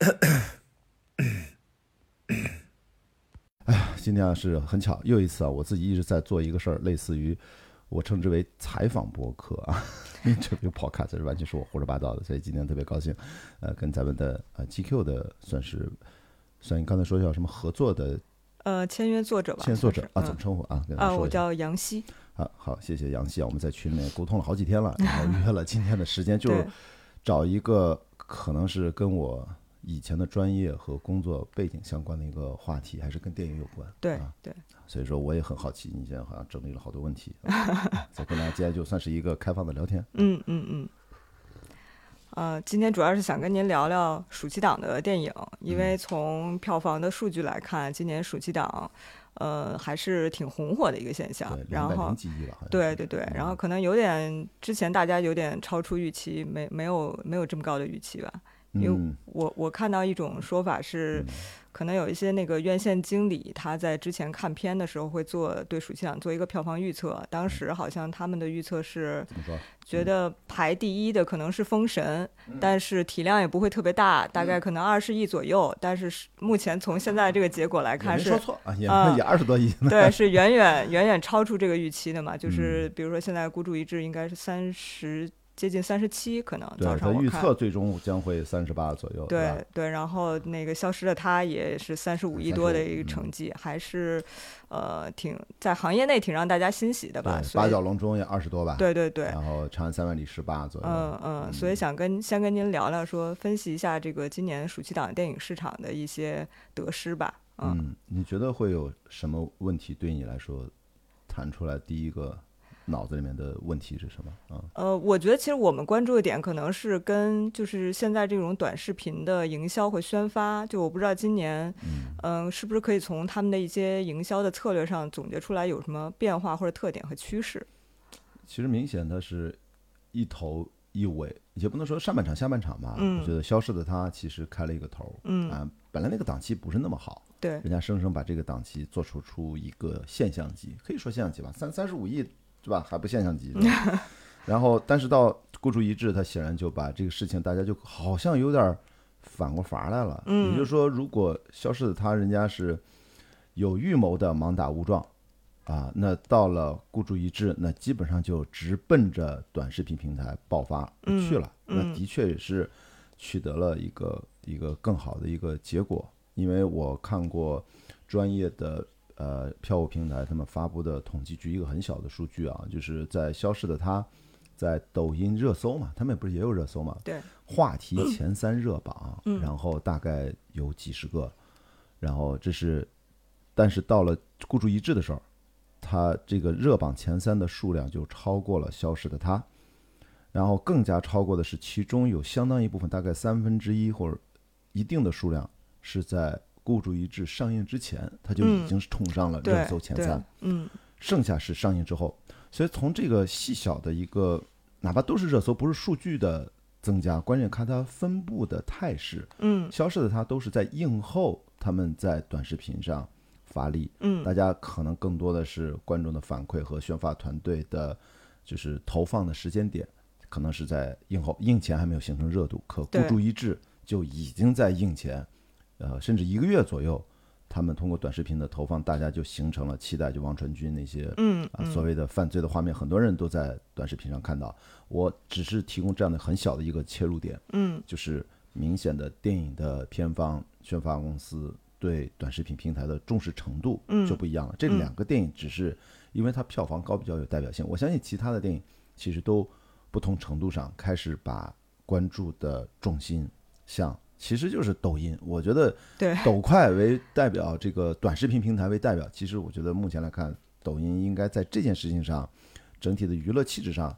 哎呀，今天啊是很巧，又一次啊，我自己一直在做一个事儿，类似于我称之为采访博客啊，这个 podcast 这完全是我胡说八道的，所以今天特别高兴，呃，跟咱们的呃 GQ 的算是算你刚才说叫什么合作的呃，签约作者吧，签约作者啊，怎么称呼啊？啊，我叫杨希。啊，好，谢谢杨希啊，我们在群里面沟通了好几天了，然后约了今天的时间，就是找一个可能是跟我以前的专业和工作背景相关的一个话题，还是跟电影有关。对啊，对，所以说我也很好奇，你现在好像整理了好多问题，啊 再跟大家今天就算是一个开放的聊天。嗯嗯嗯。呃，今天主要是想跟您聊聊暑期档的电影，因嗯为从票房的数据来看，今年暑期档，呃，还是挺红火的一个现象然后对对对，然后嗯可能有点之前大家有点超出预期，没没有没有这么高的预期吧。因为嗯我我看到一种说法是，可能有一些那个院线经理他在之前看片的时候会做对暑期档做一个票房预测，当时好像他们的预测是？觉得排第一的可能是《封神》，但是体量也不会特别大，大概可能二十亿左右。但是是目前从现在这个结果来看是没说，错啊，也啊 也二十多亿。对，是远远远远超出这个预期的嘛。就是嗯比如说现在孤注一掷应该是三十，接近三十七，可能早对，他预上我看。测最终将会三十八左右，对对，然后那个消失的他也是三十五亿多的一个嗯成绩，还是呃挺在行业内挺让大家欣喜的吧。八角笼中也二十多吧。对对对，然后长安三万里十八左右。嗯嗯，所以想跟先跟您聊聊说，分析一下这个今年暑期档电影市场的一些得失吧。嗯，嗯，你觉得会有什么问题对你来说弹出来第一个脑子里面的问题是什么？啊，呃，我觉得其实我们关注的点可能是跟就是现在这种短视频的营销和宣发，就我不知道今年，嗯、是不是可以从他们的一些营销的策略上总结出来有什么变化或者特点和趋势？其实明显它是一头一尾，也不能说上半场下半场吧。嗯我觉得消失的他其实开了一个头。嗯啊，本来那个档期不是那么好，对，人家生生把这个档期做出出一个现象级，可以说现象级吧，三三十五亿是吧？还不现象级。然后，但是到孤注一掷，他显然就把这个事情，大家就好像有点儿反过法儿来了。嗯也就是说，如果消失的他人家是有预谋的盲打误撞啊，那到了孤注一掷，那基本上就直奔着短视频平台爆发去了。那的确也是取得了一个一个更好的一个结果，因为我看过专业的呃票务平台他们发布的统计，局一个很小的数据啊，就是在消失的他。在抖音热搜嘛，他们不是也有热搜嘛？对，话题前三热榜，嗯然后大概有几十个，然后这是，但是到了孤注一掷的时候，它这个热榜前三的数量就超过了消失的他，然后更加超过的是其中有相当一部分，大概三分之一或者一定的数量是在孤注一掷上映之前，它就已嗯经是冲上了热搜前三。，嗯剩下是上映之后，所以从这个细小的一个，哪怕都是热搜，不是数据的增加，关键看它分布的态势。嗯消失的它都是在映后，他们在短视频上发力，嗯大家可能更多的是观众的反馈和宣发团队的，就是投放的时间点，可能是在映后，映前还没有形成热度，可孤注一掷就已经在映前，呃，甚至一个月左右，他们通过短视频的投放，大家就形成了期待，就王传君那些嗯啊，所谓的犯罪的画面，很多人都在短视频上看到。我只是提供这样的很小的一个切入点，嗯就是明显的电影的片方、宣发公司对短视频平台的重视程度嗯就不一样了。这嗯两个电影只是因为它票房高比较有代表性，我相信其他的电影其实都不同程度上开始把关注的重心向。其实就是抖音，我觉得对抖快为代表，这个短视频平台为代表，其实我觉得目前来看，抖音应该在这件事情上，整体的娱乐气质上，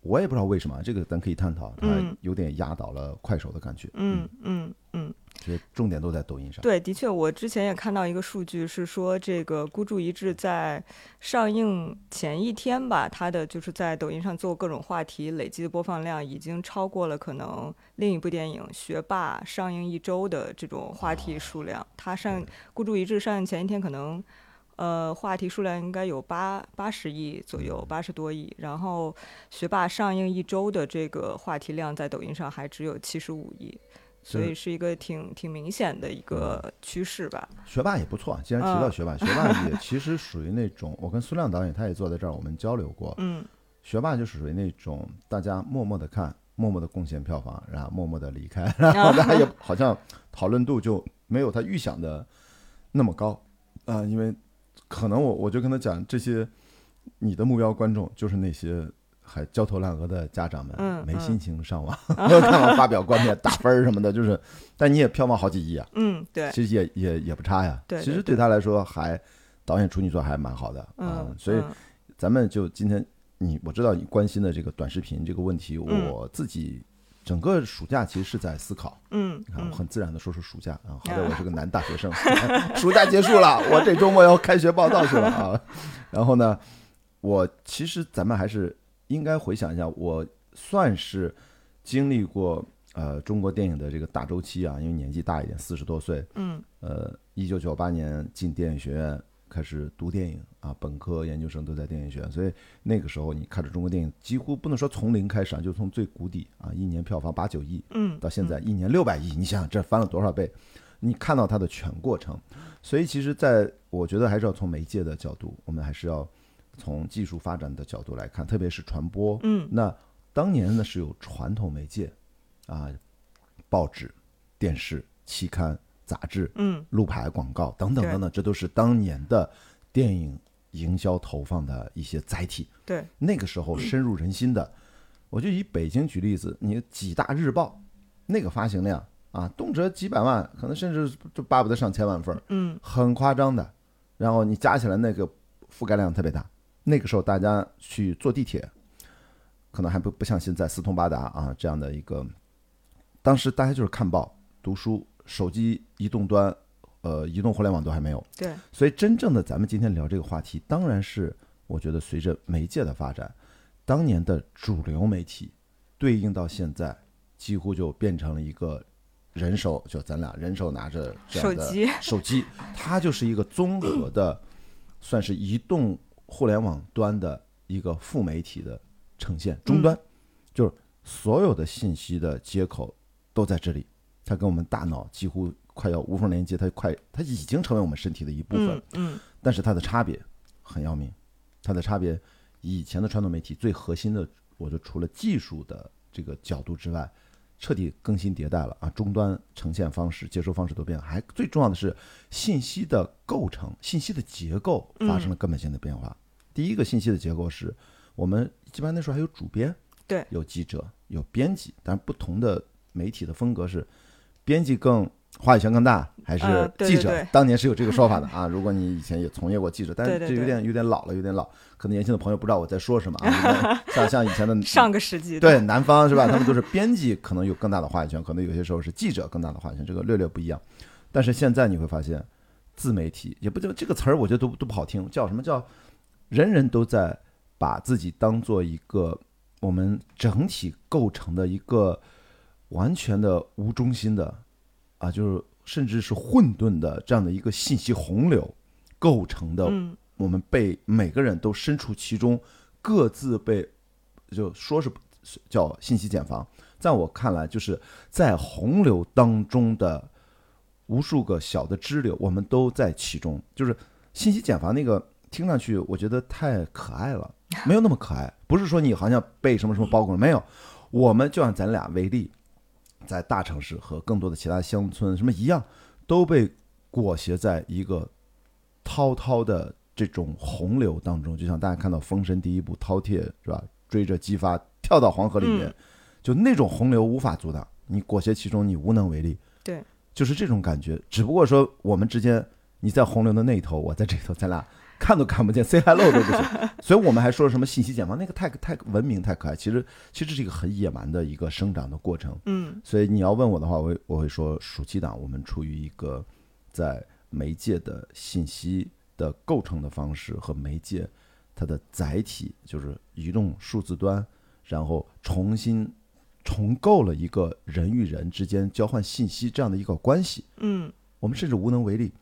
我也不知道为什么，这个咱可以探讨，它嗯有点压倒了快手的感觉。嗯嗯嗯。这些重点都在抖音上。对，的确，我之前也看到一个数据是说，这个《孤注一掷》在上映前一天吧，它的就是在抖音上做各种话题，累积的播放量已经超过了可能另一部电影《学霸》上映一周的这种话题数量。它上《孤注一掷》上映前一天可能。呃，话题数量应该有八八十亿左右，八十多亿。然后，《学霸》上映一周的这个话题量在抖音上还只有七十五亿。所以是一个挺挺明显的一嗯个趋势吧。学霸也不错。既然提到嗯学霸，学霸也 其实属于那种，我跟苏亮导演他也坐在这儿，我们交流过。嗯学霸就是属于那种大家默默的看，默默的贡献票房，然后默默的离开，然后大家也 好像讨论度就没有他预想的那么高啊、因为可能我我就跟他讲，这些你的目标观众就是那些还焦头烂额的家长们，没心情上网，看网发表观点、打分儿什么的，就是，但你也票房好几亿啊，嗯，对，其实也也也不差呀。对其实对对。他来说还导演处女座还蛮好的啊、嗯，所以嗯。咱们就今天你我知道你关心的这个短视频这个问题，嗯。我自己整个暑假其实是在思考。嗯很自然的说出暑假啊，好在我是个男大学生，暑假结束了，我这周末要开学报道去了啊。然后呢，我其实咱们还是应该回想一下，我算是经历过呃中国电影的这个大周期啊，因为年纪大一点，四十多岁，嗯呃，一九九八年进电影学院开始读电影啊，本科、研究生都在电影学院，所以那个时候你看着中国电影，几乎不能说从零开始啊，就从最谷底啊，一年票房八九亿，嗯，到现在一年六百亿，你想想这翻了多少倍？你看到它的全过程，所以其实在我觉得还是要从媒介的角度，我们还是要从技术发展的角度来看，特别是传播。嗯那当年呢是有传统媒介啊，报纸、电视、期刊、杂志、嗯路牌广告等等等等，这都是当年的电影营销投放的一些载体。对，那个时候深入人心的，我就以北京举例子，你几大日报那个发行量啊，动辄几百万，可能甚至就巴不得上千万份，嗯很夸张的。然后你加起来那个覆盖量特别大。那个时候大家去坐地铁，可能还不不像现在四通八达啊这样的一个，当时大家就是看报、读书，手机移动端，呃，移动互联网都还没有。对，所以真正的咱们今天聊这个话题，当然是我觉得随着媒介的发展，当年的主流媒体对应到现在，几乎就变成了一个人手，就咱俩人手拿着这样的手机。手机，它就是一个综合的，算是移动互联网端的一个副媒体的呈现，终端、就是所有的信息的接口都在这里，它跟我们大脑几乎快要无缝连接，它快它已经成为我们身体的一部分。嗯嗯但是它的差别很要命，它的差别，以前的传统媒体最核心的，我就除了技术的这个角度之外，彻底更新迭代了啊，终端呈现方式、接收方式都变了，还最重要的是信息的构成、信息的结构发生了根本性的变化。第一个信息的结构是我们基本上那时候还有主编，对有记者，有编辑，但是不同的媒体的风格是，编辑更话语权更大，还是记者？对对当年是有这个说法的啊。如果你以前也从业过记者，但是这有点有点老了，有点老，可能年轻的朋友不知道我在说什么啊。像像以前的 上个世纪对南方是吧？他们都是编辑，可能有更大的话语权，可能有些时候是记者更大的话语权，这个略略不一样。但是现在你会发现，自媒体也不就这个词儿，我觉得都都不好听，叫什么叫人人都在把自己当做一个我们整体构成的一个完全的无中心的啊，就是甚至是混沌的这样的一个信息洪流构成的嗯我们被每个人都身处其中，各自被就说是叫信息茧房，在我看来，就是在洪流当中的无数个小的支流，我们都在其中。就是信息茧房那个听上去，我觉得太可爱了，没有那么可爱。不是说你好像被什么什么包裹了，没有。我们就按咱俩为例，在大城市和更多的其他乡村什么一样，都被裹挟在一个滔滔的这种洪流当中，就像大家看到《封神》第一部饕餮是吧，追着姬发跳到黄河里面，嗯就那种洪流无法阻挡，你裹挟其中，你无能为力。对，就是这种感觉。只不过说我们之间，你在洪流的那一头，我在这头，咱俩看都看不见，say hello 都不行。所以我们还说什么信息茧房，那个太太文明太可爱。其实其实是一个很野蛮的一个生长的过程。嗯所以你要问我的话，我会我会说，暑期档我们处于一个在媒介的信息的构成的方式和媒介它的载体，就是移动数字端，然后重新重构了一个人与人之间交换信息这样的一个关系。嗯我们甚至无能为力。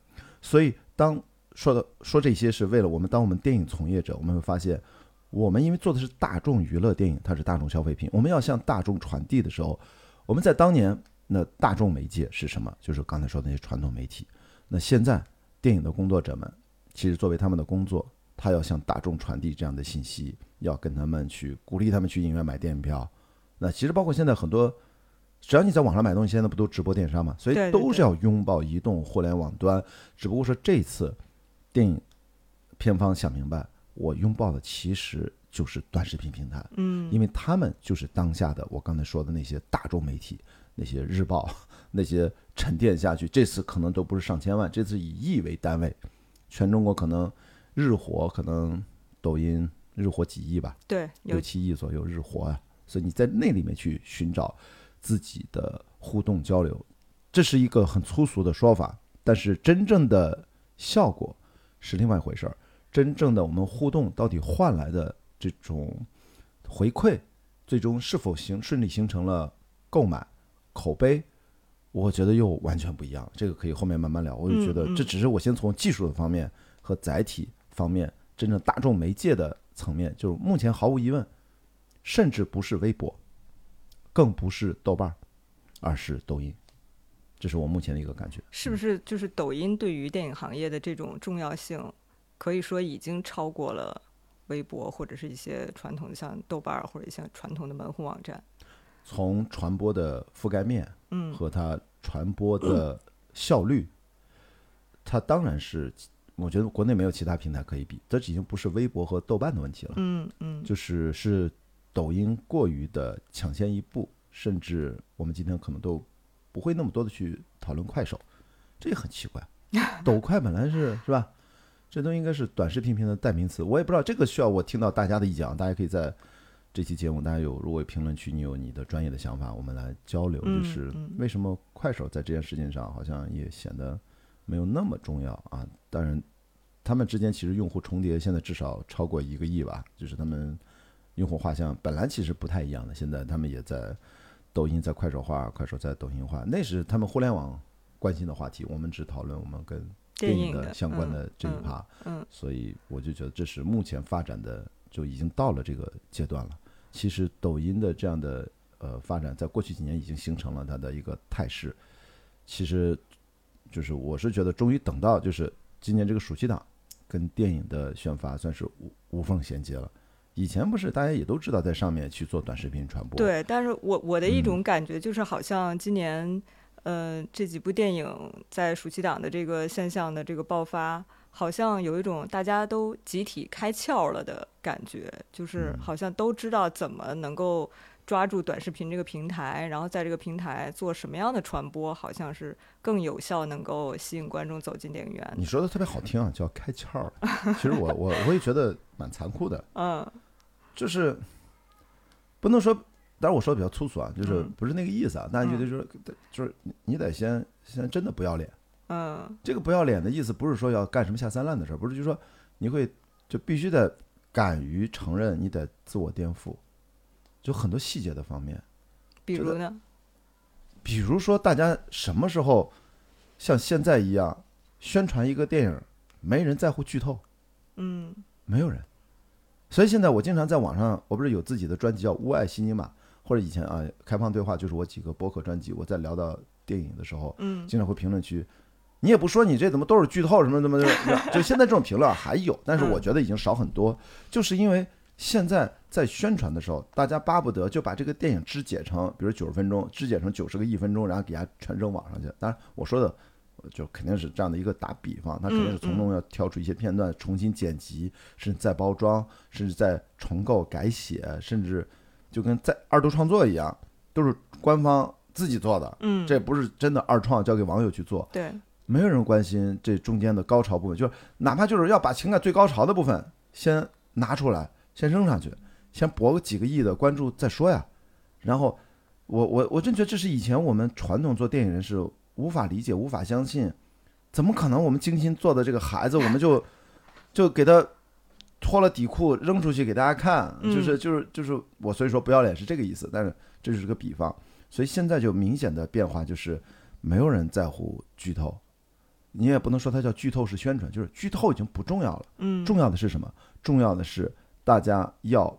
所以当说的说这些是为了我们，当我们电影从业者，我们会发现，我们因为做的是大众娱乐电影，它是大众消费品，我们要向大众传递的时候，我们在当年那大众媒介是什么？就是刚才说的那些传统媒体。那现在电影的工作者们，其实作为他们的工作，他要向大众传递这样的信息，要跟他们去鼓励他们去影院买电影票。那其实包括现在很多，只要你在网上买东西，现在不都直播电商嘛？所以都是要拥抱移动互联网端。只不过说这次电影片方想明白，我拥抱的其实就是短视频平台。嗯，因为他们就是当下的我刚才说的那些大众媒体，那些日报，那些沉淀下去，这次可能都不是上千万，这次以亿为单位，全中国可能日活可能抖音日活几亿吧，对，六七亿左右日活啊，所以你在那里面去寻找自己的互动交流，这是一个很粗俗的说法，但是真正的效果是另外一回事儿。真正的我们互动到底换来的这种回馈，最终是否形顺利形成了购买口碑，我觉得又完全不一样。这个可以后面慢慢聊。我就觉得这只是我先从技术的方面和载体方面，真正大众媒介的层面，就是目前毫无疑问，甚至不是微博，更不是豆瓣儿，而是抖音。这是我目前的一个感觉。是不是就是抖音对于电影行业的这种重要性，可以说已经超过了微博或者是一些传统的像豆瓣儿或者一些传统的门户网站？从传播的覆盖面嗯和它传播的 效率，它当然是，我觉得国内没有其他平台可以比，这已经不是微博和豆瓣的问题了，嗯嗯，就是是抖音过于的抢先一步，甚至我们今天可能都不会那么多的去讨论快手，这也很奇怪。抖快本来是是吧？这都应该是短视频平台的代名词，我也不知道这个需要我听到大家的意见啊，大家可以在这期节目，大家有如果有评论区，你有你的专业的想法，我们来交流。嗯就是嗯为什么快手在这件事情上好像也显得没有那么重要啊？当然，他们之间其实用户重叠现在至少超过一个亿吧，就是他们用户画像本来其实不太一样的，现在他们也在抖音在快手化，快手在抖音化，那是他们互联网关心的话题，我们只讨论我们跟电影影的相关嗯的这一嗯趴。嗯所以我就觉得这是目前发展的就已经到了这个阶段了。其实抖音的这样的呃发展，在过去几年已经形成了它的一个态势。其实就是我是觉得，终于等到就是今年这个暑期档跟电影的宣发算是无无缝衔接了。以前不是大家也都知道在上面去做短视频传播，对，但是我我的一嗯种感觉就是，好像今年，呃，这几部电影在暑期档的这个现象的这个爆发，好像有一种大家都集体开窍了的感觉，就是嗯好像都知道怎么能够抓住短视频这个平台，然后在这个平台做什么样的传播，好像是更有效，能够吸引观众走进电影院。你说的特别好听啊，叫开窍了。其实我我我也觉得蛮残酷的，嗯就是不能说，当然我说的比较粗俗啊，就是嗯不是那个意思啊。大家觉得就是就是你你得先先真的不要脸。嗯这个不要脸的意思不是说要干什么下三滥的事儿，不是就是说你会就必须得敢于承认你得自我颠覆，就很多细节的方面。比如呢？比如说，大家什么时候像现在一样宣传一个电影，没人在乎剧透，嗯没有人。所以现在我经常在网上，我不是有自己的专辑叫《屋外西尼嘛》，或者以前啊开放对话就是我几个播客专辑，我在聊到电影的时候，嗯经常会评论区，你也不说你这怎么都是剧透什么什么的，就现在这种评论还有，但是我觉得已经少很多，就是因为现在在宣传的时候，大家巴不得就把这个电影肢解成，比如九十分钟，肢解成九十个一分钟，然后给它全扔网上去。当然，我说的就肯定是这样的一个打比方，他肯定是从中要挑出一些片段，重新剪辑，甚至再包装，甚至再重构改写，甚至就跟在二度创作一样，都是官方自己做的。嗯，这不是真的二创交给网友去做，对，没有人关心这中间的高潮部分，就是哪怕就是要把情感最高潮的部分先拿出来，先扔上去，先博个几个亿的关注再说呀。然后我我我真觉得这是以前我们传统做电影人是无法理解、无法相信，怎么可能我们精心做的这个孩子，我们就就给他脱了底裤扔出去给大家看，嗯就是就是就是我所以说不要脸是这个意思，但是这就是个比方。所以现在就明显的变化就是，没有人在乎剧透，你也不能说它叫剧透式宣传，就是剧透已经不重要了。嗯重要的是什么？重要的是大家要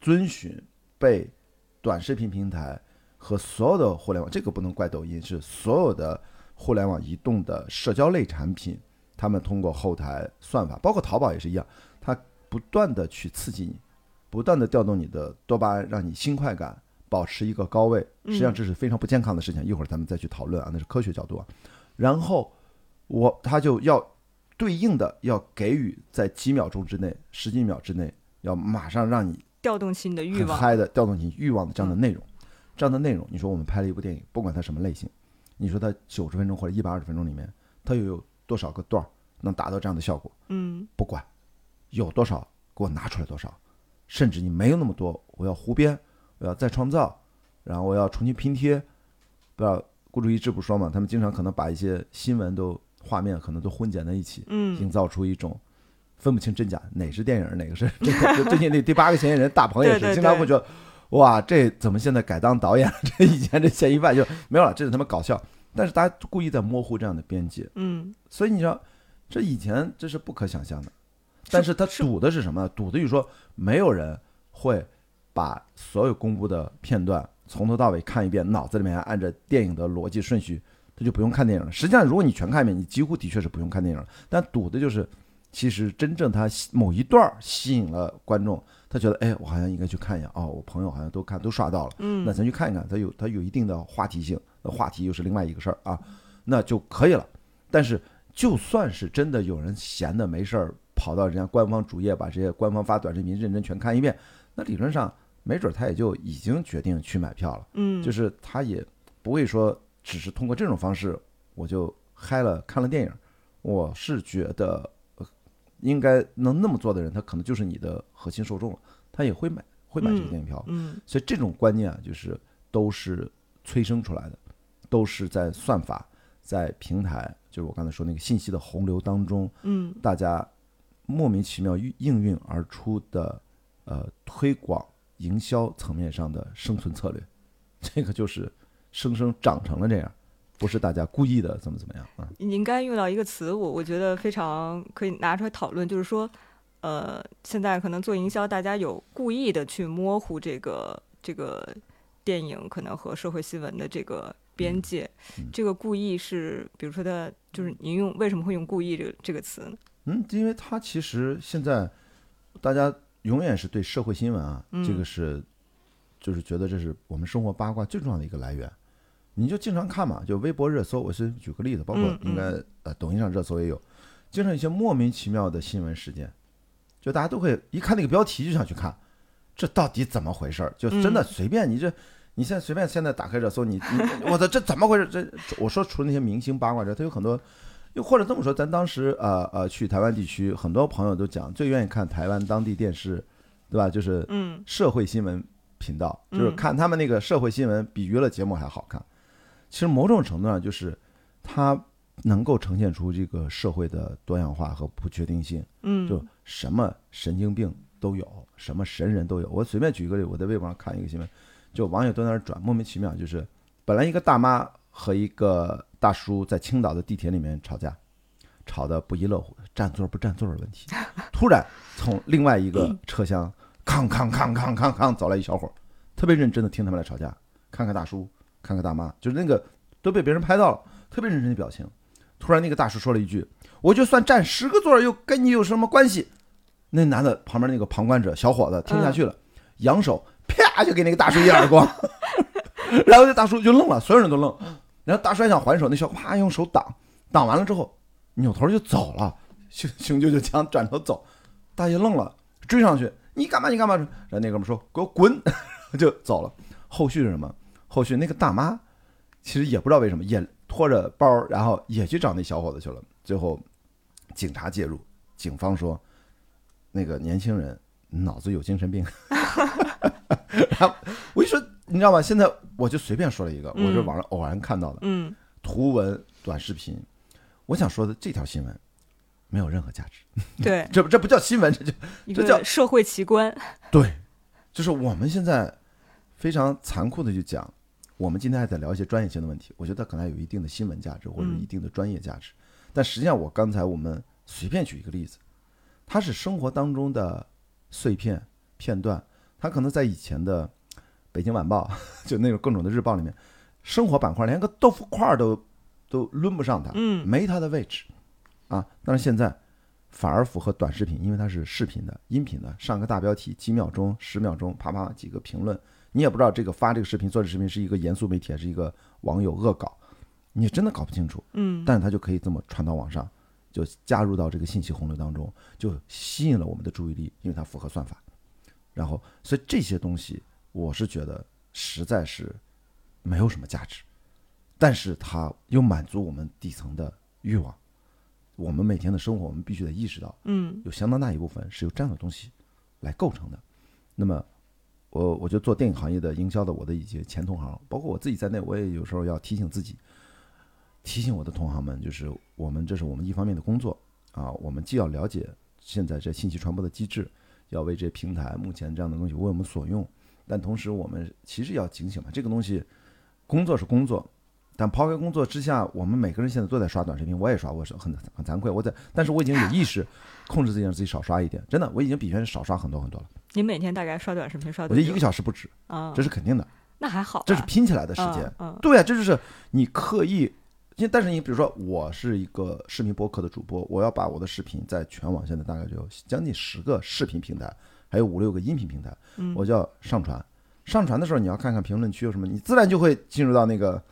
遵循被短视频平台和所有的互联网，这个不能怪抖音，是所有的互联网移动的社交类产品，他们通过后台算法，包括淘宝也是一样，它不断的去刺激你，不断的调动你的多巴胺，让你新快感保持一个高位。实际上这是非常不健康的事情，一会儿咱们再去讨论啊，那是科学角度啊。然后我他就要对应的要给予在几秒钟之内、十几秒之内，要马上让你调动起你的欲望。嗨的调动你欲望的这样的内容，这样的内容，你说我们拍了一部电影，不管它什么类型，你说它九十分钟或者一百二十分钟里面，它又有多少个段儿能达到这样的效果？嗯不管有多少，给我拿出来多少，甚至你没有那么多，我要胡编，我要再创造，然后我要重新拼贴，不知道孤注一掷不说嘛？他们经常可能把一些新闻都画面可能都混剪在一起，营嗯，造出一种分不清真假，哪是电影，哪个是 这个。就最近那第八个嫌疑人大鹏也是，对对对经常会觉得，哇，这怎么现在改当导演了？这以前这嫌疑犯就没有了，这是他妈搞笑。但是大家故意在模糊这样的边界，嗯，所以你知道，这以前这是不可想象的。但是他赌的是什么呢？赌的就是说，没有人会把所有公布的片段从头到尾看一遍，脑子里面按着电影的逻辑顺序，他就不用看电影了。实际上，如果你全看一遍，你几乎的确是不用看电影了。但赌的就是，其实真正他吸某一段儿吸引了观众，他觉得，哎，我好像应该去看一下。哦，我朋友好像都看都刷到了，嗯那咱去看一看，它有它有一定的话题性，那话题又是另外一个事儿啊，那就可以了。但是就算是真的有人闲的没事儿，跑到人家官方主页把这些官方发短视频认真全看一遍，那理论上没准他也就已经决定去买票了，嗯，就是他也不会说只是通过这种方式我就嗨了看了电影。我是觉得，呃应该能那么做的人，他可能就是你的核心受众了，他也会买会买这个电影票。嗯所以这种观念啊，就是都是催生出来的，都是在算法、在平台，就是我刚才说那个信息的洪流当中，嗯大家莫名其妙运应运而出的，呃，推广营销层面上的生存策略，这个就是生生长成了这样，不是大家故意的怎么怎么样啊？你应该用到一个词，我我觉得非常可以拿出来讨论，就是说，呃，现在可能做营销，大家有故意的去模糊这个这个电影可能和社会新闻的这个边界。嗯这个故意是，比如说它就是您用为什么会用故意这个这个词呢？嗯，因为它其实现在大家永远是对社会新闻啊，嗯这个是就是觉得这是我们生活八卦最重要的一个来源。你就经常看嘛，就微博热搜，我是举个例子，包括嗯应该呃抖音上热搜也有，经常一些莫名其妙的新闻事件，就大家都会一看那个标题就想去看，这到底怎么回事儿？就真的嗯随便你这。你现在随便现在打开热搜，你你 我操这怎么回事？这我说除了那些明星八卦之外，它有很多又或者这么说，咱当时呃呃去台湾地区，很多朋友都讲最愿意看台湾当地电视，对吧？就是嗯社会新闻频道，就是嗯看他们那个社会新闻比娱乐节目还好看。其实某种程度上就是它能够呈现出这个社会的多样化和不确定性，嗯，就什么神经病都有，什么神人都有。我随便举一个例，我在微博上看一个新闻，就网友都在那儿转，莫名其妙，就是本来一个大妈和一个大叔在青岛的地铁里面吵架，吵得不亦乐乎，占座不占座的问题。突然从另外一个车厢，康康康康康康走来一小伙儿，特别认真的听他们俩吵架，看看大叔，看看大妈，就是那个都被别人拍到了，特别认真的表情。突然那个大叔说了一句：“我就算占十个座儿，又跟你有什么关系？”那男的旁边那个旁观者小伙子听不下去了，扬手啪就给那个大叔一耳光，然后这大叔就愣了，所有人都愣。然后大叔还想还手，那小伙啪用手挡，挡完了之后扭头就走了，雄雄赳赳枪转头走，大爷愣了，追上去，你干嘛你干嘛？然后那哥们说给我滚，就走了。后续是什么？后续那个大妈其实也不知道为什么，也拖着包，然后也去找那小伙子去了。最后警察介入，警方说那个年轻人脑子有精神病。然后我一说，你知道吗？现在我就随便说了一个，我是嗯网上偶然看到的嗯图文短视频。我想说的这条新闻没有任何价值，对，这不这不叫新闻，这就这叫社会奇观。对，就是我们现在非常残酷的去讲，我们今天还在聊一些专业性的问题，我觉得可能还有一定的新闻价值或者嗯一定的专业价值，但实际上我刚才我们随便举一个例子，它是生活当中的碎片片段，它可能在以前的北京晚报，就那种各种的日报里面，生活板块连个豆腐块儿都都轮不上它，嗯没它的位置啊。但是现在反而符合短视频，因为它是视频的、音频的，上个大标题几秒钟、十秒钟，啪啪几个评论，你也不知道这个发这个视频、做这视频是一个严肃媒体还是一个网友恶搞，你真的搞不清楚。嗯但是它就可以这么传到网上，就加入到这个信息洪流当中，就吸引了我们的注意力，因为它符合算法。然后，所以这些东西，我是觉得实在是没有什么价值，但是它又满足我们底层的欲望。我们每天的生活，我们必须得意识到，嗯有相当大一部分是由这样的东西来构成的。那么，我我就做电影行业的营销的，我的一些前同行，包括我自己在内，我也有时候要提醒自己，提醒我的同行们，就是我们这是我们一方面的工作啊，我们既要了解现在这信息传播的机制，要为这平台目前这样的东西为我们所用，但同时我们其实要警醒嘛，这个东西工作是工作。但抛开工作之下，我们每个人现在都在刷短视频，我也刷，我是很很惭愧，我在，但是我已经有意识控制自己，让自己少刷一点。真的，我已经比原来少刷很多很多了。你每天大概刷短视频刷多久？我觉得一个小时不止，啊，这是肯定的，那还好，这是拼起来的时间。对啊，这就是你刻意，因为但是你比如说，我是一个视频播客的主播，我要把我的视频在全网现在大概就有将近十个视频平台，还有五六个音频平台，嗯我就要上传。上传的时候，你要看看评论区有什么，你自然就会进入到那个，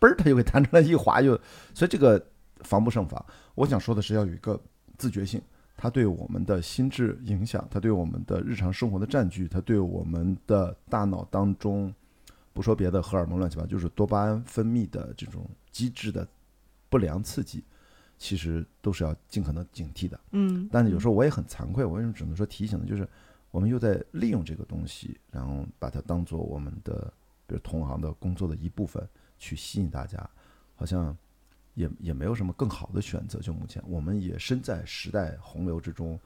嘣儿，它就会弹出来一滑就，所以这个防不胜防。我想说的是，要有一个自觉性，它对我们的心智影响，它对我们的日常生活的占据，它对我们的大脑当中，不说别的，荷尔蒙乱七八糟，就是多巴胺分泌的这种机制的不良刺激，其实都是要尽可能警惕的。嗯，但是有时候我也很惭愧，我为什么只能说提醒呢？就是我们又在利用这个东西，然后把它当做我们的，比如同行的工作的一部分，去吸引大家，好像也也没有什么更好的选择。就目前，我们也身在时代洪流之中，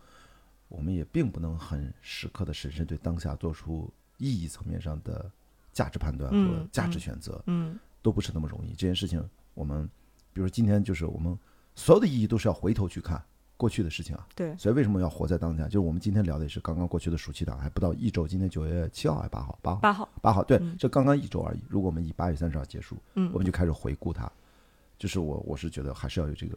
我们也并不能很时刻的审慎对当下做出意义层面上的价值判断和嗯价值嗯选择。嗯都不是那么容易。这件事情，我们比如说今天就是我们所有的意义都是要回头去看过去的事情啊。对，所以为什么要活在当下？就是我们今天聊的也是刚刚过去的暑期档，还不到一周，今天九月七号还是八号？八号，八号，八号，对嗯，这刚刚一周而已。如果我们以八月三十号结束，嗯我们就开始回顾它，就是我我是觉得还是要有这个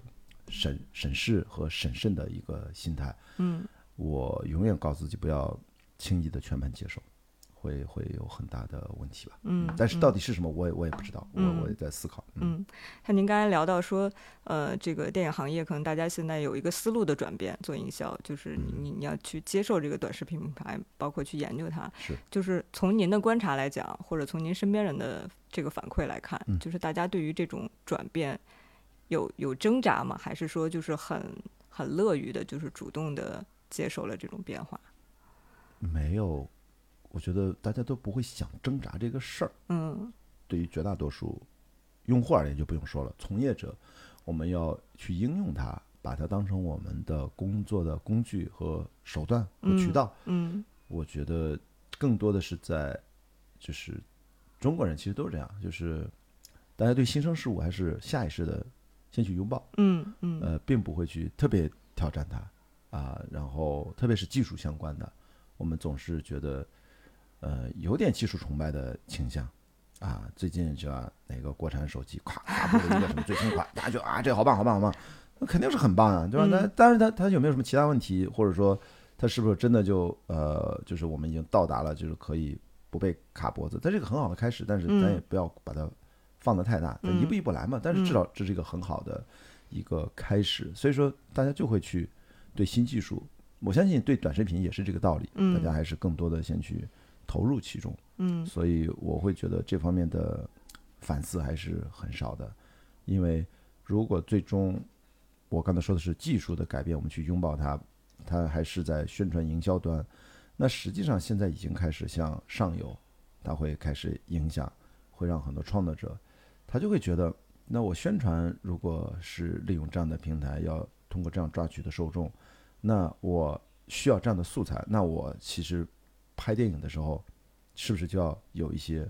审审视和审慎的一个心态。嗯我永远告诉自己不要轻易的全盘接受，会会有很大的问题吧。嗯，但是到底是什么，我也我也不知道，我嗯我也在思考。嗯，像您刚才聊到说，呃，这个电影行业可能大家现在有一个思路的转变，做营销，就是你你你要去接受这个短视频品牌，包括去研究它。是，就是从您的观察来讲，或者从您身边人的这个反馈来看，嗯就是大家对于这种转变有有挣扎吗？还是说就是很很乐于的，就是主动的接受了这种变化？没有，我觉得大家都不会想挣扎这个事儿。嗯对于绝大多数用户而言就不用说了，从业者我们要去应用它，把它当成我们的工作的工具和手段和渠嗯道。嗯我觉得更多的是在，就是中国人其实都是这样，就是大家对新生事物还是下意识的先去拥抱，嗯嗯呃，并不会去特别挑战它啊。然后特别是技术相关的，我们总是觉得呃有点技术崇拜的倾向啊。最近就要哪个国产手机咵发布了一个什么最新款，大家就啊这个好棒好棒好棒，那肯定是很棒啊，对吧？嗯那当然它它有没有什么其他问题，或者说它是不是真的就呃就是我们已经到达了就是可以不被卡脖子？它是一个很好的开始，但是咱也嗯不要把它放得太大，咱一嗯步一步来嘛。但是至嗯少这是一个很好的一个开始，所以说大家就会去对新技术，我相信对短视频也是这个道理，大嗯家还是更多的先去投入其中。嗯所以我会觉得这方面的反思还是很少的，因为如果最终我刚才说的是技术的改变，我们去拥抱它，它还是在宣传营销端，那实际上现在已经开始向上游，它会开始影响，会让很多创作者，他就会觉得，那我宣传如果是利用这样的平台，要通过这样抓取的受众，那我需要这样的素材，那我其实拍电影的时候。是不是就要有一些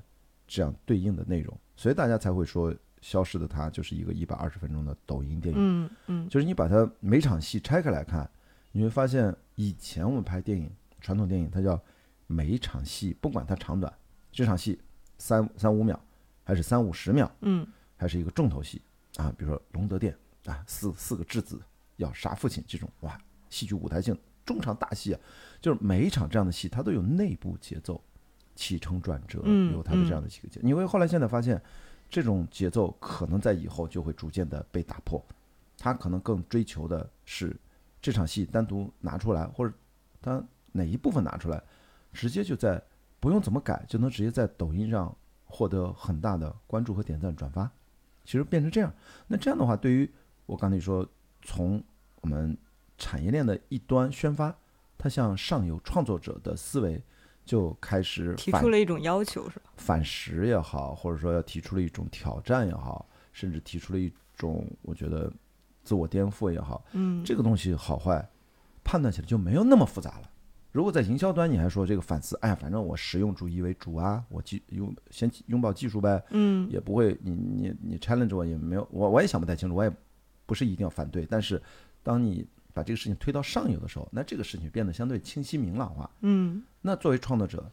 这样对应的内容？所以大家才会说，《消失的她》就是一个一百二十分钟的抖音电影。嗯嗯就是你把它每场戏拆开来看，你会发现，以前我们拍电影，传统电影它叫每一场戏，不管它长短，这场戏三三五秒，还是三五十秒，嗯还是一个重头戏啊，比如说龙德殿啊，四四个质子要杀父亲这种哇，戏剧舞台性中场大戏啊，就是每一场这样的戏，它都有内部节奏，起承转折，嗯有它的这样的几个节。你会后来现在发现，这种节奏可能在以后就会逐渐的被打破，他可能更追求的是这场戏单独拿出来，或者他哪一部分拿出来，直接就在不用怎么改，就能直接在抖音上获得很大的关注和点赞转发。其实变成这样，那这样的话，对于我刚才说，从我们产业链的一端宣发，它向上游创作者的思维就开始提出了一种要求是吧？反噬也好，或者说要提出了一种挑战也好，甚至提出了一种我觉得自我颠覆也好，嗯，这个东西好坏判断起来就没有那么复杂了。如果在营销端你还说这个反思，哎呀，反正我实用主义为主啊，我技拥先拥抱技术呗，嗯也不会你你你 challenge 我也没有，我我也想不太清楚，我也不是一定要反对，但是当你把这个事情推到上游的时候，那这个事情变得相对清晰明朗化。嗯那作为创作者，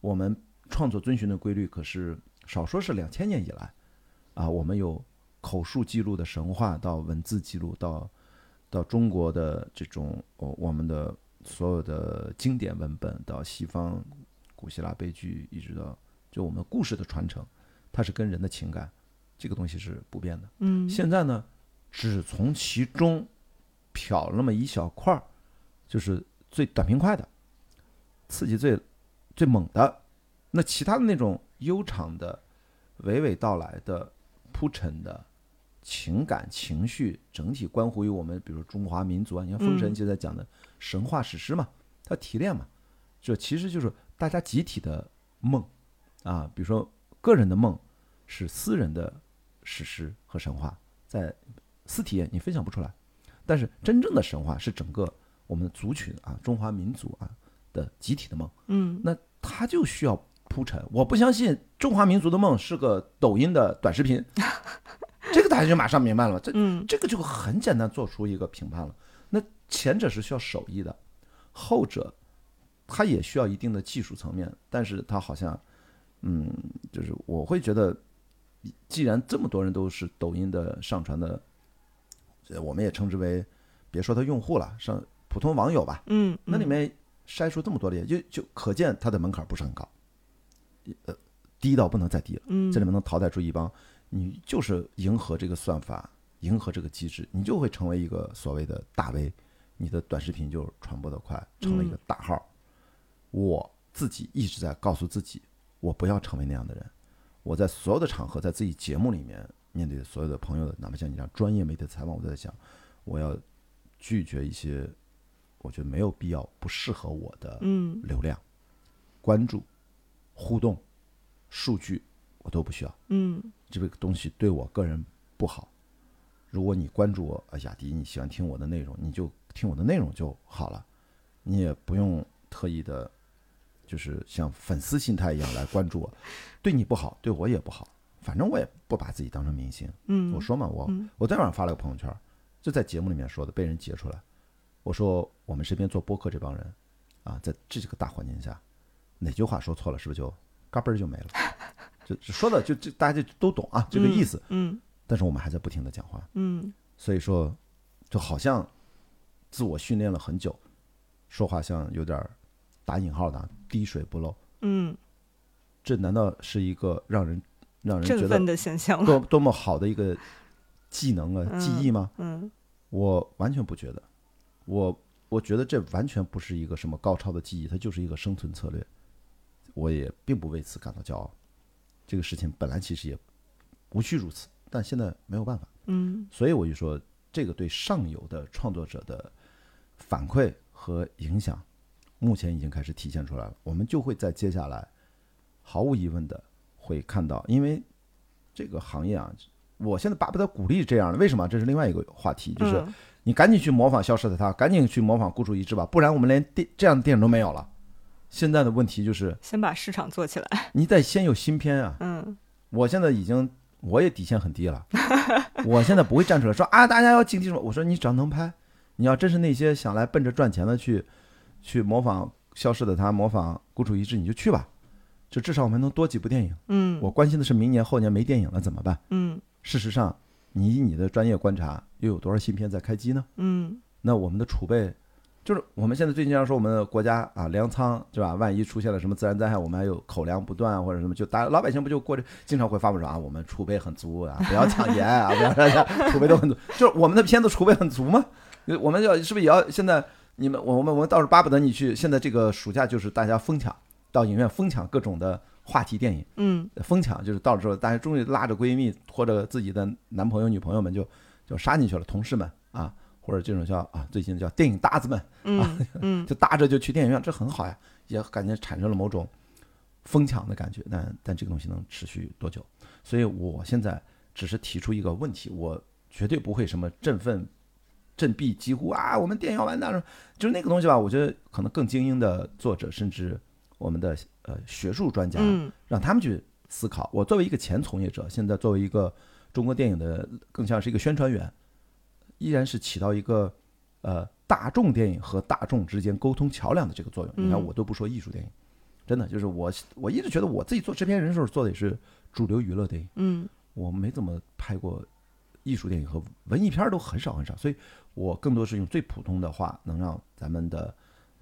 我们创作遵循的规律可是少说是两千年以来，啊，我们有口述记录的神话，到文字记录，到到中国的这种我我们的所有的经典文本，到西方古希腊悲剧，一直到就我们故事的传承，它是跟人的情感这个东西是不变的。嗯现在呢，只从其中瞟那么一小块儿，就是最短平快的，刺激最最猛的。那其他的那种悠长的、娓娓道来的、铺陈的情感情绪，整体关乎于我们，比如中华民族啊，你看《封神》嗯就在讲的神话史诗嘛，它提炼嘛，这其实就是大家集体的梦啊，比如说个人的梦是私人的史诗和神话，在私体验你分享不出来，但是真正的神话是整个我们族群啊，中华民族啊的集体的梦，嗯那它就需要铺陈。我不相信中华民族的梦是个抖音的短视频，这个大家就马上明白了。这嗯这个就很简单做出一个评判了。那前者是需要手艺的，后者它也需要一定的技术层面，但是它好像，嗯，就是我会觉得，既然这么多人都是抖音的上传的，呃我们也称之为，别说他用户了，上普通网友吧，嗯，那里面筛出这么多的，就就可见它的门槛不是很高，呃，低到不能再低了。嗯这里面能淘汰出一帮，你就是迎合这个算法，迎合这个机制，你就会成为一个所谓的大 V，你的短视频就传播的快，成了一个大号。我自己一直在告诉自己，我不要成为那样的人。我在所有的场合，在自己节目里面，面对所有的朋友的，哪怕像你这样专业媒体的采访，我都在想，我要拒绝一些我觉得没有必要、不适合我的嗯流量、关注、互动、数据，我都不需要。嗯这个东西对我个人不好。如果你关注我，啊，雅迪，你喜欢听我的内容，你就听我的内容就好了，你也不用特意的，就是像粉丝心态一样来关注我，对你不好，对我也不好。反正我也不把自己当成明星。嗯，我说嘛，我嗯我昨天晚上发了个朋友圈，就在节目里面说的，被人截出来。我说我们身边做播客这帮人，啊，在这个大环境下，哪句话说错了，是不是就嘎嘣儿就没了？就就说的就就大家就都懂啊，这个意思。嗯但是我们还在不停的讲话，嗯所以说，就好像自我训练了很久，说话像有点儿打引号的啊滴水不漏。嗯，这难道是一个让人让人振奋的现象吗？多多么好的一个技能啊、嗯技艺吗？嗯我完全不觉得，我我觉得这完全不是一个什么高超的技艺，它就是一个生存策略。我也并不为此感到骄傲。这个事情本来其实也无需如此，但现在没有办法，嗯所以我就说，这个对上游的创作者的反馈和影响，目前已经开始体现出来了。我们就会在接下来，毫无疑问的会看到，因为这个行业啊，我现在巴不得鼓励这样的，为什么？这是另外一个话题，就是嗯你赶紧去模仿消失的他，赶紧去模仿孤注一掷吧，不然我们连电这样的电影都没有了。现在的问题就是，先把市场做起来。你得先有新片啊。嗯我现在已经，我也底线很低了，我现在不会站出来说啊，大家要警惕什么？我说你只要能拍，你要真是那些想来奔着赚钱的去，去模仿消失的他，模仿孤注一掷，你就去吧。就至少我们能多几部电影。嗯，我关心的是明年后年没电影了怎么办？嗯事实上，你以你的专业观察，又有多少新片在开机呢？嗯那我们的储备，就是我们现在最经常说我们的国家啊粮仓是吧？万一出现了什么自然灾害，我们还有口粮不断或者什么，就大老百姓不就过着经常会发布说啊，我们储备很足啊，不要抢盐啊，不要大家储备都很足，就是我们的片子储备很足吗？我们要是不是也要现在你们我们我们倒是巴不得你去，现在这个暑假就是大家疯抢到影院疯抢各种的话题电影。嗯疯抢，就是到了之后，大家终于拉着闺蜜或者自己的男朋友、女朋友们就就杀进去了，同事们啊，或者这种叫啊，最近叫电影搭子们，嗯嗯 就搭着就去电影院，这很好呀，也感觉产生了某种疯抢的感觉。但但这个东西能持续多久？所以我现在只是提出一个问题，我绝对不会什么振奋、振臂疾呼啊，我们电影要完蛋了，就是那个东西吧。我觉得可能更精英的作者，甚至我们的呃学术专家，嗯让他们去思考。我作为一个前从业者，现在作为一个中国电影的更像是一个宣传员，依然是起到一个呃大众电影和大众之间沟通桥梁的这个作用。你看，嗯我都不说艺术电影，真的就是我我一直觉得我自己做制片人的时候做的也是主流娱乐电影，嗯我没怎么拍过艺术电影和文艺片都很少很少，所以我更多是用最普通的话，能让咱们的。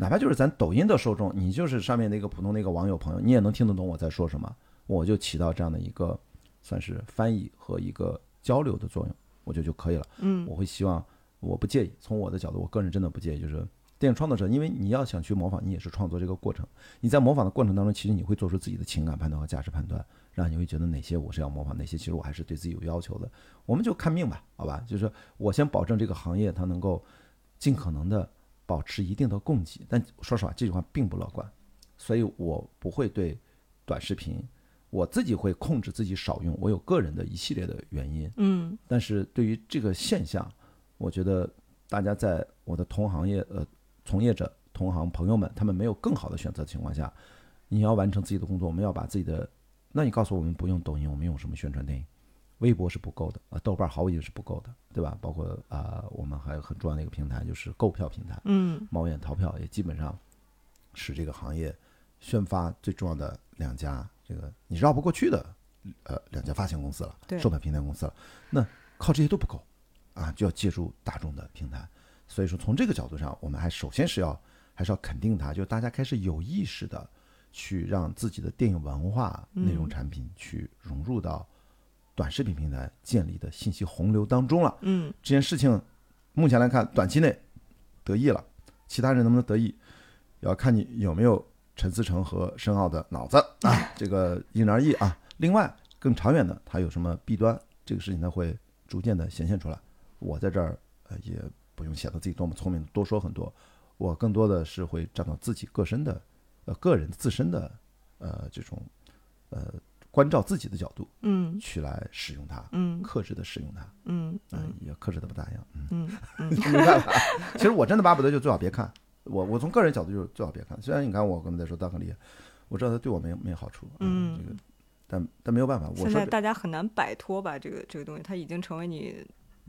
哪怕就是咱抖音的受众，你就是上面那个普通那个网友朋友，你也能听得懂我在说什么，我就起到这样的一个算是翻译和一个交流的作用，我觉得就可以了。嗯我会希望，我不介意，从我的角度，我个人真的不介意，就是电影创作者，因为你要想去模仿，你也是创作这个过程。你在模仿的过程当中，其实你会做出自己的情感判断和价值判断，让你会觉得哪些我是要模仿，哪些其实我还是对自己有要求的。我们就看命吧，好吧？就是我先保证这个行业它能够尽可能的保持一定的供给，但说实话，这句话并不乐观，所以我不会对短视频。我自己会控制自己少用，我有个人的一系列的原因，嗯但是对于这个现象，我觉得大家在我的同行业呃从业者、同行朋友们，他们没有更好的选择的情况下，你要完成自己的工作，我们要把自己的，那你告诉我们不用抖音，我们用什么宣传电影？微博是不够的啊，豆瓣毫无疑问是不够的，对吧？包括啊、我们还有很重要的一个平台就是购票平台，嗯猫眼淘票也基本上是这个行业宣发最重要的两家，这个你绕不过去的，呃，两家发行公司了，对售票平台公司了。那靠这些都不够啊，就要借助大众的平台。所以说，从这个角度上，我们还首先是要还是要肯定它，就大家开始有意识的去让自己的电影文化内容嗯产品去融入到短视频平台建立的信息洪流当中了。嗯这件事情目前来看，短期内得意了，其他人能不能得意，要看你有没有陈思诚和申奥的脑子啊，这个因人而异啊。另外，更长远的，它有什么弊端，这个事情它会逐渐的显现出来。我在这儿呃也不用显得自己多么聪明，多说很多，我更多的是会站到自己个身的呃个人自身的呃这种呃关照自己的角度嗯去来使用它，嗯克制的使用它。嗯嗯，也克制的不大一样，嗯，嗯嗯没办法。其实我真的巴不得就最好别看，我我从个人角度就是最好别看。虽然你看我刚才说刀很厉害，我知道他对我没没好处，嗯这个，但但没有办法，我现在大家很难摆脱吧，这个这个东西，它已经成为你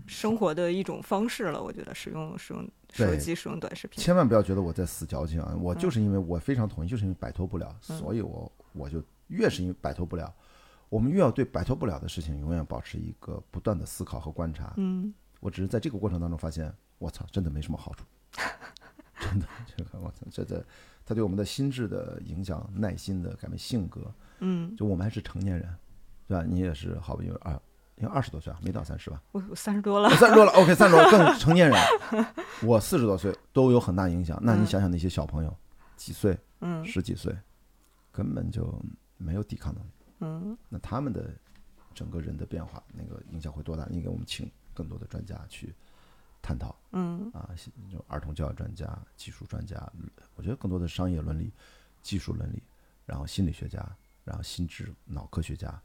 生活的一种方式了。我觉得使用使用手机、使用短视频，千万不要觉得我在死矫情啊！我就是因为我非常同意，就是因为摆脱不了，嗯所以我我就越是因为摆脱不了，我们越要对摆脱不了的事情永远保持一个不断的思考和观察。嗯我只是在这个过程当中发现，我操，真的没什么好处，真的，这个我操，这这，它对我们的心智的影响、耐心的改变、性格，嗯，就我们还是成年人，对吧？你也是，好不容易二，因为二十多岁啊，没到三十吧？我我三十多了，三十多了，OK，三十多了更 成年人。我四十多岁都有很大影响，那你嗯想想那些小朋友，几岁、嗯十几岁，根本就没有抵抗能力，嗯那他们的整个人的变化，那个影响会多大？应该我们请更多的专家去探讨。嗯啊，就儿童教育专家、技术专家，嗯我觉得更多的商业伦理、技术伦理，然后心理学家，然后心智脑科学家，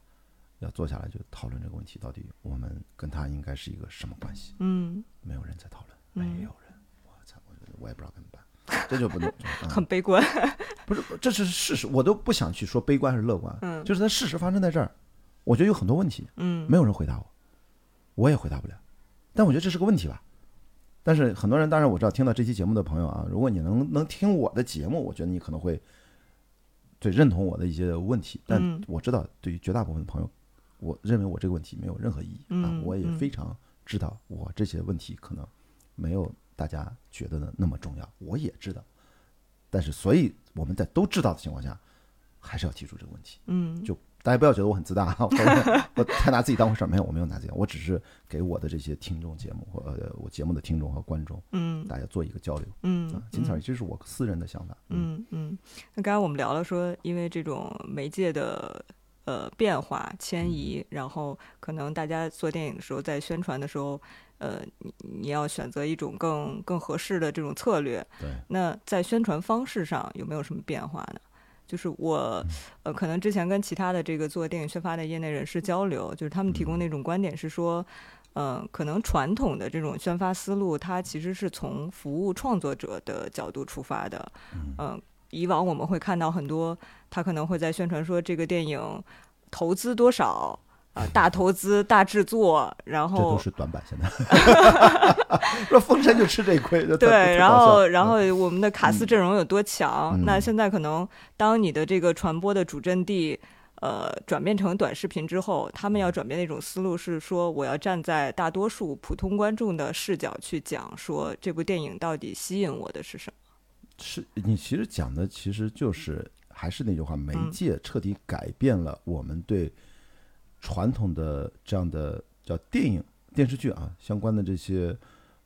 要坐下来就讨论这个问题，到底我们跟他应该是一个什么关系？嗯，没有人在讨论，嗯没有人，我操，我我也不知道怎么办，这就不能，嗯很悲观，不是，这是事实，我都不想去说悲观还是乐观，嗯就是它事实发生在这儿，我觉得有很多问题，嗯没有人回答我，我也回答不了。但我觉得这是个问题吧。但是很多人，当然我知道，听到这期节目的朋友啊，如果你能能听我的节目，我觉得你可能会对认同我的一些问题，但嗯我知道对于绝大部分朋友，我认为我这个问题没有任何意义啊嗯，我也嗯非常知道我这些问题可能没有大家觉得的那么重要，我也知道，但是所以我们在都知道的情况下，还是要提出这个问题。嗯。就大家不要觉得我很自大，我我太拿自己当回事儿，没有，我没有拿自己，我只是给我的这些听众节目或呃我节目的听众和观众，嗯。大家做一个交流。嗯啊，仅此而已，这是我私人的想法。嗯。嗯，那刚才我们聊了说，因为这种媒介的呃变化、迁移，然后可能大家做电影的时候，在宣传的时候，呃，你你要选择一种更更合适的这种策略。对，那在宣传方式上有没有什么变化呢？就是我，呃，可能之前跟其他的这个做电影宣发的业内人士交流，就是他们提供那种观点是说，嗯、可能传统的这种宣发思路，它其实是从服务创作者的角度出发的。嗯、以往我们会看到很多，他可能会在宣传说这个电影投资多少。啊，大投资、大制作，然这都是短板。现在 说封神就吃这一亏，对，然后然嗯后我们的卡斯阵容有多强？嗯那现在可能当你的这个传播的主阵地。呃，转变成短视频之后，他们要转变的一种思路是说，我要站在大多数普通观众的视角去讲，说这部电影到底吸引我的是什么？是你其实讲的其实就是还是那句话，媒嗯介彻底改变了我们对传统的这样的叫电影、电视剧啊相关的这些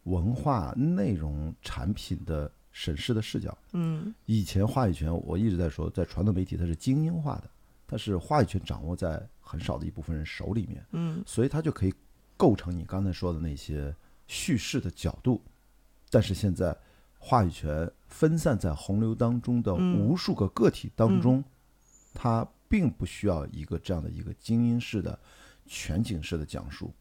文化内容产品的审视的视角。嗯以前话语权，我一直在说，在传统媒体它是精英化的，它是话语权掌握在很少的一部分人手里面，嗯所以它就可以构成你刚才说的那些叙事的角度。但是现在，话语权分散在洪流当中的嗯。无数个个体当中，它并不需要一个这样的一个精英式的、全景式的讲述，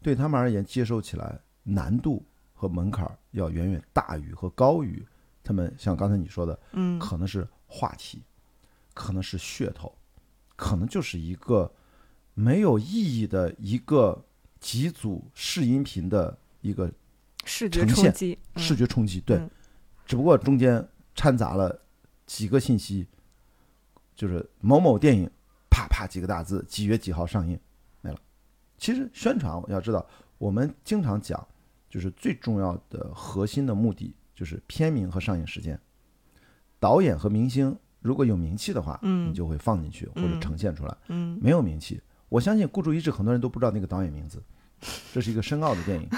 对他们而言，接受起来难度和门槛儿要远远大于和高于他们像刚才你说的，嗯。可能是话题，可能是噱头，可能就是一个没有意义的一个几组试音频的一个视觉呈现冲击，嗯。视觉冲击，对，嗯只不过中间掺杂了几个信息，就是某某电影，啪啪几个大字，几月几号上映，没了。其实宣传我要知道，我们经常讲，就是最重要的核心的目的就是片名和上映时间。导演和明星如果有名气的话，嗯你就会放进去或者嗯呈现出来。嗯没有名气，我相信孤注一掷很多人都不知道那个导演名字。这是一个深奥的电影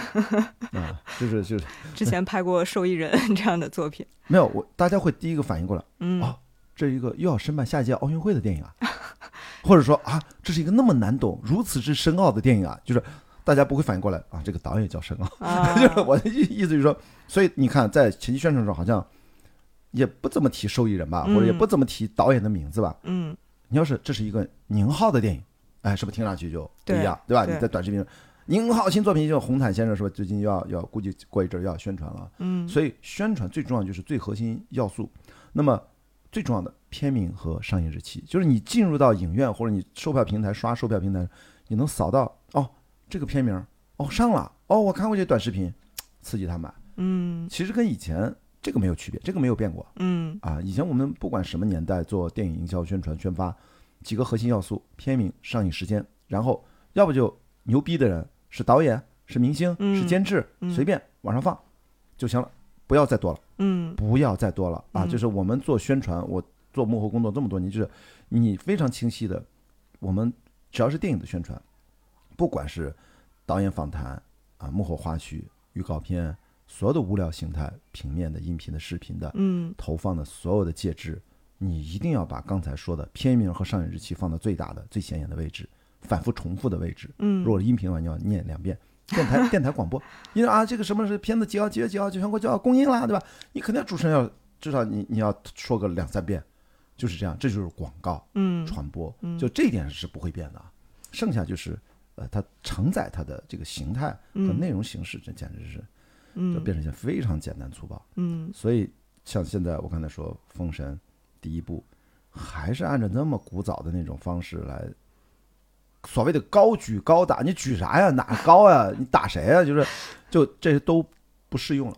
啊，就是就是之前拍过《受益人》这样的作品，没有我，大家会第一个反应过来，嗯哦这一个又要申办下一届奥运会的电影啊，或者说啊，这是一个那么难懂、如此之深奥的电影啊，就是大家不会反应过来啊，这个导演叫深奥，啊，就是我的意意思就是说，所以你看在前期宣传的时候好像也不怎么提受益人吧，或者也嗯不怎么提导演的名字吧。嗯你要是这是一个宁浩的电影，哎，是不是听上去就不一样，对吧？对你在短视频上，宁浩新作品就红毯先生是吧？最近又要要估计过一阵要宣传了，嗯所以宣传最重要就是最核心要素。那么最重要的片名和上映日期，就是你进入到影院或者你售票平台刷售票平台，你能扫到哦这个片名哦上了哦我看过这短视频，刺激他买。嗯其实跟以前这个没有区别，这个没有变过嗯啊。以前我们不管什么年代做电影营销宣传宣发，几个核心要素：片名、上映时间，然后要不就牛逼的人是导演、是明星、嗯是监制，嗯随便往上放就行了，不要再多了。嗯不要再多了啊！嗯就是我们做宣传，我做幕后工作这么多年，就是你非常清晰的，我们只要是电影的宣传，不管是导演访谈啊、幕后花絮、预告片，所有的无聊形态、平面的、音频的、视频的嗯投放的所有的介质，你一定要把刚才说的片名和上映日期放到最大的、最显眼的位置，反复重复的位置。嗯，如果是音频的话，你要念两遍。电台 电台广播，因为啊，这个什么是片子几号几月几号就全国就要公映啦，对吧？你肯定要主持人要至少你你要说个两三遍，就是这样，这就是广告嗯传播，嗯就这一点是不会变的啊。剩下就是呃，它承载它的这个形态和嗯内容形式，这简直是就嗯变成一件非常简单粗暴。嗯所以像现在我刚才说《封神》第一部，还是按照那么古早的那种方式来，所谓的高举高打，你举啥呀？哪高呀？你打谁呀？就是，就这些都不适用了。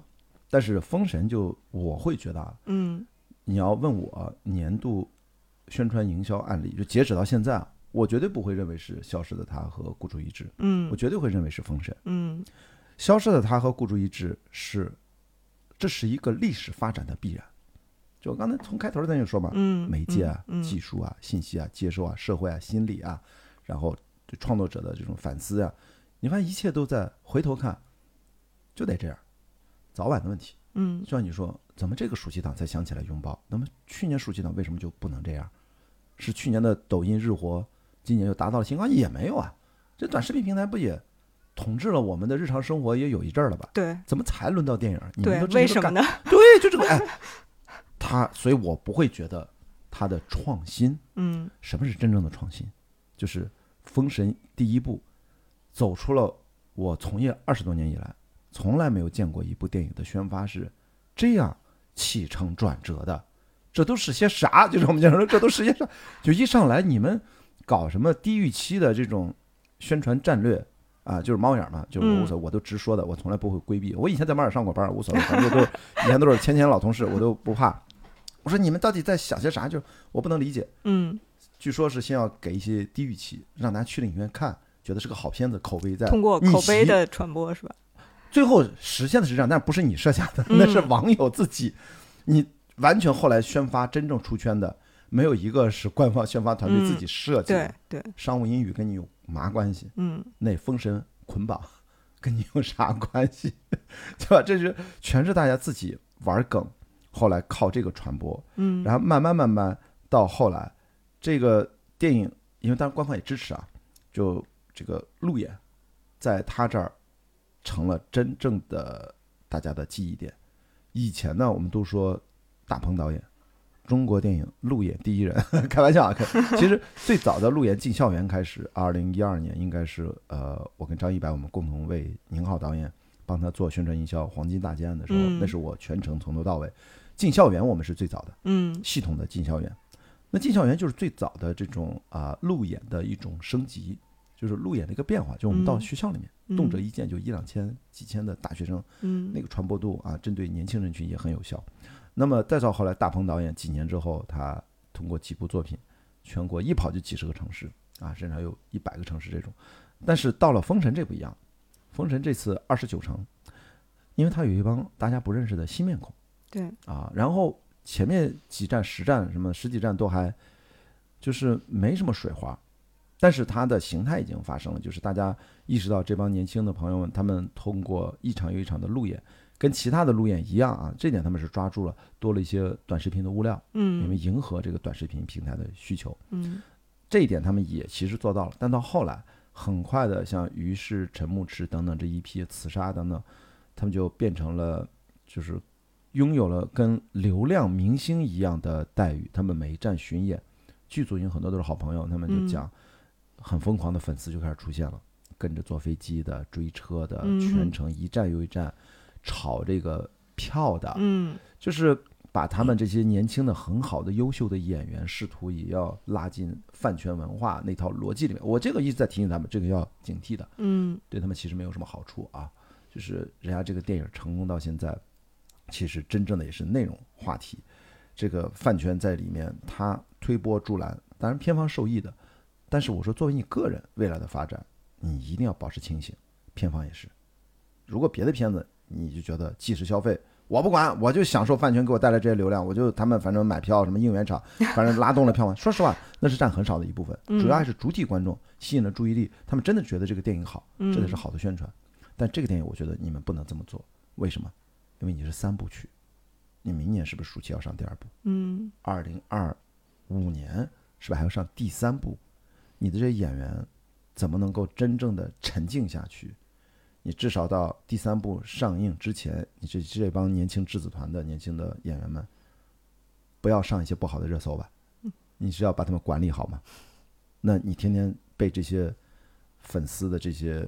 但是《封神》就我会觉得啊，嗯你要问我年度宣传营销案例，就截止到现在啊，我绝对不会认为是《消失的他》和《孤注一掷》，嗯我绝对会认为是《封神》。嗯《消失的他》和《孤注一掷》是，这是一个历史发展的必然。就我刚才从开头咱就说嘛，嗯，媒介啊、嗯技术啊、信息啊、接收啊、社会啊、心理啊，然后对创作者的这种反思啊，你发现一切都在回头看，就得这样，早晚的问题。嗯就像你说，怎么这个暑期档才想起来拥抱？那么去年暑期档为什么就不能这样？是去年的抖音日活，今年又达到了新高？也没有啊，这短视频平台不也统治了我们的日常生活也有一阵儿了吧？对怎么才轮到电影？你们都，为什么呢？对，就这个哎，他，所以我不会觉得他的创新。嗯什么是真正的创新？就是《封神》第一部走出了我从业二十多年以来从来没有见过一部电影的宣发是这样起承转折的。这都是些啥？就是我们讲说，这都是些啥？就一上来你们搞什么低预期的这种宣传战略啊，就是猫眼嘛，就是我无所谓，我都直说的，我从来不会规避。我以前在猫眼上过班，无所谓，反正都是以前都是前前老同事，我都不怕。我说你们到底在想些啥？就是我不能理解。嗯，据说是先要给一些低预期，让大家去了影院看，觉得是个好片子，口碑在通过口碑的传播是吧？最后实现的是这样，但不是你设想的，嗯那是网友自己。你完全后来宣发真正出圈的，没有一个是官方宣发团队自己设计的。对对，商务英语跟你有嘛关系？嗯那封神捆绑跟你有啥关系？对吧？这是全是大家自己玩梗，后来靠这个传播，嗯，然后慢慢慢慢到后来，这个电影，因为当然官方也支持啊，就这个路演，在他这儿成了真正的大家的记忆点。以前呢，我们都说大鹏导演，中国电影路演第一人，开玩笑啊。开其实最早的路演进校园开始，二零一二年应该是呃，我跟张一白我们共同为宁浩导演帮他做宣传营销《黄金大劫案》的时候，嗯那是我全程从头到尾进校园，我们是最早的。嗯系统的进校园。那进校园就是最早的这种啊、路演的一种升级，就是路演的一个变化，就我们到嗯学校里面，嗯动辄一见就一两千、几千的大学生，嗯那个传播度啊，针对年轻人群也很有效。那么再到后来，大鹏导演几年之后，他通过几部作品，全国一跑就几十个城市啊，甚至还有一百个城市这种。但是到了封神这不一样，封神这次二十九城，因为他有一帮大家不认识的新面孔。对，啊，然后前面几站、十站什么十几站都还就是没什么水花，但是它的形态已经发生了，就是大家意识到这帮年轻的朋友们，他们通过一场又一场的路演，跟其他的路演一样啊，这点他们是抓住了，多了一些短视频的物料，嗯。因为嗯迎合这个短视频平台的需求，嗯。这一点他们也其实做到了，但到后来很快的，像于是、陈牧驰等等这一批刺杀等等，他们就变成了就是拥有了跟流量明星一样的待遇。他们每一站巡演，剧组已经很多都是好朋友，他们就嗯讲很疯狂的粉丝就开始出现了，跟着坐飞机的、追车的，嗯全程一站又一站炒这个票的，嗯就是把他们这些年轻的、很好的、优秀的演员，试图也要拉进饭圈文化那套逻辑里面。我这个一直在提醒他们，这个要警惕的，嗯对他们其实没有什么好处啊。就是人家这个电影成功到现在，其实真正的也是内容话题。这个饭圈在里面，他推波助澜，当然片方受益的。但是我说，作为你个人未来的发展，你一定要保持清醒，片方也是。如果别的片子你就觉得即时消费，我不管，我就享受饭圈给我带来这些流量，我就他们反正买票什么应援场，反正拉动了票房。说实话，那是占很少的一部分，主要还是主体观众吸引了注意力，他们真的觉得这个电影好，这才是好的宣传。但这个电影，我觉得你们不能这么做，为什么？因为你是三部曲，你明年是不是暑期要上第二部？嗯二零二五年是不是还要上第三部？你的这些演员怎么能够真正的沉静下去？你至少到第三部上映之前，你这这帮年轻质子团的年轻的演员们，不要上一些不好的热搜吧？你是要把他们管理好吗？那你天天被这些粉丝的这些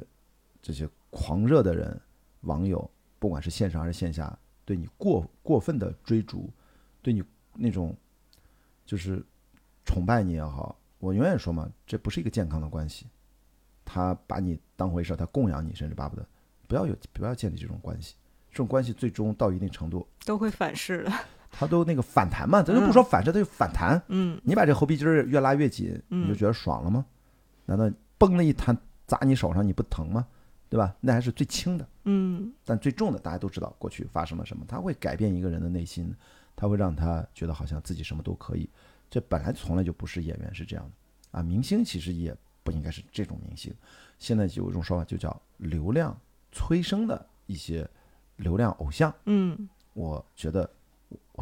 这些狂热的人、网友，不管是线上还是线下，对你过过分的追逐，对你那种就是崇拜你也好，我永远说嘛，这不是一个健康的关系。他把你当回事儿，他供养你，甚至巴不得不要有不要建立这种关系。这种关系最终到一定程度，都会反噬的。他都那个反弹嘛，咱就不说反射，他就反弹。嗯你把这猴皮筋儿越拉越紧，嗯你就觉得爽了吗？难道嘣的一弹砸你手上你不疼吗？对吧？那还是最轻的，嗯但最重的大家都知道过去发生了什么，它会改变一个人的内心，它会让他觉得好像自己什么都可以。这本来从来就不是演员是这样的啊，明星其实也不应该是这种明星。现在就有一种说法，就叫流量催生的一些流量偶像。嗯我觉得，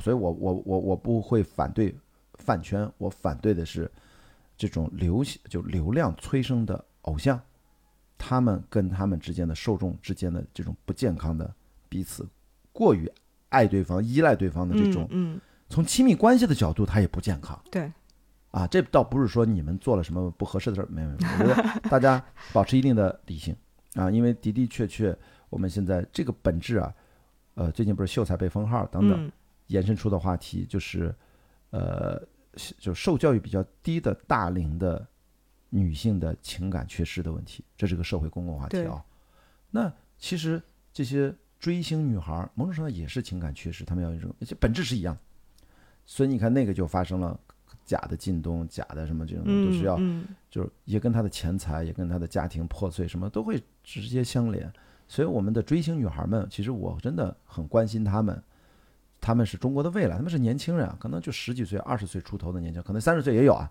所以我我我我不会反对饭圈，我反对的是这种流行就流量催生的偶像，他们跟他们之间的受众之间的这种不健康的彼此过于爱对方、依赖对方的这种，嗯从亲密关系的角度，它也不健康。对，啊，这倒不是说你们做了什么不合适的事儿，没有，没有，我觉得大家保持一定的理性。啊，因为的的确确，我们现在这个本质啊，呃，最近不是秀才被封号等等，嗯。延伸出的话题就是，呃，就受教育比较低的大龄的女性的情感缺失的问题，这是个社会公共话题啊。那其实这些追星女孩儿，某种程度上也是情感缺失，她们要有一种，本质是一样的。所以你看，那个就发生了假的靳东、假的什么这种，嗯都是要嗯就是也跟她的钱财，也跟她的家庭破碎什么都会直接相连。所以我们的追星女孩们，其实我真的很关心她们，她们是中国的未来，她们是年轻人啊，可能就十几岁、二十岁出头的年轻人，可能三十岁也有啊，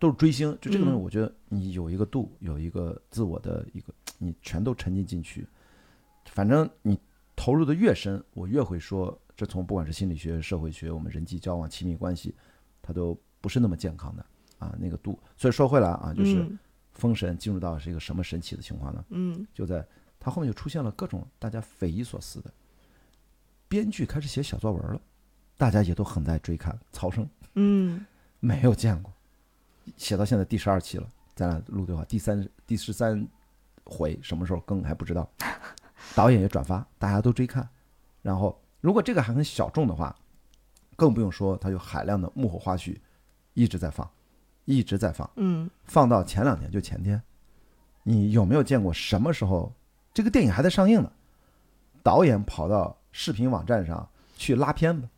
都是追星。就这个东西，嗯我觉得你有一个度，有一个自我的一个，你全都沉浸进去，反正你投入的越深，我越会说，这从不管是心理学、社会学，我们人际交往、亲密关系，它都不是那么健康的啊，那个度。所以说回来啊，就是嗯封神进入到是一个什么神奇的情况呢？嗯就在它后面就出现了各种大家匪夷所思的，编剧开始写小作文了，大家也都很在追看。曹生嗯没有见过，写到现在第十二期了，咱俩录对话第三第十三回什么时候更还不知道，导演也转发，大家都追看。然后如果这个还很小众的话，更不用说它有海量的幕后花絮一直在放，一直在放。嗯放到前两天，就前天，你有没有见过什么时候这个电影还在上映呢？导演跑到视频网站上去拉片子，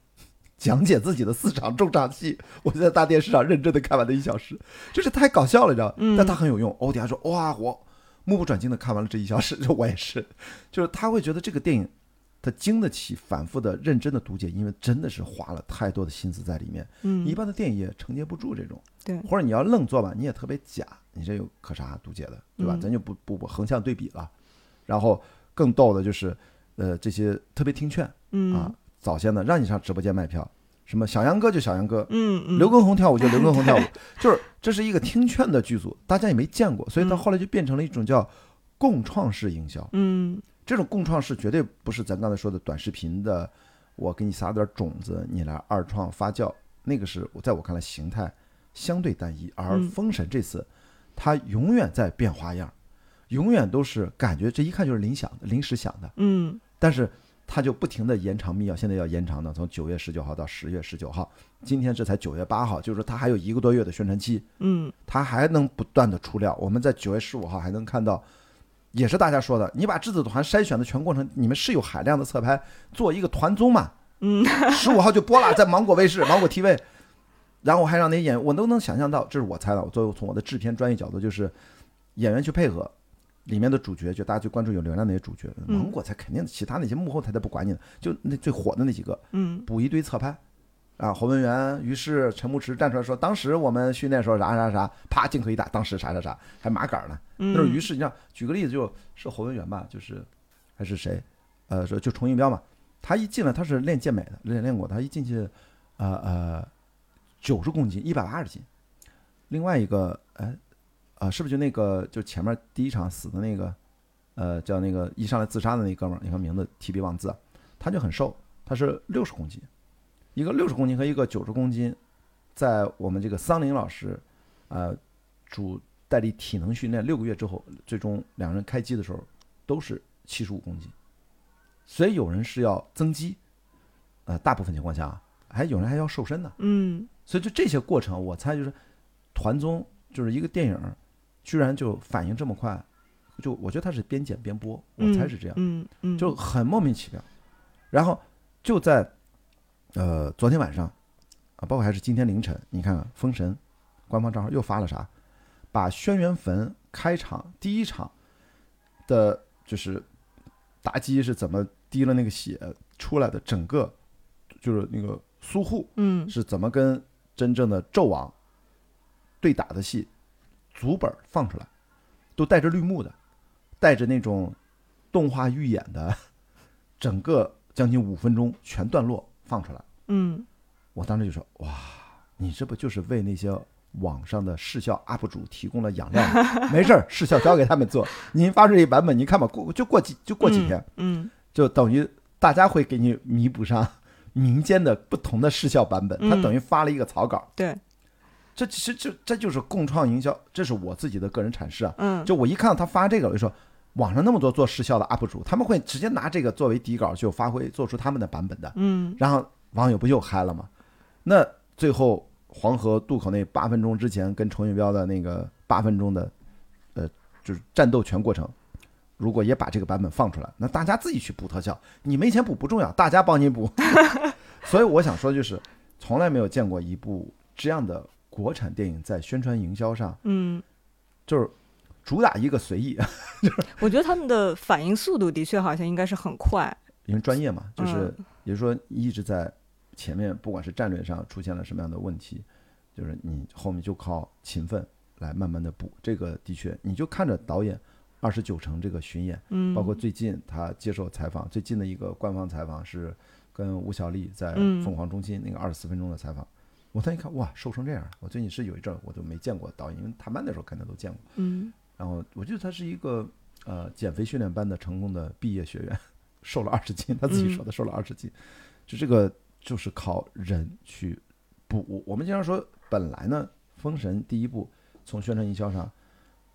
讲解自己的四场重场戏。我就在大电视上认真的看完了一小时，就是太搞笑了，你知道？嗯但他很有用。欧迪还说：“哇，我目不转睛的看完了这一小时。”我也是，就是他会觉得这个电影。他经得起反复的认真的读解，因为真的是花了太多的心思在里面。嗯，一般的电影也承接不住这种。对或者你要愣做吧，你也特别假，你这有可啥读解的，对吧？嗯咱就不不不横向对比了。然后更逗的就是，呃，这些特别听劝嗯啊，早先的让你上直播间卖票，什么小杨哥就小杨哥，嗯嗯。刘畊宏跳舞就刘畊宏跳舞，就是这是一个听劝的剧组，大家也没见过，所以到嗯。后来就变成了一种叫共创式营销。嗯。这种共创式绝对不是咱刚才说的短视频的，我给你撒点种子，你来二创发酵，那个是在我看来形态相对单一。而嗯封神这次，它永远在变花样，永远都是感觉这一看就是临想的、临时想的，嗯。但是它就不停的延长密钥，现在要延长呢，从九月十九号到十月十九号，今天这才九月八号，就是说它还有一个多月的宣传期，嗯它还能不断的出料。我们在九月十五号还能看到，也是大家说的，你把质子团筛选的全过程，你们是有海量的侧拍，做一个团综嘛？嗯，十五号就播了，在芒果卫视、芒果 TV，然后还让那些演员，我都能想象到，这是我猜的，我作为从我的制片专业角度，就是演员去配合。里面的主角，就大家最关注有流量那些主角，嗯。芒果才肯定，其他那些幕后台才不管你呢，就那最火的那几个，嗯。补一堆侧拍，啊，侯文元、于是陈牧驰站出来说，当时我们训练时候啥啥啥，啪镜头一打，当时啥啥啥，还麻杆呢，嗯，那是于是，你知道，举个例子，就是侯文元吧，就是还是谁，呃，说就崇英彪嘛，他一进来他是练健美的，练练过，他一进去，呃呃，九十公斤，一百八十斤，另外一个，哎，啊、是不是就那个就前面第一场死的那个，呃，叫那个一上来自杀的那哥们儿，你看名字提笔忘字，他就很瘦，他是六十公斤，一个六十公斤和一个九十公斤，在我们这个桑林老师，呃，主代理体能训练六个月之后，最终两人开机的时候都是七十五公斤，所以有人是要增肌，呃，大部分情况下啊，还有人还要瘦身呢。嗯所以就这些过程，我猜就是团综就是一个电影，居然就反应这么快，就我觉得他是边剪边播，我猜是这样，嗯嗯，就很莫名其妙。然后就在呃，昨天晚上啊，包括还是今天凌晨，你看看封神官方账号又发了啥？把轩辕坟开场第一场的，就是妲己是怎么滴了那个血出来的，整个就是那个苏护嗯是怎么跟真正的纣王对打的戏，足本放出来，都带着绿幕的，带着那种动画预演的，整个将近五分钟全段落放出来。嗯我当时就说：“哇，你这不就是为那些网上的视效 UP 主提供了养料吗？没事儿，视效交给他们做。您发出一版本，您看吧，过就过几就过几天，嗯就等于大家会给你弥补上民间的不同的视效版本。他嗯等于发了一个草稿，对，这其实就这就是共创营销，这是我自己的个人阐释啊。嗯就我一看到他发这个，我就说，网上那么多做视效的 UP 主，他们会直接拿这个作为底稿就发挥做出他们的版本的。嗯然后网友不就嗨了吗？那最后黄河渡口那八分钟之前跟程云彪的那个八分钟的，呃，就是战斗全过程，如果也把这个版本放出来，那大家自己去补特效，你没钱补不重要，大家帮你补。所以我想说，就是从来没有见过一部这样的国产电影在宣传营销上，嗯，就是主打一个随意，我觉得他们的反应速度的确好像应该是很快。因为专业嘛，就是嗯也就是说一直在前面，不管是战略上出现了什么样的问题，就是你后面就靠勤奋来慢慢的补。这个的确，你就看着导演二十九城这个巡演，嗯，包括最近他接受采访，最近的一个官方采访是跟吴小莉在嗯凤凰中心那个二十四分钟的采访。我当时一看，哇，瘦成这样！我最近是有一阵儿我都没见过导演，因为谈判的时候肯定都见过。嗯然后我觉得他是一个呃减肥训练班的成功的毕业学员，瘦了二十斤，他自己说的瘦了二十斤，就这个就是靠人去补。我们经常说，本来呢，《封神》第一部从宣传营销上，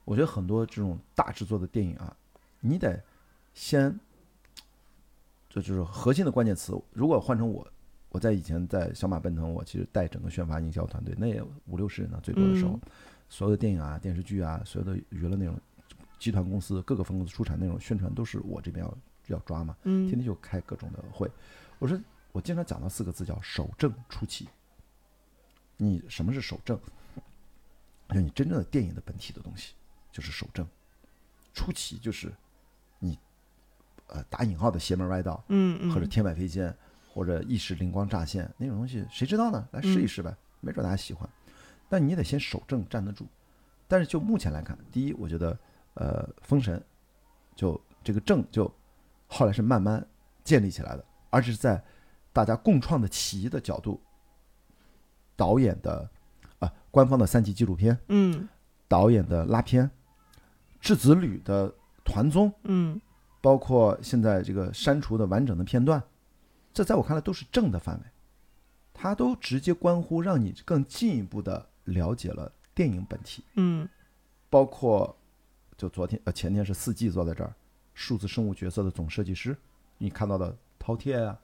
我觉得很多这种大制作的电影啊，你得先，这就是核心的关键词。如果换成我，我在以前在小马奔腾，我其实带整个宣发营销团队，那也五六十人呢，最多的时候。嗯所有的电影啊、电视剧啊、所有的娱乐内容，集团公司各个分公司出产内容宣传都是我这边要要抓嘛，天嗯天就开各种的会。我说我经常讲到四个字叫守正出奇。你什么是守正？就你真正的电影的本体的东西就是守正，出奇就是你呃打引号的邪门歪道，嗯嗯，或者天外飞仙，或者一时灵光乍现那种东西，谁知道呢？来试一试呗，没准大家喜欢。但你得先守正站得住。但是就目前来看，第一，我觉得呃，封神就这个正就后来是慢慢建立起来的，而且是在大家共创的起义的角度，导演的啊、官方的三级纪录片，嗯导演的拉片，质子旅的团综，嗯包括现在这个删除的完整的片段，这在我看来都是正的范围，它都直接关乎让你更进一步的了解了电影本体，嗯。包括就昨天呃前天是四季坐在这儿，数字生物角色的总设计师，你看到的饕餮啊，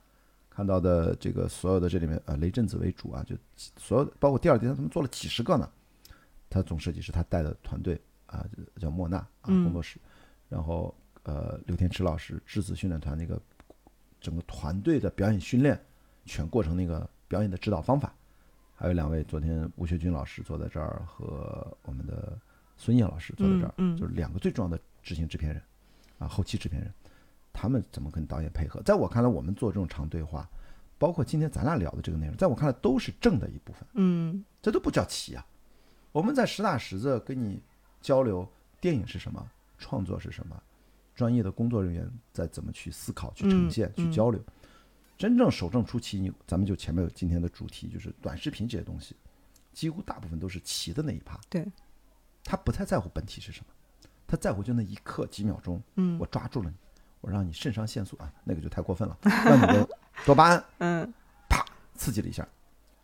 看到的这个所有的这里面呃雷震子为主啊，就所有的包括第二、第三，他们做了几十个呢，他总设计师他带的团队啊叫莫纳啊嗯。工作室，然后呃刘天池老师质子训练团那个整个团队的表演训练全过程那个表演的指导方法，还有两位昨天吴学军老师坐在这儿和我们的孙燕老师坐在这儿，嗯嗯就是两个最重要的执行制片人啊后期制片人，他们怎么跟导演配合？在我看来，我们做这种长对话，包括今天咱俩聊的这个内容，在我看来都是正的一部分。嗯这都不叫奇啊！我们在实打实的跟你交流电影是什么，创作是什么，专业的工作人员在怎么去思考、去呈现、嗯去交流。真正守正出奇，你咱们就前面有今天的主题，就是短视频这些东西，几乎大部分都是齐的那一趴。对，他不太在乎本体是什么，他在乎就那一刻几秒钟，嗯我抓住了你，我让你肾上腺素啊，那个就太过分了，让你的 多巴胺嗯啪刺激了一下，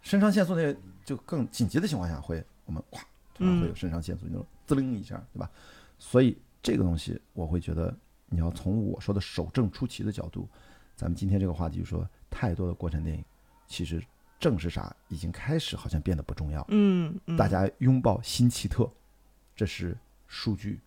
肾上腺素那就更紧急的情况下会，我们咵突然会有肾上腺素那种滋灵一下，对吧？所以这个东西我会觉得你要从我说的守正出奇的角度，咱们今天这个话题就说太多的国产电影，其实正是啥已经开始好像变得不重要，嗯嗯，大家拥抱新奇特，这是数据、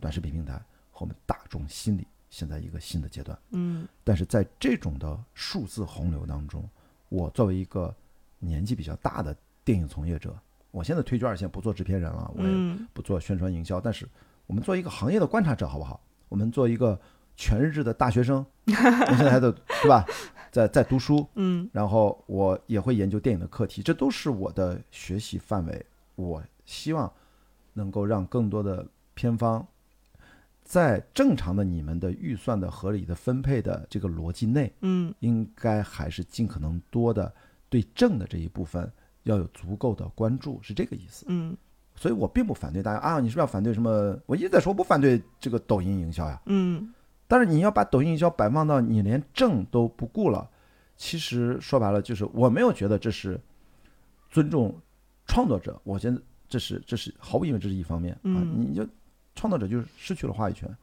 短视频平台和我们大众心理现在一个新的阶段。嗯但是在这种的数字洪流当中，我作为一个年纪比较大的电影从业者，我现在退居二线，不做制片人了，我也嗯不做宣传营销，但是我们做一个行业的观察者，好不好？我们做一个全日制的大学生，我现在还在对吧，在在读书，嗯然后我也会研究电影的课题，这都是我的学习范围。我希望能够让更多的片方在正常的你们的预算的合理的分配的这个逻辑内，嗯应该还是尽可能多的对正的这一部分要有足够的关注，是这个意思。嗯所以我并不反对大家啊，你是不是要反对什么？我一直在说不反对这个抖音营销呀，嗯。但是你要把抖音营销摆放到你连正都不顾了，其实说白了就是我没有觉得这是尊重创作者，我觉得这是这是毫无疑问这是一方面啊，嗯。你就创作者就是失去了话语权，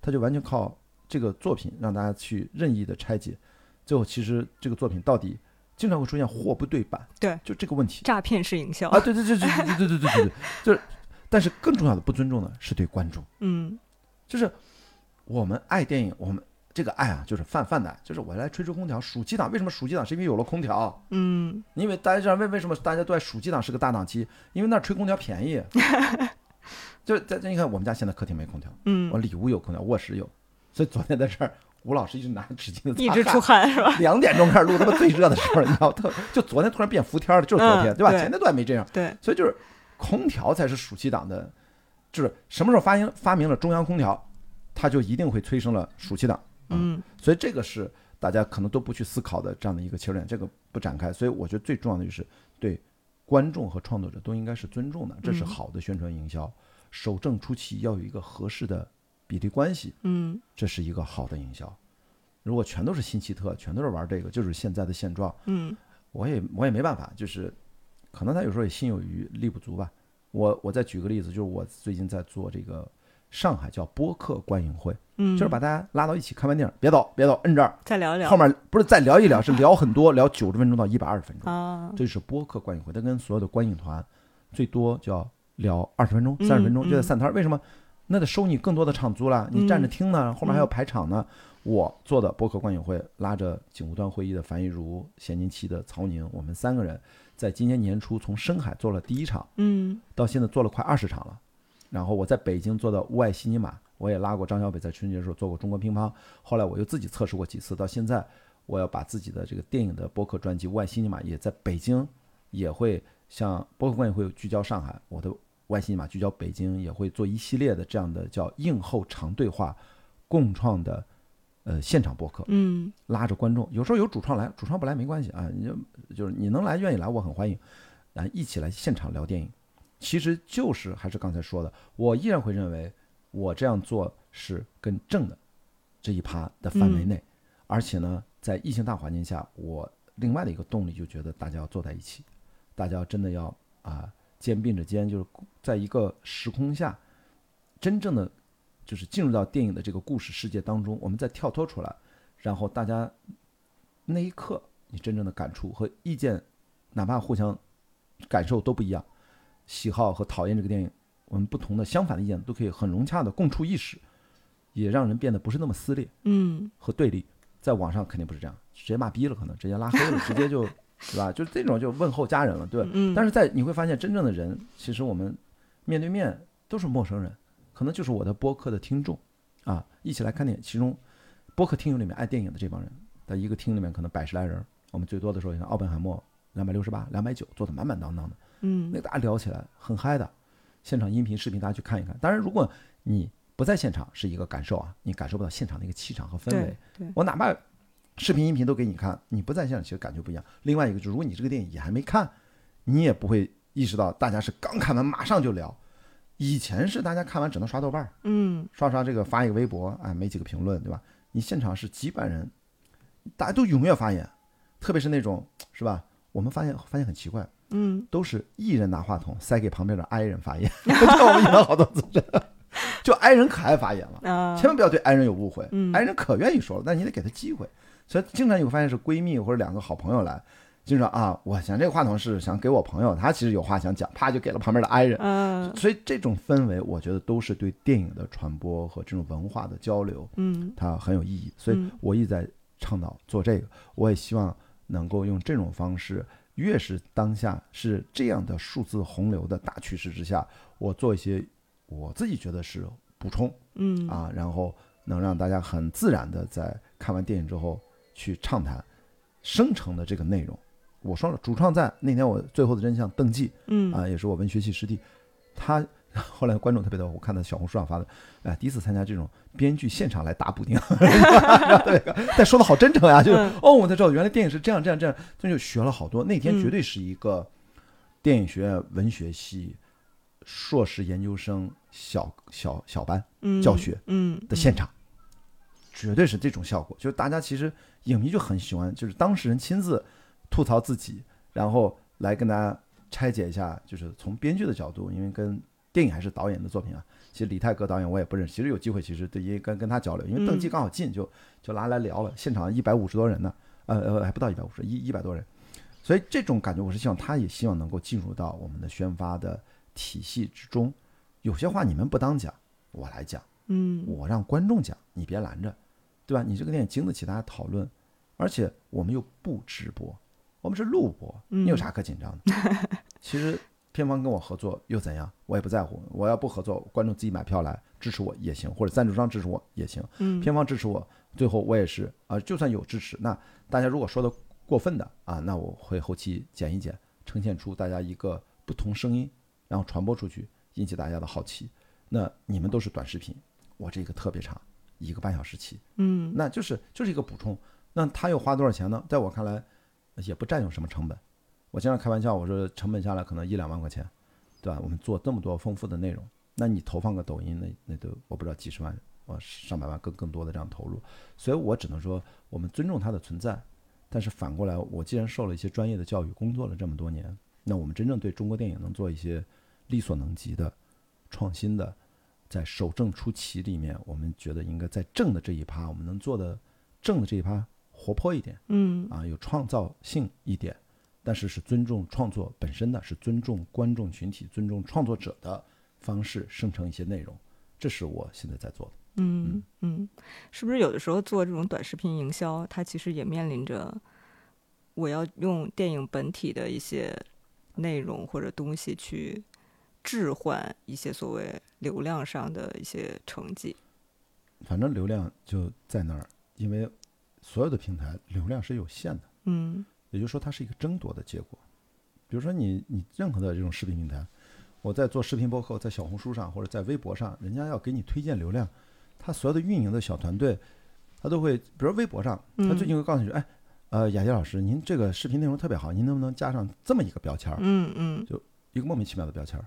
他就完全靠这个作品让大家去任意的拆解，最后其实这个作品到底经常会出现货不对版，对，就这个问题诈骗式营销啊，对对对对对对对对对对，就是，但是更重要的不尊重呢是对观众。嗯就是我们爱电影，我们这个爱啊，就是泛泛的爱，就是我来吹吹空调。暑期档为什么暑期档？是因为有了空调。嗯因为大家知道为为什么大家都在暑期档是个大档期？因为那儿吹空调便宜。就是在你看，我们家现在客厅没空调，嗯我嗯，里屋有空调，卧室有。所以昨天在这儿，吴老师一直拿着纸巾子一直出汗。是吧？两点钟开始录，他妈最热的时候，你知道，特就昨天突然变伏天了，就是昨天，对吧？前天都还没这样。对，所以就是空调才是暑期档的，就是什么时候发明发明了中央空调，它就一定会催生了暑期档。嗯所以这个是大家可能都不去思考的这样的一个切入点，这个不展开。所以我觉得最重要的就是对观众和创作者都应该是尊重的，这是嗯好的宣传营销。守正出奇要有一个合适的比例关系，嗯这是一个好的营销。如果全都是新奇特，全都是玩这个，就是现在的现状，嗯我也我也没办法，就是可能他有时候也心有余力不足吧。我我再举个例子，就是我最近在做这个上海叫播客观影会，嗯，就是把大家拉到一起看完电影，别走别走，摁这儿，再聊一聊后面不是再聊一聊，是 聊很多，聊九十分钟到一百二十分钟，啊，这就是播客观影会。它跟所有的观影团最多就要聊二十分钟、嗯三十分钟，就在嗯散摊儿。为什么？那得收你更多的场租了，你站着嗯听呢，后面还要排场呢。我做的播客观影会，拉着警务端会议的樊一茹、咸宁七的曹宁，我们三个人在今年年初从深海做了第一场，嗯到现在做了快二十场了。然后我在北京做的屋外西尼玛，我也拉过张小北在春节的时候做过中国乒乓，后来我又自己测试过几次，到现在我要把自己的这个电影的播客专辑《屋外西尼玛》也在北京也会像播客观影会聚焦上海，我的《屋外西尼玛》聚焦北京，也会做一系列的这样的叫映后长对话共创的呃现场播客。嗯拉着观众，有时候有主创来，主创不来没关系啊，你就就是你能来愿意来，我很欢迎，啊，一起来现场聊电影，其实就是还是刚才说的，我依然会认为我这样做是跟正的这一趴的范围内，而且呢，在疫情大环境下，我另外的一个动力就觉得大家要坐在一起，大家真的要啊肩并着肩，就是在一个时空下，真正的就是进入到电影的这个故事世界当中，我们再跳脱出来。然后大家那一刻你真正的感触和意见，哪怕互相感受都不一样，喜好和讨厌这个电影，我们不同的相反的意见都可以很融洽的共处一室，也让人变得不是那么撕裂嗯和对立。在网上肯定不是这样，直接骂逼了，可能直接拉黑了，直接就，对吧？就是这种就问候家人了，对吧。嗯，但是在你会发现，真正的人，其实我们面对面都是陌生人，可能就是我的播客的听众啊，一起来看电影。其中，播客听友里面爱电影的这帮人，在一个厅里面可能百十来人，我们最多的时候，你看奥本海默两百六十八、两百九，坐的满满当当的，嗯那大家聊起来很嗨的。现场音频、视频大家去看一看。当然，如果你不在现场，是一个感受啊，你感受不到现场的一个气场和氛围。对，我哪怕视频、音频都给你看，你不在现场，其实感觉不一样。另外一个就是，如果你这个电影也还没看，你也不会意识到大家是刚看完马上就聊。以前是大家看完只能刷豆瓣儿，嗯刷刷这个发一个微博，哎，没几个评论，对吧？你现场是几百人，大家都踊跃发言，特别是那种是吧？我们发现发现很奇怪，嗯都是艺人拿话筒塞给旁边的 I 人发言，这我们演了好多次，就 I 人可爱发言了。啊，千万不要对 i 人有误会，，i 人可愿意说了，但你得给他机会。所以经常你会发现是闺蜜或者两个好朋友来，就说啊，我想这个话筒是想给我朋友，他其实有话想讲，啪就给了旁边的爱人。嗯所以这种氛围，我觉得都是对电影的传播和这种文化的交流，嗯它很有意义。所以嗯我一直在倡导做这个，我也希望能够用这种方式，越是当下是这样的数字洪流的大趋势之下，我做一些我自己觉得是补充嗯啊，然后能让大家很自然的在看完电影之后去畅谈生成的这个内容。我说了，主创在那天我最后的真相，邓记嗯啊，也是我文学系师弟，他 后来观众特别多，我看到小红书上发的，哎，第一次参加这种编剧现场来打补丁，对，但说的好真诚呀，就是、嗯哦，我才知道原来电影是这样这样这样，这就学了好多。那天绝对是一个电影学院文学系硕士研究生小小小班嗯教学嗯的现场，绝对是这种效果。就是大家其实影迷就很喜欢，就是当事人亲自吐槽自己，然后来跟大家拆解一下，就是从编剧的角度，因为跟电影还是导演的作品啊。其实李泰阁导演我也不认识，其实有机会其实对也跟跟他交流，因为邓骥嗯刚好近，就就拿来聊了。现场一百五十多人呢，呃呃还不到一百五十，一一百多人。所以这种感觉，我是希望他也希望能够进入到我们的宣发的体系之中。有些话你们不当讲，我来讲。嗯我让观众讲，你别拦着，对吧？你这个电影经得起大家讨论，而且我们又不直播，我们是录播，你有啥可紧张的？其实片方跟我合作又怎样？我也不在乎。我要不合作，观众自己买票来支持我也行，或者赞助商支持我也行，嗯片方支持我，最后我也是啊、就算有支持，那大家如果说的过分的啊，那我会后期剪一剪，呈现出大家一个不同声音，然后传播出去，引起大家的好奇。那你们都是短视频，我这个特别长，一个半小时起，嗯那就是就是一个补充。那他又花多少钱呢？在我看来，也不占用什么成本。我经常开玩笑，我说成本下来可能一两万块钱，对吧？我们做这么多丰富的内容，那你投放个抖音，那那都我不知道几十万，我上百万更更多的这样投入。所以我只能说，我们尊重它的存在。但是反过来，我既然受了一些专业的教育，工作了这么多年，那我们真正对中国电影能做一些力所能及的、创新的，在守正出奇里面，我们觉得应该在正的这一趴，我们能做的正的这一趴活泼一点嗯。啊，有创造性一点，但是是尊重创作本身的，是尊重观众群体、尊重创作者的方式生成一些内容，这是我现在在做的。嗯嗯，是不是有的时候做这种短视频营销，它其实也面临着我要用电影本体的一些内容或者东西去置换一些所谓流量上的一些成绩。反正流量就在那儿，因为所有的平台流量是有限的，嗯也就是说它是一个争夺的结果。比如说你你任何的这种视频平台，我在做视频博客，在小红书上或者在微博上，人家要给你推荐流量，他所有的运营的小团队，他都会，比如说微博上，他最近会告诉你说，哎，呃，雅迪老师，您这个视频内容特别好，您能不能加上这么一个标签儿，嗯嗯一个莫名其妙的标签儿？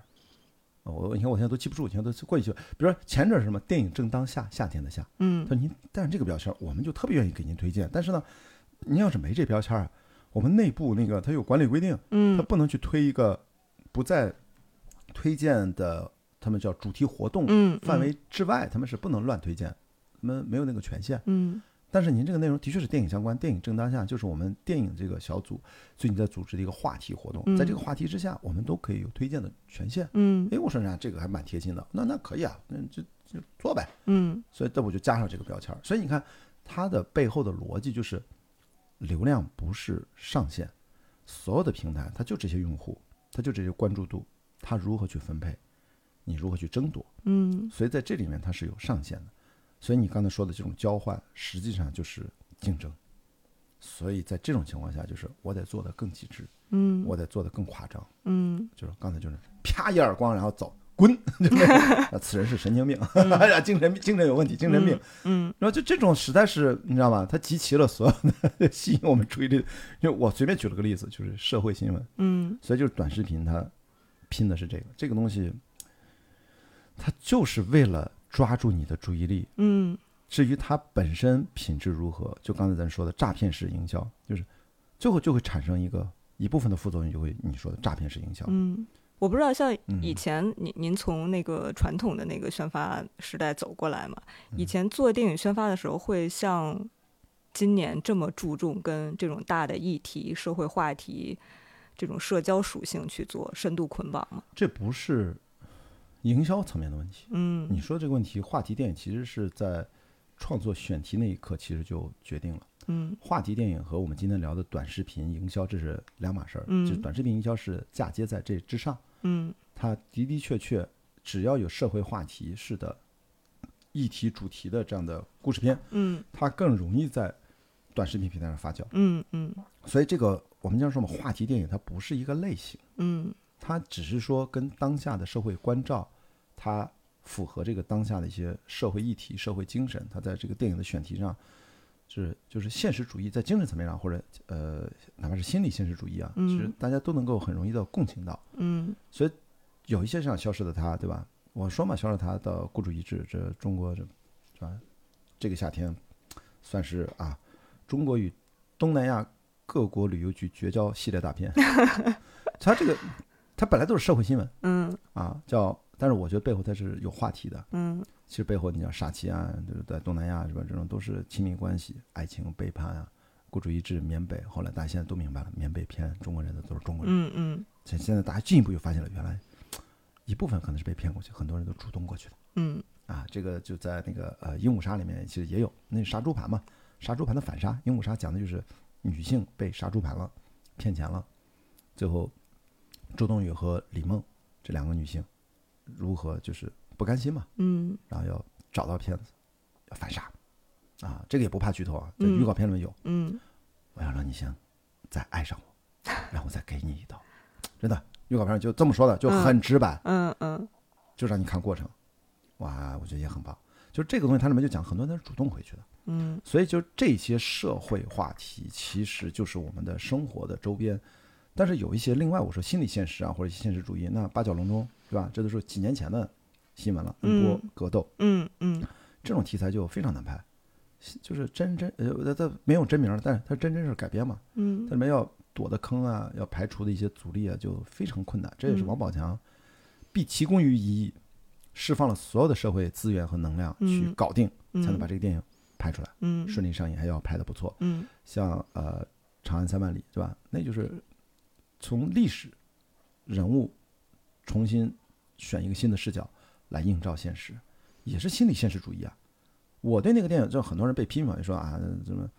哦我你看我现在都记不住，你看都过去，比如说前者是什么电影正当夏，夏天的夏，嗯他说您带上这个标签，我们就特别愿意给您推荐。但是呢，您要是没这标签啊，我们内部那个它有管理规定，它嗯不能去推一个不在推荐的，他们叫主题活动嗯范围之外，他们是不能乱推荐，他们没有那个权限。嗯但是您这个内容的确是电影相关，电影正当下就是我们电影这个小组最近在组织的一个话题活动，在这个话题之下，我们都可以有推荐的权限。嗯哎，我说人家这个还蛮贴心的，那那可以啊，那就就做呗。嗯所以这我就加上这个标签。所以你看，它的背后的逻辑就是，流量不是上限，所有的平台它就这些用户，它就这些关注度，它如何去分配，你如何去争夺，嗯所以在这里面它是有上限的。所以你刚才说的这种交换，实际上就是竞争。所以在这种情况下，就是我得做的更极致，嗯。我得做的更夸张，嗯。就是刚才就是啪一耳光，然后走，滚，就是啊此人是神经病，精神精神有问题，精神病。嗯然后就这种实在是你知道吗？它集齐了所有的吸引我们注意力。因为我随便举了个例子，就是社会新闻，嗯。所以就是短视频它拼的是这个，这个东西，它就是为了抓住你的注意力。嗯至于它本身品质如何，就刚才咱说的诈骗式营销，就是最后就会产生一个一部分的副作用，就会你说的诈骗式营销。嗯，我不知道，像嗯以前您您从那个传统的那个宣发时代走过来嘛，嗯以前做电影宣发的时候，会像今年这么注重跟这种大的议题、社会话题这种社交属性去做深度捆绑吗？这不是营销层面的问题。嗯。你说这个问题，话题电影其实是在创作选题那一刻其实就决定了。嗯。话题电影和我们今天聊的短视频营销这是两码事儿。嗯。就短视频营销是嫁接在这之上，嗯。它的的确确只要有社会话题式的议题主题的这样的故事片，嗯。它更容易在短视频平台上发酵。嗯嗯。所以这个我们经常说嘛，话题电影它不是一个类型，嗯它只是说跟当下的社会关照，它符合这个当下的一些社会议题、社会精神，它在这个电影的选题上。是，就是现实主义在精神层面上，或者呃，哪怕是心理现实主义啊，嗯其实大家都能够很容易的共情到。嗯有一些像消失的他，对吧？我说嘛，消失的她到孤注一掷，这中国这是吧？这个夏天算是啊，中国与东南亚各国旅游局绝交系列大片。它这个它本来都是社会新闻嗯啊，叫，但是我觉得背后它是有话题的。嗯其实背后你像杀妻案，就是在东南亚是吧？这种都是亲密关系、爱情背叛啊，孤注一掷、缅北。后来大家现在都明白了，缅北骗中国人的都是中国人。嗯嗯现现在大家进一步又发现了，原来一部分可能是被骗过去，很多人都主动过去的嗯啊。这个就在那个呃《鹦鹉杀》里面其实也有，那是杀猪盘嘛，杀猪盘的反杀。鹦鹉杀讲的就是女性被杀猪盘了，骗钱了，最后周冬雨和李梦这两个女性如何就是不甘心嘛，嗯然后要找到骗子，要反杀啊。这个也不怕剧透啊，在嗯预告片里面有。嗯我要让你先再爱上我，然后再给你一刀。真的，预告片上就这么说的，就很直白，嗯嗯就让你看过程。哇，我觉得也很棒。就这个东西，它里面就讲很多人是主动回去的，嗯所以就这些社会话题，其实就是我们的生活的周边。但是有一些另外，我说心理现实啊，或者现实主义，那八角笼中，对吧？这都是几年前的新闻了，恩波嗯。格斗。嗯嗯。这种题材就非常难拍，就是真真呃，它它没有真名，但是它真真是改编嘛，嗯。它里面要躲的坑啊，要排除的一些阻力啊，就非常困难。这也是嗯。王宝强必其功于一役，释放了所有的社会资源和能量去嗯搞定，才能把嗯这个电影拍出来，嗯。顺利上映，还要拍的不错。嗯。像呃《长安三万里》，对吧？那就是从历史人物重新选一个新的视角来映照现实，也是心理现实主义啊。我对那个电影，就很多人被批评，就说啊，怎么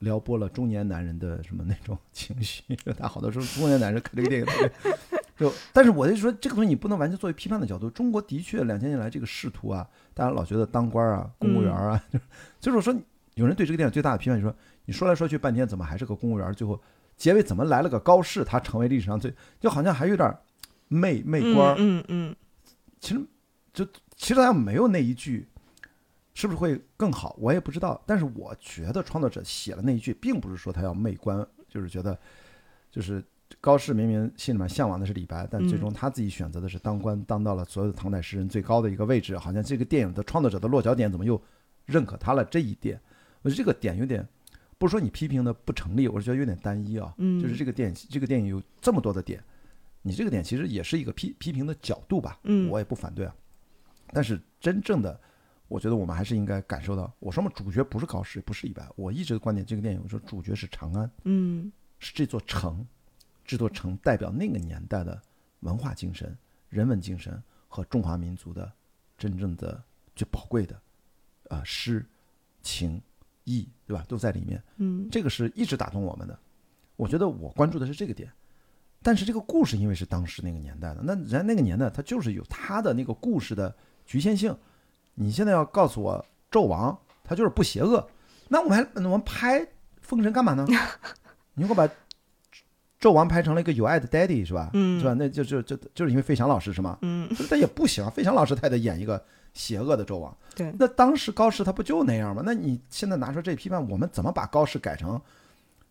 撩拨了中年男人的什么那种 情绪？他好多时候中年男人看这个电影特别，就，但是我就说这个东西你不能完全作为批判的角度。中国的确两千年来这个仕途啊，大家老觉得当官啊、公务员啊，就是我说有人对这个电影最大的批判，就说你说来说去半天怎么还是个公务员？最后结尾怎么来了个高适？他成为历史上最，就好像还有点媚媚官儿。嗯嗯其实就其实他没有那一句，是不是会更好？我也不知道。但是我觉得创作者写了那一句，并不是说他要媚官，就是觉得就是高适明明心里面向往的是李白，但最终他自己选择的是当官，当到了所有的唐代诗人最高的一个位置。好像这个电影的创作者的落脚点怎么又认可他了这一点？我觉得这个点有点。不是说你批评的不成立，我是觉得有点单一啊。嗯就是这个电影，这个电影有这么多的点，你这个点其实也是一个批批评的角度吧。嗯我也不反对啊。但是真正的，我觉得我们还是应该感受到，我说嘛，主角不是高适，不是李白。我一直的观点，这个电影我说主角是长安，嗯是这座城，这座城代表那个年代的文化精神、人文精神和中华民族的真正的最宝贵的，呃，诗、情、义，对吧？都在里面。嗯这个是一直打动我们的。我觉得我关注的是这个点，但是这个故事因为是当时那个年代的，那人家那个年代它就是有它的那个故事的局限性。你现在要告诉我纣王他就是不邪恶，那我们还我们拍《封神》干嘛呢？你如果把纣王拍成了一个有爱的 daddy 是吧？嗯是吧？那就就就就是因为费翔老师是吗？嗯但也不行，费翔老师他也得演一个邪恶的纣王。对那当时高适他不就那样吗？那你现在拿出这批判，我们怎么把高适改成？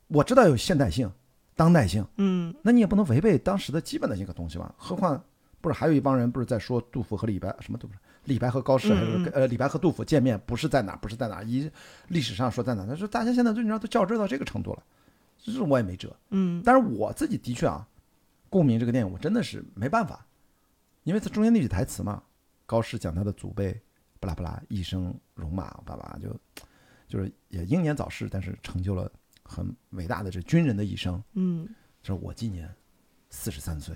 我知道有现代性、当代性，嗯那你也不能违背当时的基本的一个东西吧？何况不是还有一帮人不是在说杜甫和李白什么杜甫？李白和高适还是呃李白和杜甫见面不是在哪不是在哪儿？以历史上说在哪儿？他说大家现在最你知道都较真到这个程度了，这是我也没辙。嗯但是我自己的确啊，共鸣这个电影我真的是没办法，因为它中间那句台词嘛，高适讲他的祖辈，巴拉巴拉一生戎马，巴拉就就是也英年早逝，但是成就了很伟大的这军人的一生。嗯这是我今年四十三岁，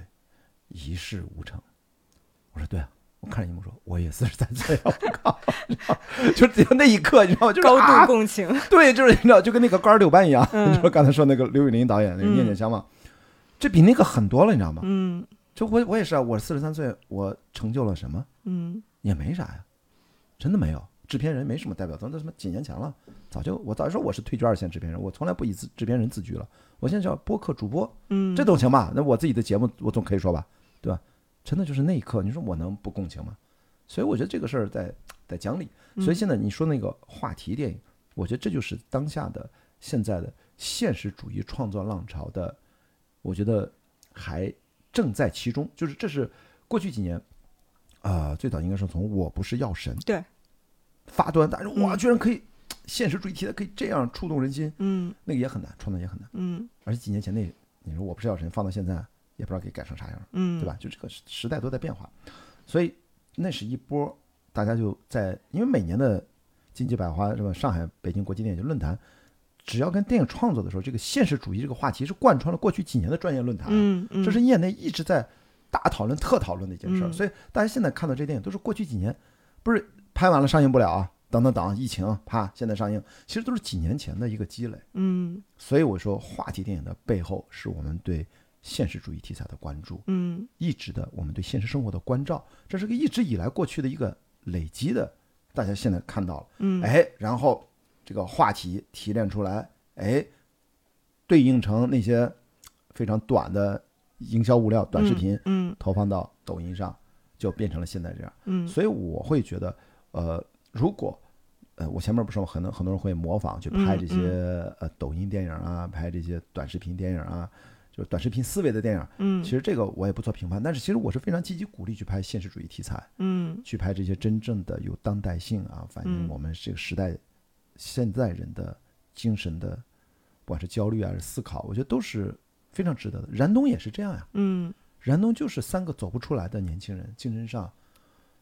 一事无成。我说对啊，我看着荧幕说，我也四十三岁了，我靠，就只有那一刻，你知道吗？就是高啊度共情，对，就是你知道，就跟那个高尔柳班一样，嗯你说刚才说那个刘宇宁导演那个《念念相望》，这比那个狠多了，你知道吗？嗯就我我也是啊，我四十三岁，我成就了什么？嗯也没啥呀，真的没有。制片人没什么代表作，那什么几年前了，早就我早就说我是退居二线制片人，我从来不以自制片人自居了。我现在叫播客主播，嗯，这都行吧？那我自己的节目我总可以说吧，对吧？真的就是那一刻，你说我能不共情吗？所以我觉得这个事儿在在讲理。所以现在你说那个话题电影，我觉得这就是当下的现在的现实主义创作浪潮的，我觉得还正在其中。就是这是过去几年啊、最早应该是从我不是药神对发端，但是哇，嗯居然可以现实主义题材可以这样触动人心，嗯那个也很难，创造也很难。嗯而且几年前那，你说我不是药神放到现在，也不知道给改成啥样了。嗯，对吧？？就这个时时代都在变化，所以那是一波，大家就在因为每年的金鸡百花是吧？上海、北京国际电影节论坛，只要跟电影创作的时候，这个现实主义这个话题是贯穿了过去几年的专业论坛，嗯嗯，这是业内一直在大讨论、特讨论的一件事儿。嗯所以大家现在看到这电影都是过去几年，不是拍完了上映不了啊，等等等，疫情啪现在上映，其实都是几年前的一个积累。嗯所以我说，话题电影的背后是我们对现实主义题材的关注。嗯一直的我们对现实生活的关照，这是个一直以来过去的一个累积的，大家现在看到了，嗯，哎，然后这个话题提炼出来，哎，对应成那些非常短的营销物料、短视频，嗯投放到抖音上，就变成了现在这样。嗯所以我会觉得，呃，如果呃，我前面不是说很多很多人会模仿去拍嗯这些、呃抖音电影啊，拍这些短视频电影啊，就是短视频思维的电影。嗯其实这个我也不做评判，但是其实我是非常积极鼓励去拍现实主义题材，嗯去拍这些真正的有当代性啊，反映嗯我们这个时代现在人的精神的，不管是焦虑啊还是思考，我觉得都是非常值得的。燃冬也是这样呀，嗯，燃冬就是三个走不出来的年轻人，精神上，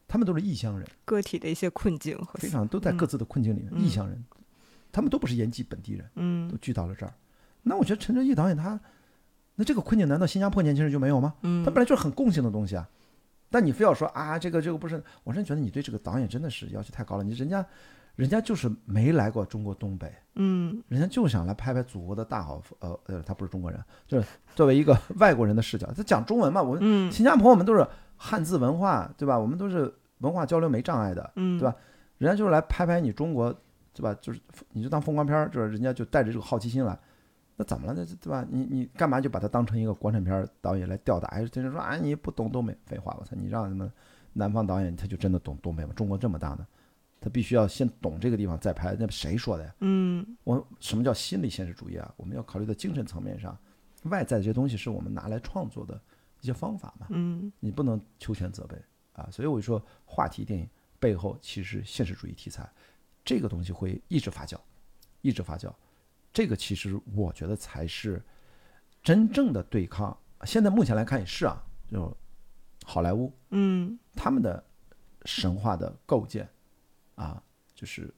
他们都是异乡人，个体的一些困境和非常都在各自的困境里面，嗯异乡人，他们都不是延吉本地人，都嗯聚到了这儿。那我觉得陈哲艺导演他，那这个困境难道新加坡年轻人就没有吗？嗯，他本来就是很共性的东西啊。但你非要说啊，这个这个不是，我真觉得你对这个导演真的是要求太高了。你人家，人家就是没来过中国东北，嗯人家就想来拍拍祖国的大好，呃呃，他不是中国人，就是作为一个 外国人的视角，他讲中文嘛。我们嗯新加坡我们都是汉字文化，对吧？我们都是文化交流没障碍的，嗯，对吧？人家就是来拍拍你中国，对吧？就是你就当风光片儿，就是人家就带着这个好奇心来，那怎么了？那对吧？你你干嘛就把它当成一个国产片儿导演来吊打？哎，真是说啊，你不懂东北，废话，我操！你让什么南方导演他就真的懂东北吗？中国这么大呢，他必须要先懂这个地方再拍，那谁说的呀？嗯我什么叫心理现实主义啊？我们要考虑到精神层面上，外在的这些东西是我们拿来创作的一些方法嘛。嗯你不能求全责备啊。所以我就说，话题电影背后其实现实主义题材这个东西会一直发酵，一直发酵。这个其实我觉得才是真正的对抗。现在目前来看也是啊，就好莱坞嗯他们的神话的构建啊，就是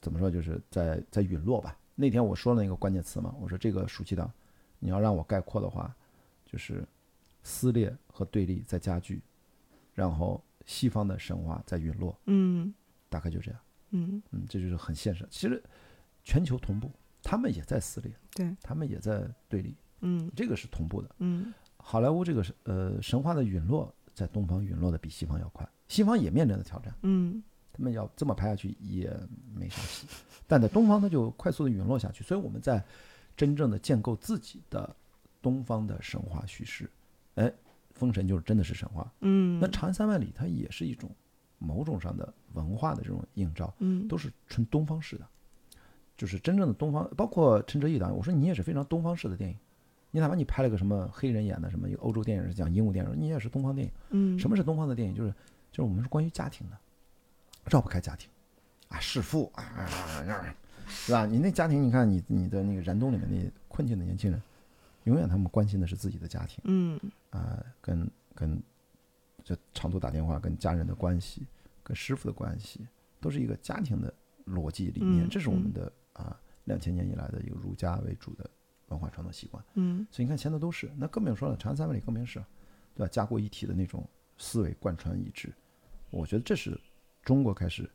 怎么说，就是在在陨落吧。那天我说了那个关键词嘛，我说这个暑期档，你要让我概括的话，就是撕裂和对立在加剧，然后西方的神话在陨落，嗯大概就这样。嗯嗯，这就是很现实。其实全球同步，他们也在撕裂，对，他们也在对立，嗯这个是同步的。嗯好莱坞这个是呃神话的陨落，在东方陨落的比西方要快，西方也面临着挑战，嗯他们要这么拍下去也没啥戏，但在东方它就快速的陨落下去，所以我们在真正的建构自己的东方的神话叙事，哎，封神就是真的是神话，嗯，那长安三万里它也是一种某种上的文化的这种映照，嗯。都是纯东方式的，就是真正的东方，包括陈哲艺导演，我说你也是非常东方式的电影，你哪怕你拍了个什么黑人演的什么一个欧洲电影是讲鹦鹉电影，你也是东方电影。嗯。什么是东方的电影？就是就是我们是关于家庭的，绕不开家庭啊，弑父啊，是吧？你那家庭，你看你你的那个燃冬里面那困境的年轻人，永远他们关心的是自己的家庭嗯啊，跟跟就长途打电话跟家人的关系，跟师傅的关系，都是一个家庭的逻辑理念，嗯这是我们的啊两千年以来的一个儒家为主的文化传统习惯。嗯所以你看，前头都是，那更不用说了，长安三万里更别是，对吧？家国一体的那种思维贯穿一致，我觉得这是中国开始，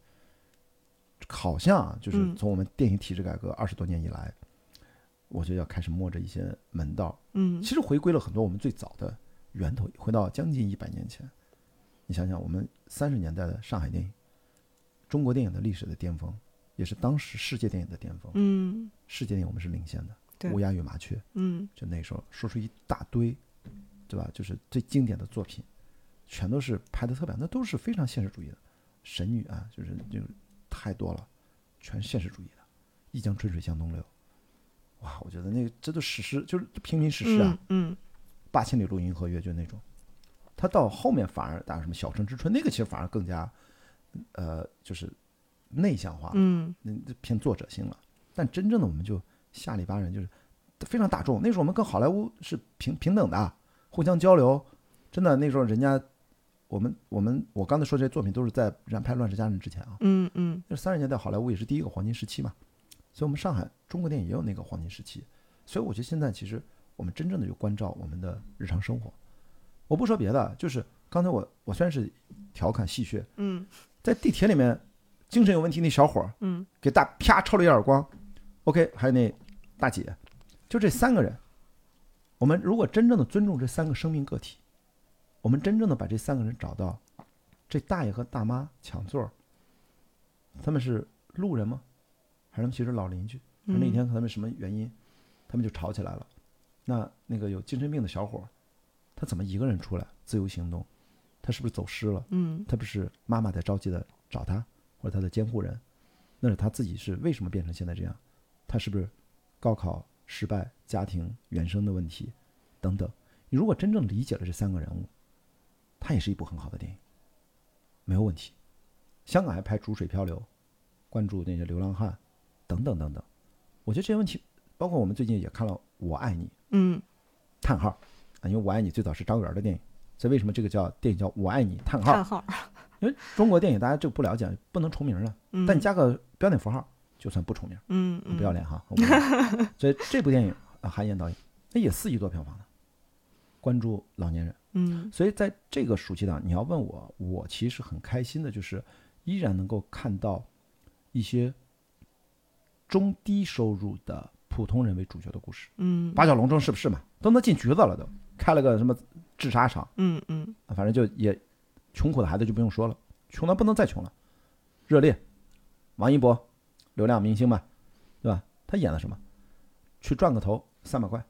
好像啊，就是嗯从我们电影体制改革二十多年以来，我就要开始摸着一些门道。嗯其实回归了很多我们最早的源头，回到将近一百年前。你想想，我们三十年代的上海电影，中国电影的历史的巅峰，也是当时世界电影的巅峰。嗯世界电影我们是领先的，《乌鸦与麻雀》嗯就那时候说出一大堆，对吧？就是最经典的作品，全都是拍的特别好，那都是非常现实主义的。神女啊，就是就是太多了，全是现实主义的。一江春水向东流，哇，我觉得那个这都史诗，就是平民史诗啊。嗯八千里路云和月，就那种。他到后面反而打什么小城之春，那个其实反而更加，呃，就是内向化了，嗯那那偏作者性了。但真正的我们就下里巴人，就是非常大众。那时候我们跟好莱坞是平平等的啊，互相交流。真的那时候人家，我们我们我刚才说这些作品都是在然拍《乱世佳人》之前啊。嗯嗯。那三十年代好莱坞也是第一个黄金时期嘛，所以我们上海中国电影也有那个黄金时期，所以我觉得现在其实我们真正的就关照我们的日常生活。我不说别的，就是刚才我我虽然是调侃戏谑，嗯。在地铁里面精神有问题那小伙儿嗯。给大啪抽了一耳光，OK，还有那大姐，就这三个人，我们如果真正的尊重这三个生命个体，我们真正的把这三个人找到，这大爷和大妈抢座儿，他们是路人吗？还是他们其实老邻居？那天他们什么原因，他们就吵起来了？那那个有精神病的小伙儿，他怎么一个人出来自由行动？他是不是走失了？嗯他不是妈妈在着急的找他，或者他的监护人，那是他自己是为什么变成现在这样？他是不是高考失败、家庭原生的问题等等？你如果真正理解了这三个人物，它也是一部很好的电影，没有问题。香港还拍《逐水漂流》，关注那些流浪汉等等等等。我觉得这些问题，包括我们最近也看了《我爱你》，嗯叹号啊，因为《我爱你》最早是张元的电影，所以为什么这个叫电影叫《我爱你》叹号？叹号 因为中国电影大家就不了解，不能重名了，嗯但你加个标点符号就算不重名，嗯嗯不要脸哈。所以这部电影啊，韩延导演那也四亿多票房呢，关注老年人。嗯所以在这个暑期档，你要问我，我其实很开心的，就是依然能够看到一些中低收入的普通人为主角的故事。嗯八角笼中是不是嘛？都能进局子了都，开了个什么制沙厂。嗯嗯啊，反正就也穷苦的孩子就不用说了，穷的不能再穷了。热烈，王一博，流量明星嘛，对吧？他演的什么？去赚个头三百块，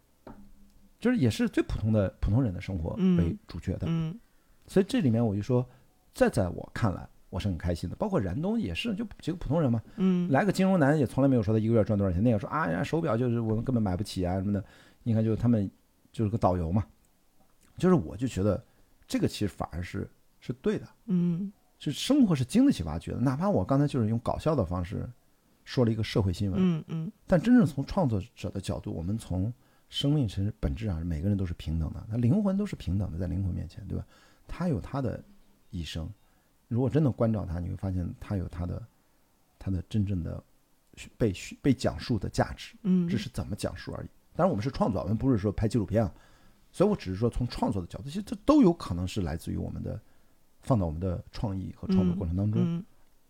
就是也是最普通的普通人的生活嗯为主角的。嗯所以这里面我就说，这在我看来，我是很开心的。包括燃冬也是，就几个普通人嘛，嗯来个金融男也从来没有说他一个月赚多少钱，那个说啊，人家手表就是我们根本买不起啊什么的。你看，就是他们就是个导游嘛，就是我就觉得这个其实反而是是对的，嗯是生活是经得起挖掘的。哪怕我刚才就是用搞笑的方式说了一个社会新闻，嗯嗯但真正从创作者的角度，我们从生命其实本质上每个人都是平等的，他灵魂都是平等的，在灵魂面前，对吧？他有他的一生，如果真的关照他，你会发现他有他的他的真正的被被讲述的价值，嗯，只是怎么讲述而已。当然，我们是创作，我们不是说拍纪录片啊，所以我只是说从创作的角度，其实这都有可能是来自于我们的放到我们的创意和创作过程当中。嗯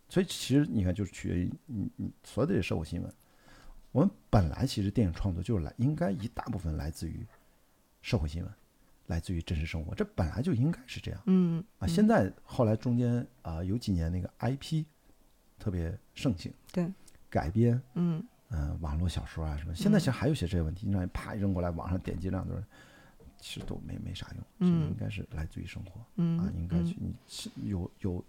所以其实你看，就是取决于你你所有的这些社会新闻。我们本来其实电影创作就是来应该一大部分来自于社会新闻，来自于真实生活，这本来就应该是这样。嗯啊。现在后来中间啊、有几年那个 IP 特别盛行，对，改编嗯。嗯、网络小说啊什么，现在其实还有些这些问题，你让人啪一扔过来，网上点击量都是，其实都没没啥用，嗯。应该是来自于生活嗯啊，应该去你是有有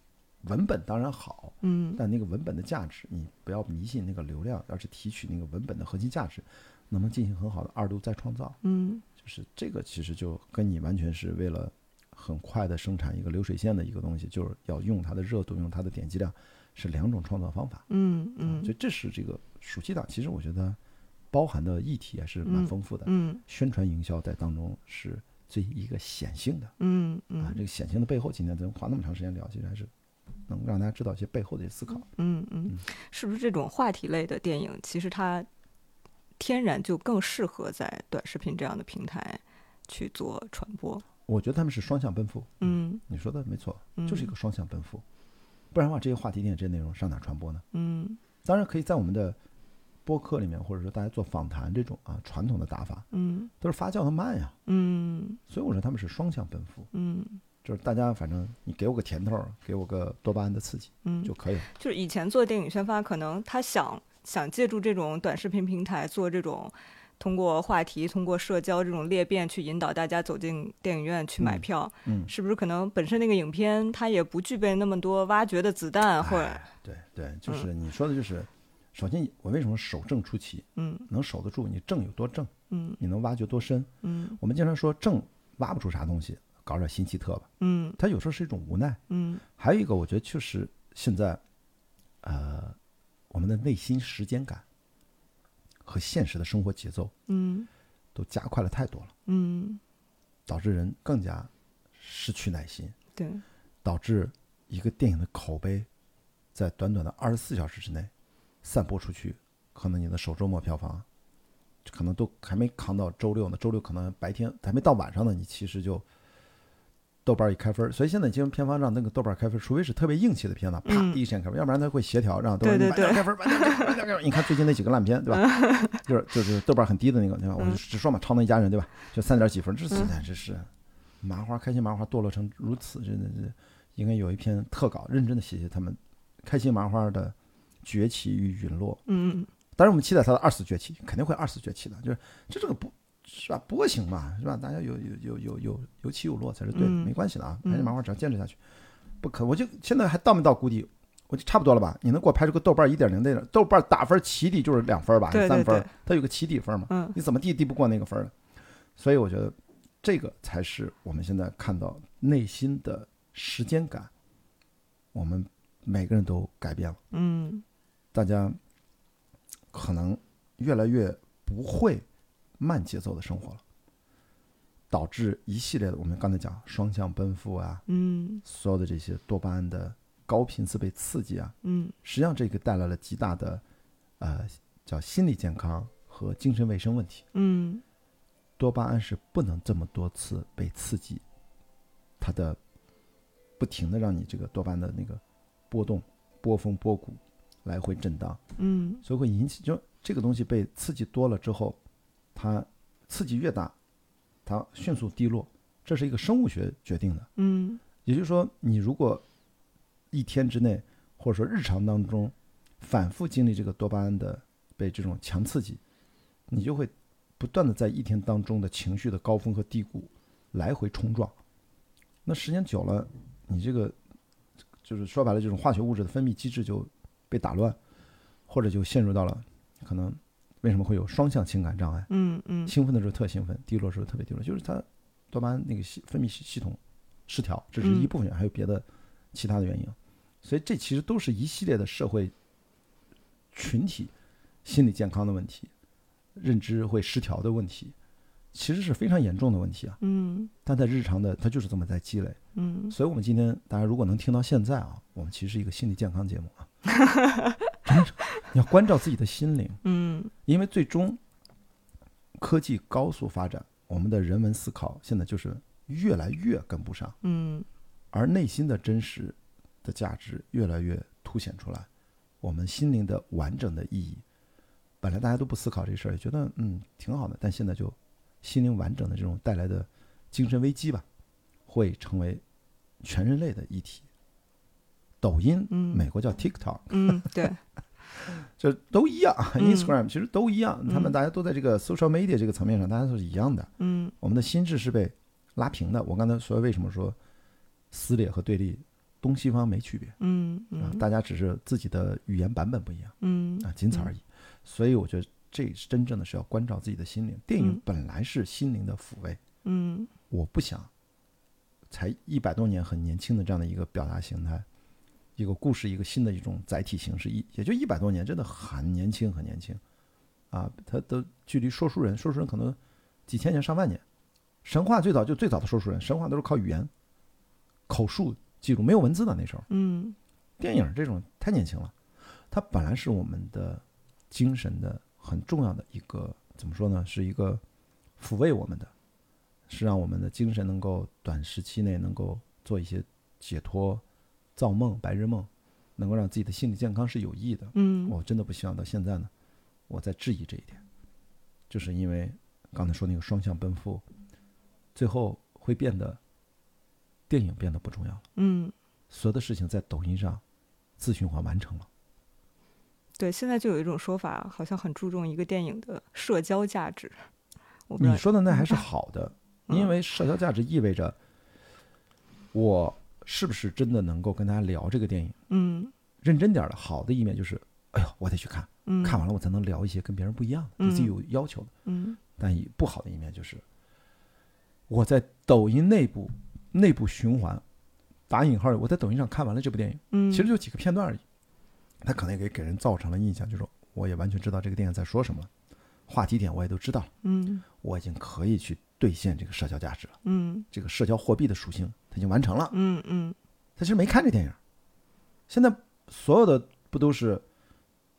文本当然好，嗯但那个文本的价值，你不要迷信那个流量，而是提取那个文本的核心价值，能不能进行很好的二度再创造？嗯就是这个其实就跟你完全是为了很快的生产一个流水线的一个东西，就是要用它的热度，用它的点击量，是两种创造方法。嗯啊嗯所以这是这个暑期档，其实我觉得包含的议题还是蛮嗯丰富的。嗯宣传营销在当中是最一个显性的嗯啊，嗯这个显性的背后，今天咱花那么长时间聊，其实还是能让大家知道一些背后的一些思考。嗯嗯，是不是这种话题类的电影，其实它天然就更适合在短视频这样的平台去做传播？我觉得他们是双向奔赴。嗯，你说的没错，嗯就是一个双向奔赴。不然的话，这些话题点、这些内容上哪传播呢？嗯当然可以在我们的播客里面，或者说大家做访谈这种啊传统的打法，嗯都是发酵的慢呀，嗯所以我说他们是双向奔赴，嗯就是大家反正你给我个甜头，给我个多巴胺的刺激嗯，就可以了。就是以前做电影宣发，可能他想想借助这种短视频平台做这种。通过话题、通过社交这种裂变去引导大家走进电影院去买嗯票，嗯，是不是可能本身那个影片它也不具备那么多挖掘的子弹，或者哎对对，就是你说的就是，首先我为什么守正出奇，嗯能守得住，你正有多正，嗯你能挖掘多深。嗯我们经常说正挖不出啥东西，搞点新奇特吧，嗯。它有时候是一种无奈。嗯。还有一个，我觉得确实现在，呃，我们的内心时间感和现实的生活节奏嗯。都加快了太多了，嗯，导致人更加失去耐心，对，导致一个电影的口碑在短短的二十四小时之内散播出去，可能你的首周末票房可能都还没扛到周六呢，周六可能白天还没到晚上呢，你其实就豆瓣一开分，所以现在进入片方让那个豆瓣开分，除非是特别硬气的片子，啪嗯第一时间开分，要不然它会协调让豆瓣对对对你晚点开分，晚点开分。你看最近那几个烂片，对吧？就是就是豆瓣很低的那个，对吧？我就嗯直说嘛，《超能一家人》，对吧？就三点几分，这嗯这这是麻花开心麻花堕落成如此，真的是应该有一篇特稿，认真的写写他们开心麻花的崛起与陨落。嗯当然，我们期待它的二次崛起，肯定会二次崛起的。就是这这个不是吧？波形嘛，是吧？大家有有有有有有起有落才是对没关系的啊。嗯开心麻花只要坚持下去，不可我就现在还到没到谷底？我就差不多了吧？你能给我拍出个豆瓣一点零那种，豆瓣打分起底就是两分吧，三分，它有个起底分嘛？嗯你怎么地地不过那个分儿呢？所以我觉得这个才是我们现在看到内心的时间感，我们每个人都改变了。嗯大家可能越来越不会慢节奏的生活了，导致一系列的我们刚才讲双向奔赴啊，嗯。所有的这些多巴胺的高频次被刺激啊，嗯。实际上这个带来了极大的呃叫心理健康和精神卫生问题。嗯。多巴胺是不能这么多次被刺激，它的不停的让你这个多巴胺的那个波动、波峰、波谷来回震荡，嗯。所以会引起就这个东西被刺激多了之后，它刺激越大，它迅速低落，这是一个生物学决定的。嗯也就是说，你如果一天之内，或者说日常当中，反复经历这个多巴胺的被这种强刺激，你就会不断的在一天当中的情绪的高峰和低谷来回冲撞。那时间久了，你这个就是说白了，这种化学物质的分泌机制就被打乱，或者就陷入到了可能为什么会有双向情感障碍？嗯嗯兴奋的时候特兴奋，低落的时候特别低落，就是他多巴胺那个系分泌系系统失调，这是一嗯部分原因，还有别的其他的原因。所以这其实都是一系列的社会群体心理健康的问题，认知会失调的问题，其实是非常严重的问题啊。嗯但在日常的，它就是这么在积累。嗯所以，我们今天大家如果能听到现在啊，我们其实是一个心理健康节目啊，你要关照自己的心灵。嗯。因为最终科技高速发展，我们的人文思考现在就是越来越跟不上，嗯。而内心的真实的价值越来越凸显出来，我们心灵的完整的意义，本来大家都不思考这事儿，也觉得嗯挺好的，但现在就心灵完整的这种带来的精神危机吧，会成为全人类的议题。抖音，嗯。美国叫 TikTok，嗯，对，就都一样嗯，Instagram 其实都一样，他们嗯大家都在这个 social media 这个层面上，大家都是一样的。嗯。我们的心智是被拉平的。我刚才说为什么说撕裂和对立，东西方没区别嗯啊，嗯。大家只是自己的语言版本不一样嗯啊，仅此而已。所以我觉得这是真正的是要关照自己的心灵。电影嗯本来是心灵的抚慰，嗯。我不想才一百多年很年轻的这样的一个表达形态，一个故事，一个新的一种载体形式，一也就一百多年，真的很年轻，很年轻啊！它都距离说书人，说书人可能几千年、上万年。神话最早就最早的说书人，神话都是靠语言、口述记录，没有文字的那时候。嗯电影这种太年轻了，它本来是我们的精神的很重要的一个怎么说呢？是一个抚慰我们的，是让我们的精神能够短时期内能够做一些解脱、造梦、白日梦。能够让自己的心理健康是有益的。嗯我真的不希望到现在呢，我在质疑这一点，就是因为刚才说那个双向奔赴，最后会变得电影变得不重要了，嗯，所有的事情在抖音上自循环完成了。对，现在就有一种说法，好像很注重一个电影的社交价值。你说的那还是 好的，嗯因为社交价值意味着我是不是真的能够跟大家聊这个电影。嗯。认真点儿的好的一面就是，哎呦，我得去看，嗯，看完了我才能聊一些跟别人不一样的、嗯。对自己有要求的。嗯。但以不好的一面就是，我在抖音内部内部循环，打引号，我在抖音上看完了这部电影，嗯，其实就几个片段而已，他可能也给给人造成了印象，就是我也完全知道这个电影在说什么了，话题点我也都知道了，嗯。我已经可以去兑现这个社交价值了，嗯这个社交货币的属性它已经完成了。嗯嗯他其实没看这电影，现在所有的不都是，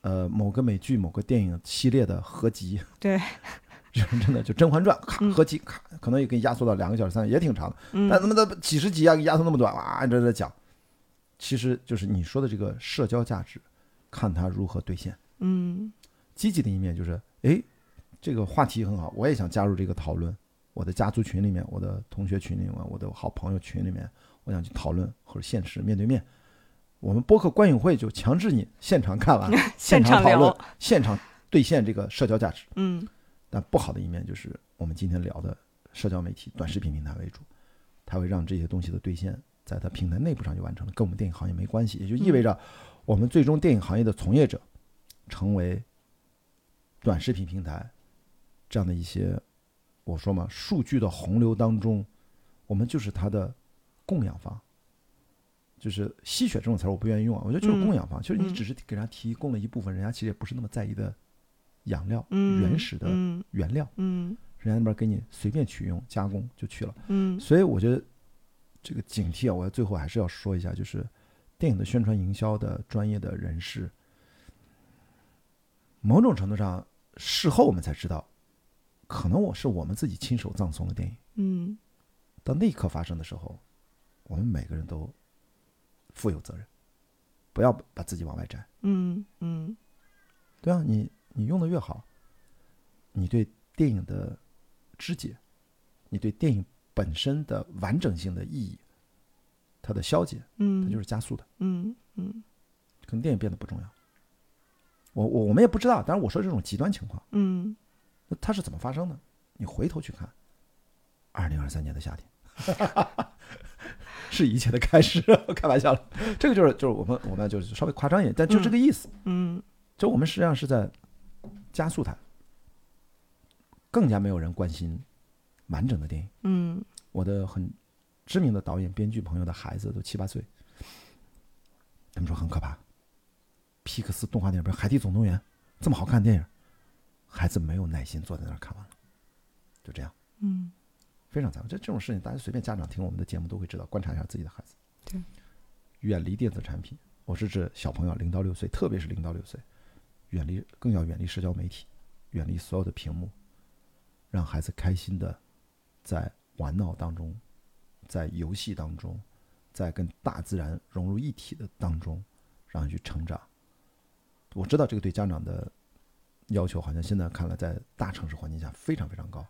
呃，某个美剧、某个电影系列的合集？对，就是真的就《甄嬛传》咔嗯合集咔，可能也给你压缩到两个小时、三个，也挺长的，嗯，但他妈的几十集啊，给压缩那么短，哇，这在讲，其实就是你说的这个社交价值，看它如何兑现。嗯积极的一面就是，哎，这个话题很好，我也想加入这个讨论。我的家族群里面，我的同学群里面，我的好朋友群里面，我想去讨论或者现实面对面。我们播客观影会就强制你现场看完，现场讨论，，现场兑现这个社交价值。嗯。但不好的一面就是我们今天聊的社交媒体、短视频平台为主，它会让这些东西的兑现在它平台内部上就完成了，跟我们电影行业没关系，也就意味着我们最终电影行业的从业者成为短视频平台这样的一些，我说嘛，数据的洪流当中，我们就是它的供养方。就是吸血这种词儿我不愿意用啊，我觉得就是供养方，就是你嗯只是给人家提供了一部分人家其实也不是那么在意的养料、嗯，原始的嗯原料，嗯人家那边给你随便取用加工就去了。嗯所以我觉得这个警惕啊，我最后还是要说一下，就是电影的宣传营销的专业的人士，某种程度上事后我们才知道，可能我是我们自己亲手葬送的电影。嗯。当那一刻发生的时候，我们每个人都负有责任，不要把自己往外摘。嗯嗯。对啊，你你用的越好，你对电影的肢解，你对电影本身的完整性的意义，它的消解，嗯，它就是加速的，嗯嗯。可能电影变得不重要。我我我们也不知道，当然我说这种极端情况，嗯那它是怎么发生的？你回头去看，二零二三年的夏天，是一切的开始。开玩笑了，这个就是就是我们我们就是稍微夸张一点，但就这个意思。嗯就我们实际上是在加速它，更加没有人关心完整的电影。嗯我的很知名的导演、编剧朋友的孩子都七八岁，他们说很可怕。皮克斯动画电影，比如《海底总动员》这么好看的电影，孩子没有耐心坐在那儿看完了，就这样，嗯非常残酷。这这种事情，大家随便家长听我们的节目都会知道，观察一下自己的孩子。对，远离电子产品，我是指小朋友零到六岁，特别是零到六岁，远离更要远离社交媒体，远离所有的屏幕，让孩子开心的在玩闹当中，在游戏当中，在跟大自然融入一体的当中，让他去成长。我知道这个对家长的要求，好像现在看来在大城市环境下非常非常高。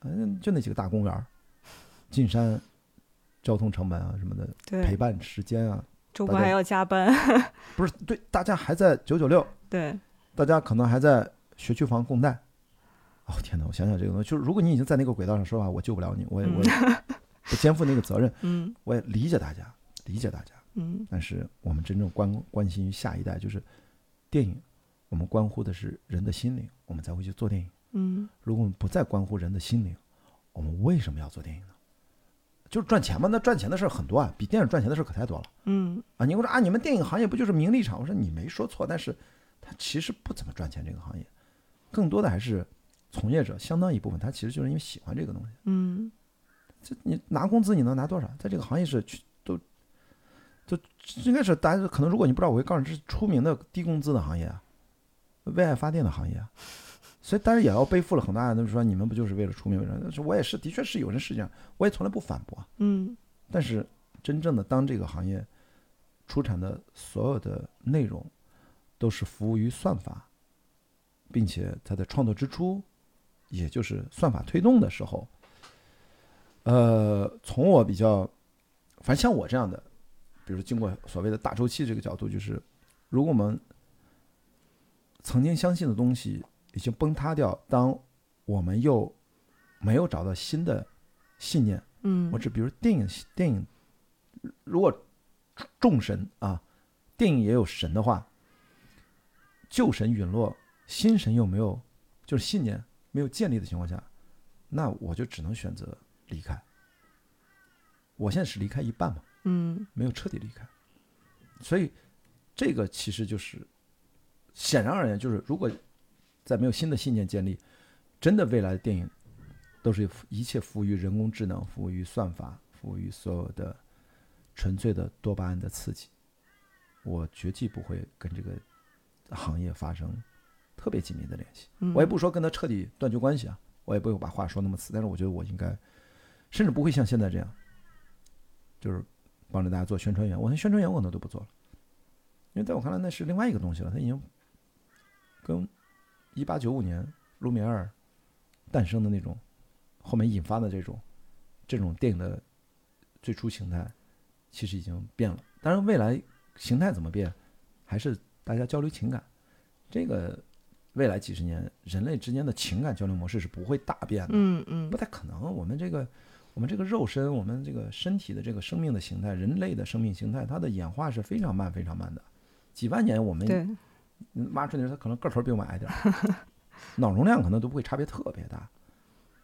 嗯，就那几个大公园儿，进山，交通成本啊什么的，陪，伴时间啊，周末还要加班，不是对大家还在九九六，对，大家可能还在学区房供贷。哦天哪！我想想这个东西，就是如果你已经在那个轨道上，说实话，我救不了你，我也我也 不肩负那个责任，嗯我也理解大家，理解大家。嗯但是我们真正关关心于下一代，就是电影，我们关乎的是人的心灵，我们才会去做电影。嗯如果我们不再关乎人的心灵，我们为什么要做电影呢？就是赚钱嘛？那赚钱的事儿很多啊，比电影赚钱的事儿可太多了嗯啊！你跟我说啊，你们电影行业不就是名利场？我说你没说错，但是它其实不怎么赚钱，这个行业更多的还是从业者相当一部分，他其实就是因为喜欢这个东西。嗯这你拿工资你能拿多少？在这个行业是去都都应该是大家可能，如果你不知道，我会告诉你，这是出名的低工资的行业啊，为爱发电的行业啊。所以当然也要背负了很大的，说你们不就是为了出名为人？我也是，的确是有人是这样，我也从来不反驳啊。嗯但是真正的当这个行业出产的所有的内容都是服务于算法，并且它的创作之初，也就是算法推动的时候，呃，从我比较，反正像我这样的，比如经过所谓的大周期这个角度，就是如果我们曾经相信的东西已经崩塌掉，当我们又没有找到新的信念，嗯。我只比如电影电影，如果众神啊，电影也有神的话，旧神陨落，新神又没有，就是信念没有建立的情况下，那我就只能选择离开。我现在是离开一半嘛，嗯。没有彻底离开，所以这个其实就是显然而言，就是如果在没有新的信念建立，真的未来的电影都是一切服务于人工智能、服务于算法、服务于所有的纯粹的多巴胺的刺激，我绝技不会跟这个行业发生特别紧密的联系。嗯，我也不说跟他彻底断绝关系啊，我也不会把话说那么死，但是我觉得我应该，甚至不会像现在这样，就是帮着大家做宣传员。我连宣传员我可能都不做了，因为在我看来那是另外一个东西了，它已经跟一八九五年卢米埃尔诞生的那种，后面引发的这种这种电影的最初形态，其实已经变了。当然，未来形态怎么变，还是大家交流情感。这个未来几十年，人类之间的情感交流模式是不会大变的，嗯嗯不太可能。我们这个，我们这个肉身，我们这个身体的这个生命的形态，人类的生命形态，它的演化是非常慢、非常慢的。几万年，我们对，挖出来的时候，它可能个头比我们矮点儿，脑容量可能都不会差别特别大。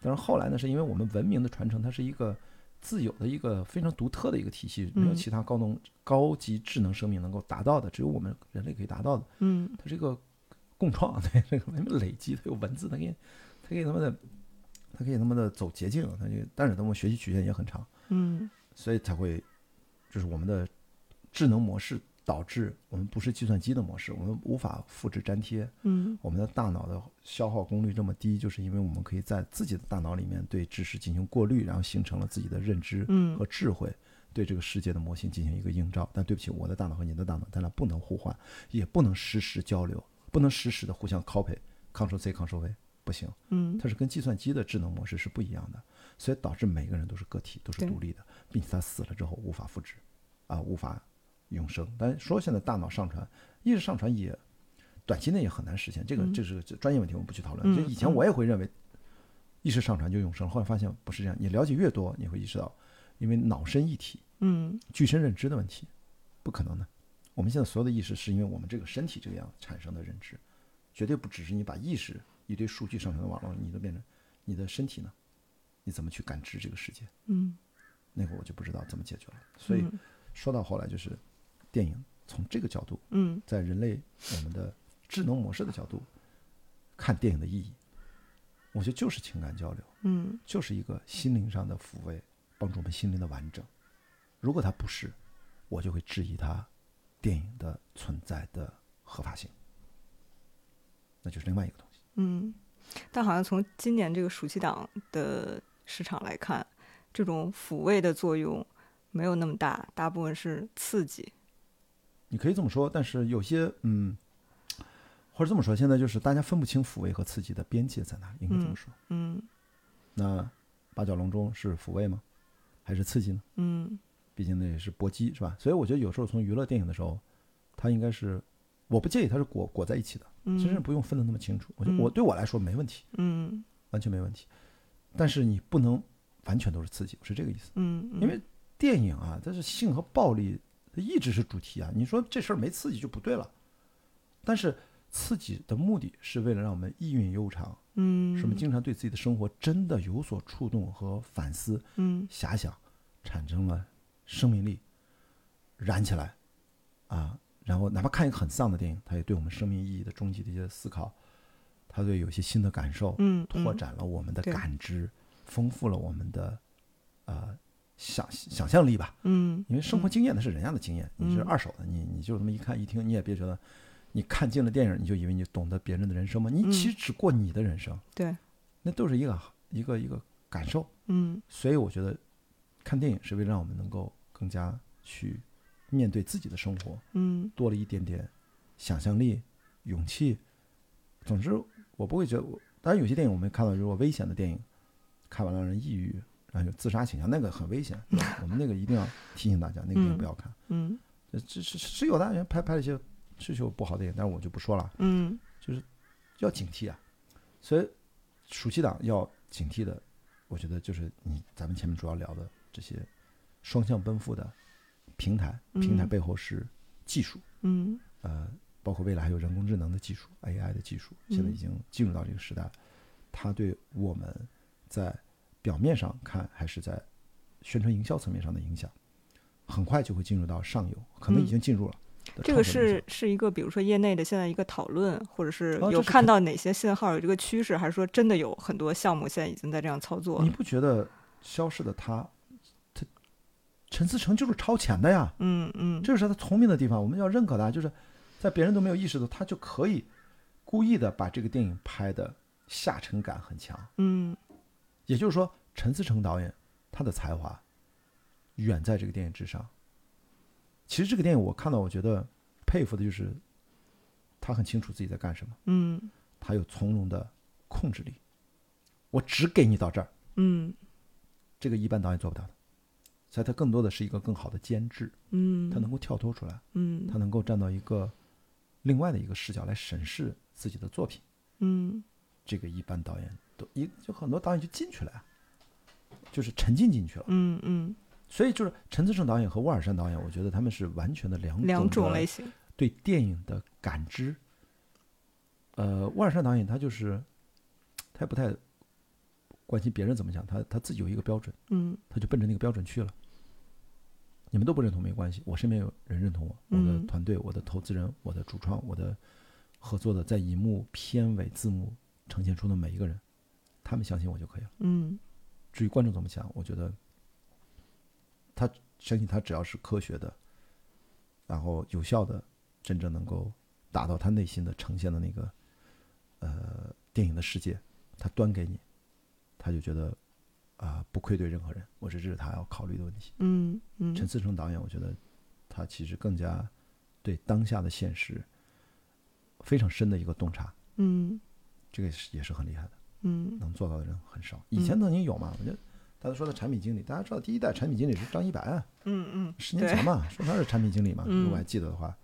但是后来呢，是因为我们文明的传承，它是一个自有的一个非常独特的一个体系，没有嗯其他高能、高级智能生命能够达到的，只有我们人类可以达到的。嗯它是一个共创，对这个什么累积，它有文字，它可以，它可以他妈的，它可以他妈的走捷径，它就，但是他们学习曲线也很长，嗯所以才会，就是我们的智能模式导致我们不是计算机的模式，我们无法复制粘贴，嗯。我们的大脑的消耗功率这么低，就是因为我们可以在自己的大脑里面对知识进行过滤，然后形成了自己的认知嗯。和智慧，对这个世界的模型进行一个映照。但对不起，我的大脑和你的大脑，咱俩不能互换，也不能实时交流，不能实时的互相 copy，Ctrl C Ctrl V，不行，嗯。它是跟计算机的智能模式是不一样的，所以导致每个人都是个体，都是独立的，并且他死了之后无法复制，啊，无法永生。但说现在大脑上传、意识上传也短期内也很难实现，这个嗯这是个专业问题，我们不去讨论。嗯就以前嗯我也会认为意识上传就永生，后来发现不是这样。你了解越多，你会意识到，因为脑身一体、嗯具身认知的问题，不可能的。我们现在所有的意识是因为我们这个身体这个样产生的认知，绝对不只是你把意识一堆数据上传到网络，你都变成你的身体呢？你怎么去感知这个世界？嗯那个我就不知道怎么解决了。所以说到后来，就是电影从这个角度，嗯在人类我们的智能模式的角度看电影的意义，我觉得就是情感交流，嗯就是一个心灵上的抚慰，帮助我们心灵的完整。如果它不是，我就会质疑它电影的存在的合法性，那就是另外一个东西。嗯，但好像从今年这个暑期档的市场来看，这种抚慰的作用没有那么大，大部分是刺激。你可以这么说，但是有些嗯，或者这么说，现在就是大家分不清抚慰和刺激的边界在哪里，应该这么说。嗯那八角笼中是抚慰吗？还是刺激呢？嗯毕竟那也是搏击，是吧？所以我觉得有时候从娱乐电影的时候，它应该是，我不介意它是裹裹在一起的，嗯，其实不用分得那么清楚。我觉得嗯我对我来说没问题，嗯完全没问题。但是你不能完全都是刺激，我是这个意思。嗯，因为电影啊，它是性和暴力，它一直是主题啊。你说这事儿没刺激就不对了。但是刺激的目的是为了让我们意蕴悠长，嗯，使我们经常对自己的生活真的有所触动和反思、嗯遐想，产生了生命力，燃起来啊。然后哪怕看一个很丧的电影，它也对我们生命意义的终极的一些思考，它对有一些新的感受，嗯拓展了我们的感知，丰富了我们的呃想想象力吧。嗯，因为生活经验那是人家的经验，你是嗯二手的，你你就这么一看一听，你也别觉得你看尽了电影，你就以为你懂得别人的人生吗？你嗯其实只过你的人生，对，那都是一个一个一个感受。嗯所以我觉得看电影是为了让我们能够更加去面对自己的生活嗯多了一点点想象力、勇气。总之，我不会觉得我。当然，有些电影我们看到，如果危险的电影，看完了让人抑郁，然后有自杀倾向，那个很危险。我们那个一定要提醒大家，那个不要看。嗯这这是是有的，人拍拍了一些是有不好的电影，但是我就不说了，嗯就是要警惕啊。所以暑期档要警惕的，我觉得就是你咱们前面主要聊的这些双向奔赴的平台，平台嗯背后是技术，嗯呃，包括未来还有人工智能的技术、AI 的技术，现在已嗯经进入到这个时代了。它对我们在表面上看还是在宣传营销层面上的影响，很快就会进入到上游，可能已嗯经进入了。的这个是是一个，比如说业内的现在一个讨论，或者是有看到哪些信号有这个趋势，还是说真的有很多项目现在已经在这样操作？你不觉得消失的他，他陈思诚就是超前的呀？嗯嗯这就是他聪明的地方，我们要认可他，就是在别人都没有意识到，他就可以故意的把这个电影拍的下沉感很强。嗯也就是说，陈思诚导演他的才华远在这个电影之上。其实这个电影我看到，我觉得佩服的就是他很清楚自己在干什么，嗯他有从容的控制力。我只给你到这儿，嗯这个一般导演做不到的。所以他更多的是一个更好的监制，嗯，他能够跳脱出来，嗯他能够站到一个另外的一个视角来审视自己的作品。嗯这个一般导演都一就很多导演就进去了呀，就是沉浸进去了。嗯嗯所以就是陈思诚导演和沃尔善导演，我觉得他们是完全的两两种类型。对电影的感知。呃，沃尔善导演他就是他也不太关心别人怎么想，他他自己有一个标准，嗯他就奔着那个标准去了。你们都不认同没关系，我身边有人认同我，我的嗯团队、我的投资人、我的主创、我的合作的在银幕片尾字幕呈现出的每一个人，他们相信我就可以了。嗯至于观众怎么想，我觉得他相信他只要是科学的，然后有效的，真正能够达到他内心的呈现的那个呃电影的世界，他端给你，他就觉得啊、不愧对任何人。我这这是他要考虑的问题。嗯嗯陈思诚导演，我觉得他其实更加对当下的现实非常深的一个洞察，嗯这个是也是很厉害的。嗯能做到的人很少。以前曾经有嘛？我觉得大家说的产品经理，大家知道第一代产品经理是张一白啊，嗯嗯，十年前嘛，说他是产品经理嘛，嗯如果还记得的话，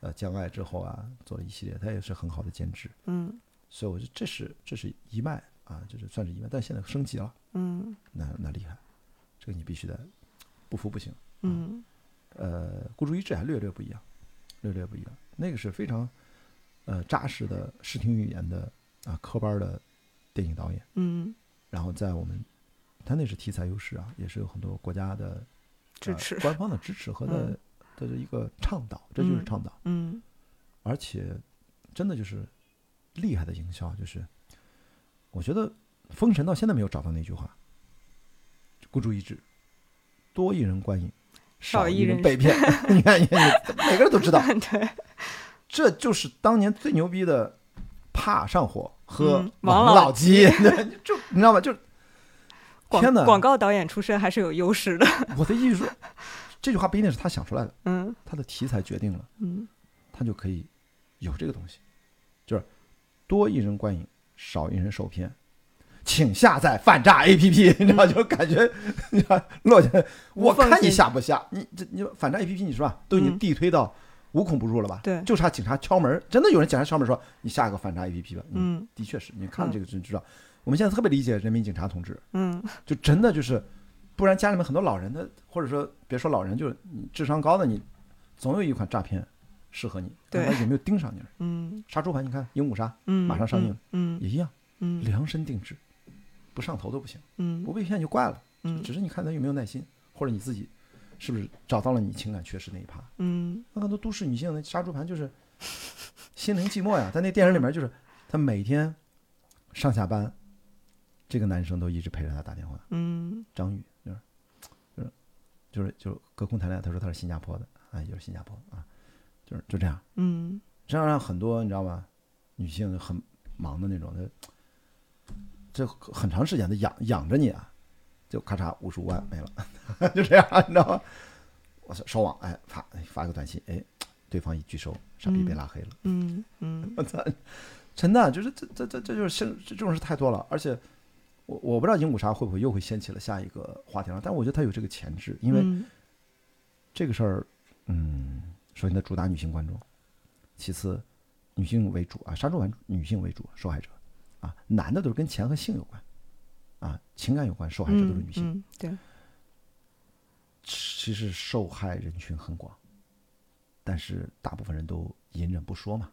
呃，江爱之后啊，做了一系列，他也是很好的兼职，嗯所以我觉得这是这是一脉啊，就是算是一脉，但现在升级了，嗯那那厉害，这个你必须得不服不行。嗯呃，孤注一掷还略略不一样，略略不一样，那个是非常呃扎实的视听语言的啊科班的电影导演。嗯，然后在我们，他那是题材优势啊，也是有很多国家的呃支持。官方的支持和的的一个倡导，这就是嗯倡导，嗯而且真的就是厉害的营销，就是我觉得《封神》到现在没有找到那句话，孤注一掷，多一人观影，少一人人被骗。你看，你看，你每个人都知道，对，这就是当年最牛逼的怕上火和嗯王王老吉，对，就你知道吗？就广天哪广告导演出身还是有优势的。我的意思说，这句话不一定是他想出来的，嗯他的题材决定了，嗯他就可以有这个东西，就是多一人观影，少一人受骗。请下载反诈 APP，你知道，就感觉，你看，落下，我看你下不下，你这你反诈 APP 你是吧，都已经嗯递推到无孔不入了吧？对。就差警察敲门，真的有人警察敲门说你下个反诈 APP 吧？嗯。的确是你看了这个就知道，我们现在特别理解人民警察同志，嗯。就真的就是，不然家里面很多老人，的或者说别说老人，就是你智商高的你，总有一款诈骗适合你，对。看他有没有盯上你。嗯。杀猪盘，你看《鹦鹉杀》嗯，马上上映。嗯。也一样，嗯。量身定制，不上头都不行，嗯。不被骗就怪了。嗯。只是你看他有没有耐心，或者你自己是不是找到了你情感缺失那一趴。嗯那很多都市女性的杀猪盘就是 心灵寂寞呀，在那电影里面就是她每天上下班，这个男生都一直陪着她打电话。嗯张宇就是就是就是就是隔空谈恋爱，他说他是新加坡的，哎，就是新加坡啊，就是就这样，嗯这样让很多你知道吗？女性很忙的那种她，这很长时间的养养着你啊，就咔嚓五十五万没了，就这样，你知道吗？我说收网，哎，发哎发个短信，哎，对方一拒收，傻逼被拉黑了。嗯嗯 我操，真的就是这这这这就是现这这种事太多了，而且我我不知道鹦鹉鲨会不会又会掀起了下一个话题了，但我觉得它有这个潜质，因为嗯这个事儿，嗯，首先它主打女性观众，其次女性为主啊，杀猪盘女性为主受害者啊，男的都是跟钱和性有关啊，情感有关，受害者都是女性。嗯嗯对，其实受害人群很广，但是大部分人都隐忍不说嘛，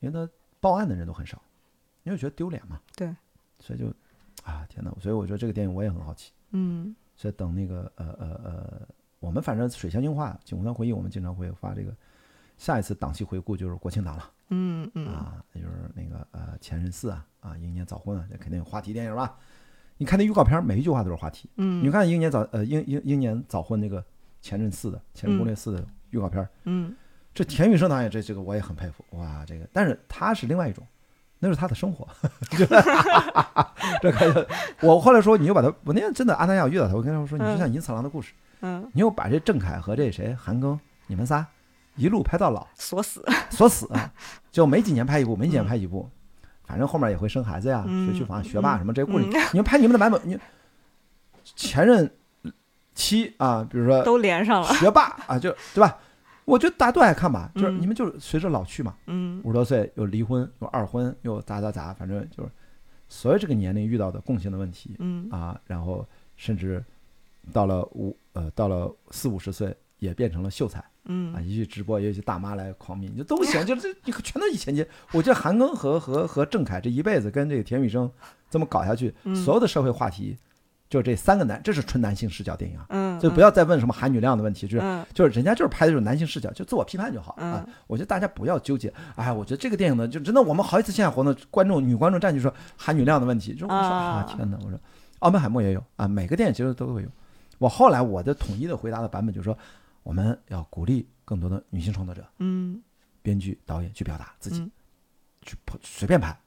因为他报案的人都很少，因为觉得丢脸嘛。对，所以就啊天哪！所以我觉得这个电影我也很好奇。嗯所以等那个呃呃呃，我们反正水乡映画警湖团回忆，我们经常会发这个下一次档期回顾就是国庆档了嗯嗯啊，那就是那个呃前任四啊啊英年早婚啊，这肯定有话题电影吧？你看那预告片，每一句话都是话题。你嗯看英年早呃英英英年早婚那个前任四的前任攻略四的预告片，嗯。这田雨生导演这这个我也很佩服哇，这个但是他是另外一种，那是他的生活，这开始我后来说你就把他，我那天真的阿南亚遇到他，我跟他说你就像银次郎的故事，嗯，你又把这郑恺和这谁韩庚你们仨一路拍到老，锁死，锁死，就没几年拍一部，没几年拍一部，反正后面也会生孩子呀，嗯学区房、学霸嗯什么这些故事，嗯你们拍你们的版本，你前任妻啊，比如说都连上了，学霸啊，就对吧？我觉得大家都爱看吧，就是嗯你们就是随着老去嘛，嗯五十多岁又离婚又二婚又咋咋咋，反正就是所有这个年龄遇到的共性的问题嗯啊，然后甚至到了五呃到了四五十岁也变成了秀才。嗯啊，嗯一去直播也有一些大妈来狂迷，你就都行，就是这你全都以前接。我觉得韩庚和和和郑恺这一辈子跟这个田雨生这么搞下去，嗯所有的社会话题就这三个男，这是纯男性视角电影啊，嗯，就不要再问什么含女量的问题，就是嗯就是人家就是拍的这种男性视角，就自我批判就好啊嗯。我觉得大家不要纠结。哎，我觉得这个电影呢，就真的我们好几次线下活动，观众女观众站起说含女量的问题，就我说啊啊天哪，我说奥本海默也有啊，每个电影其实都会有。我后来我的统一的回答的版本就是说，我们要鼓励更多的女性创作者。嗯编剧、导演去表达自己，嗯去拍随便拍，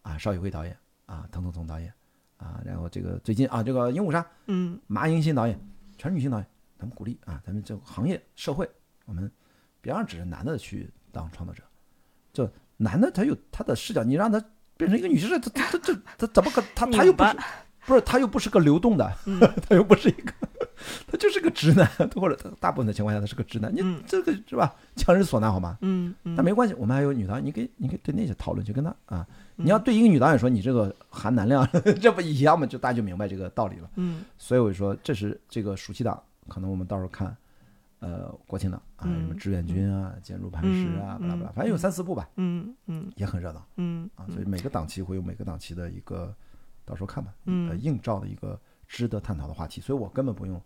啊，邵艺辉导演啊，滕彤彤导演啊，然后这个最近啊，这个鹦鹉杀嗯马英新导演，全是女性导演，咱们鼓励啊，咱们这个行业社会，我们别让只是男的去当创作者，就男的他有他的视角，你让他变成一个女性他他这他怎么可他他又不是不是他又不是个流动的，嗯 他又不是一个，他就是个直男，或者大部分的情况下他是个直男，你嗯这个是吧？强人所难好吗？嗯嗯，但没关系，我们还有女导演，你可以你可以对那些讨论，去跟他啊，嗯你要对一个女导演说你这个含男量，这不一样吗？就大家就明白这个道理了。嗯所以我就说，这是这个暑期档，可能我们到时候看，呃，国庆档啊，嗯什么志愿军啊、坚如磐石啊，巴拉巴拉，嗯反正有三四部吧，嗯嗯也很热闹嗯啊。所以每个档期会有每个档期的一个，到时候看吧，嗯。呃，映照的一个值得探讨的话题。所以我根本不用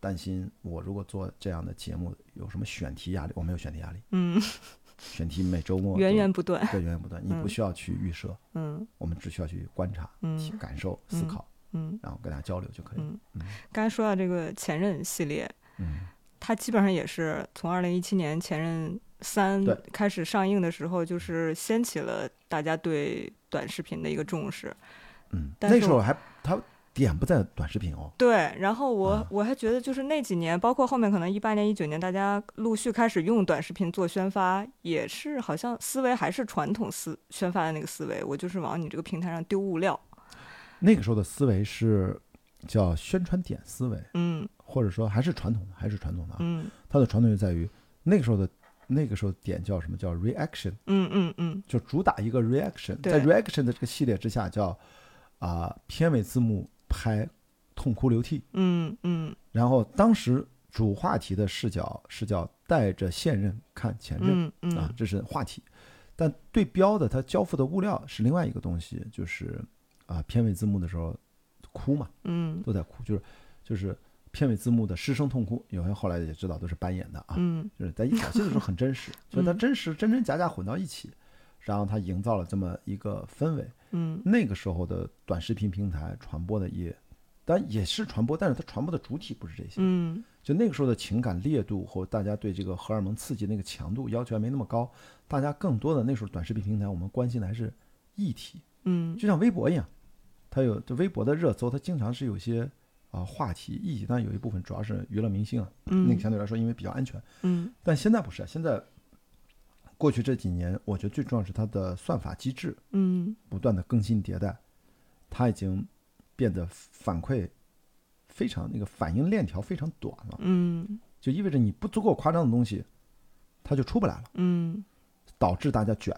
担心，我如果做这样的节目有什么选题压力，我没有选题压力，嗯，选题每周末源源不断，对源源不断，你不嗯需要去预设，嗯。我们只需要去观察、嗯。感受、思嗯考，嗯。然后跟大家交流就可以。了。嗯。嗯，刚才说到这个前任系列，嗯。它基本上也是从二零一七年《前任三》开始上映的时候，就是掀起了大家对短视频的一个重视。嗯，但是那时候还他点不在短视频哦，对，然后我、啊我还觉得就是那几年，包括后面可能一八年、一九年，大家陆续开始用短视频做宣发，也是好像思维还是传统思宣发的那个思维，我就是往你这个平台上丢物料。那个时候的思维是叫宣传点思维，嗯或者说还是传统的，还是传统的啊。嗯。它的传统就在于那个时候的那个时候点叫什么？叫 reaction，嗯嗯嗯。就主打一个 reaction，在 reaction 的这个系列之下叫啊、片尾字幕拍痛哭流涕，嗯嗯然后当时主话题的视角是叫带着现任看前任。嗯嗯，啊这是话题。但对标的它交付的物料是另外一个东西，就是啊，片尾字幕的时候哭嘛，嗯都在哭，就是就是片尾字幕的失声痛哭，有人后来也知道都是扮演的啊，嗯 就是在一早期的时候很真实，所以它嗯真实真真假假混到一起，然后它营造了这么一个氛围。嗯。那个时候的短视频平台传播的也，当然也是传播，但是它传播的主体不是这些，嗯。就那个时候的情感烈度和大家对这个荷尔蒙刺激那个强度要求还没那么高，大家更多的那时候短视频平台我们关心的还是议题，嗯。就像微博一样，它有这微博的热搜，它经常是有些啊、话题议题，但有一部分主要是娱乐明星啊，嗯。那个相对来说因为比较安全。嗯。但现在不是，啊现在过去这几年，我觉得最重要是它的算法机制嗯。不断的更新迭代，它已经变得反馈非常那个反应链条非常短了，嗯。就意味着你不足够夸张的东西，它就出不来了，嗯。导致大家卷，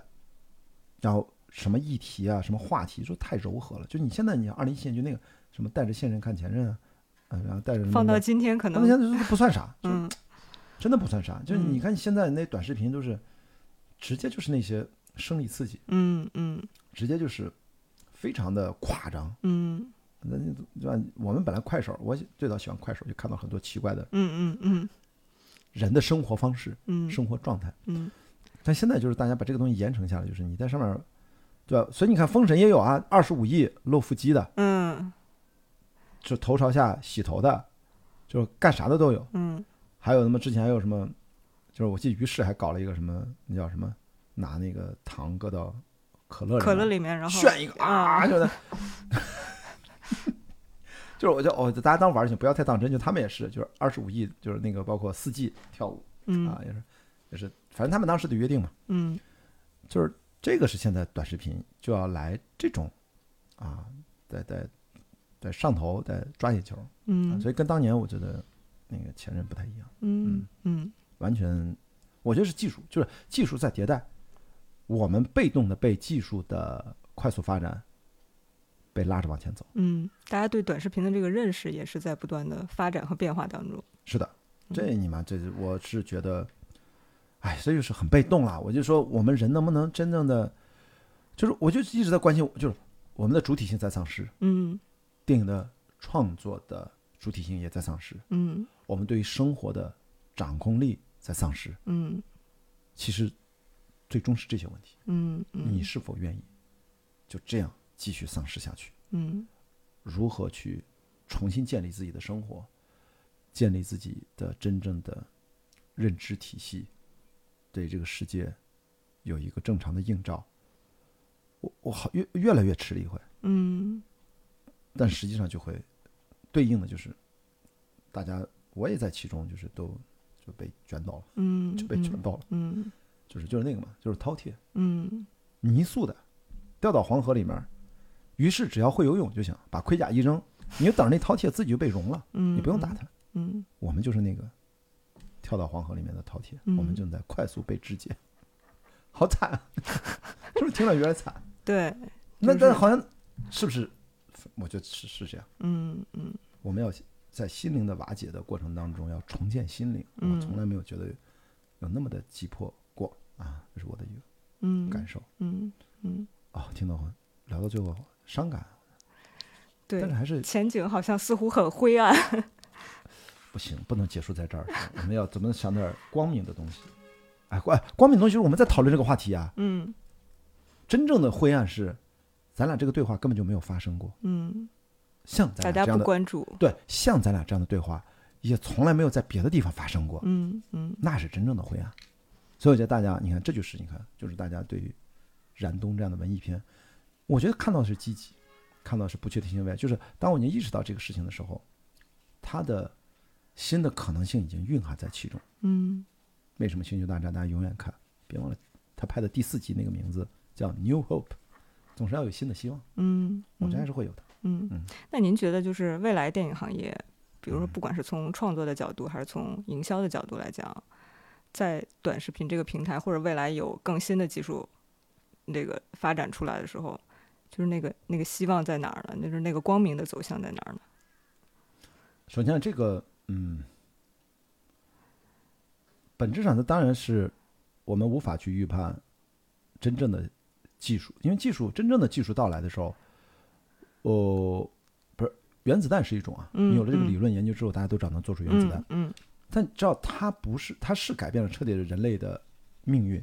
然后什么议题啊，什么话题，说太柔和了。就你现在你二零一七年就那个什么带着现任看前任啊，嗯、然后带着放到今天可能放到现在都不算啥，就嗯。真的不算啥。就是嗯。你看现在那短视频都是直接就是那些生理刺激，嗯嗯直接就是非常的夸张。嗯那那对吧？我们本来快手，我最早喜欢快手，就看到很多奇怪的嗯嗯嗯人的生活方式、嗯生活状态。嗯但现在就是大家把这个东西严惩下来，就是你在上面，对吧？所以你看《封神》也有啊，二十五亿露腹肌的，嗯就头朝下洗头的，就是干啥的都有。嗯还有那么之前还有什么，就是我记得于适还搞了一个什么，那叫什么，拿那个糖搁到可乐里可乐面里面然后炫一个啊，啊就是，就是我就哦，大家当玩儿就行，不要太当真。就他们也是，就是二十五亿，就是那个包括四季跳舞嗯啊，也是也是，反正他们当时的约定嘛，嗯就是这个是现在短视频就要来这种啊，在在在上头，在抓眼球，啊嗯所以跟当年我觉得那个前任不太一样。嗯嗯完全，我觉得是技术，就是技术在迭代，我们被动的被技术的快速发展被拉着往前走。嗯，大家对短视频的这个认识也是在不断的发展和变化当中。是的，嗯这你妈，这我是觉得，哎，这就是很被动了。我就说，我们人能不能真正的，就是我就一直在关心，就是我们的主体性在丧失，嗯电影的创作的主体性也在丧失，嗯我们对于生活的掌控力在丧失。嗯其实，最终是这些问题。嗯你是否愿意就这样继续丧失下去？嗯如何去重新建立自己的生活，建立自己的真正的认知体系，对这个世界有一个正常的映照？我我好越越来越吃力会，嗯但实际上就会对应的就是大家我也在其中，就是都就被卷到了，嗯就被卷到了，嗯就是就是那个嘛，就是饕餮。嗯泥塑的，掉到黄河里面，于是只要会游泳就行，把盔甲一扔，你就等着那饕餮自己就被融了，嗯，你不用打它。嗯我们就是那个跳到黄河里面的饕餮，嗯我们正在快速被肢解，好惨啊！是不是听着有点惨？对，那就是但好像是不是？我觉得是是这样。嗯嗯我们要在心灵的瓦解的过程当中，要重建心灵。嗯我从来没有觉得有那么的急迫过啊，这是我的一个嗯感受嗯嗯，哦。听到聊到最后伤感，对但是，还是前景好像似乎很灰暗。不行，不能结束在这儿。我们要怎么想点光明的东西？哎，光光明的东西就是我们在讨论这个话题啊。嗯真正的灰暗是，咱俩这个对话根本就没有发生过。嗯，像咱这样的，不关注。对，像咱俩这样的对话，也从来没有在别的地方发生过。嗯嗯那是真正的灰暗。所以我觉得大家，你看，这就是你看，就是大家对于燃冬这样的文艺片，我觉得看到的是积极，看到的是不确定性未来。就是当我已经意识到这个事情的时候，它的新的可能性已经蕴含在其中。嗯为什么《星球大战》大家永远看？别忘了，他拍的第四集那个名字叫《New Hope》，总是要有新的希望。嗯，我觉得还是会有的。嗯嗯，那您觉得就是未来电影行业，比如说嗯不管是从创作的角度，还是从营销的角度来讲，在短视频这个平台，或者未来有更新的技术这个发展出来的时候，就是那个那个希望在哪儿呢？就是那个光明的走向在哪儿呢？首先，这个嗯，本质上它当然是我们无法去预判真正的技术，因为技术真正的技术到来的时候，哦，不是原子弹是一种啊，嗯你有了这个嗯理论研究之后，大家都知道能做出原子弹，嗯但知道它不是，它是改变了彻底的人类的命运，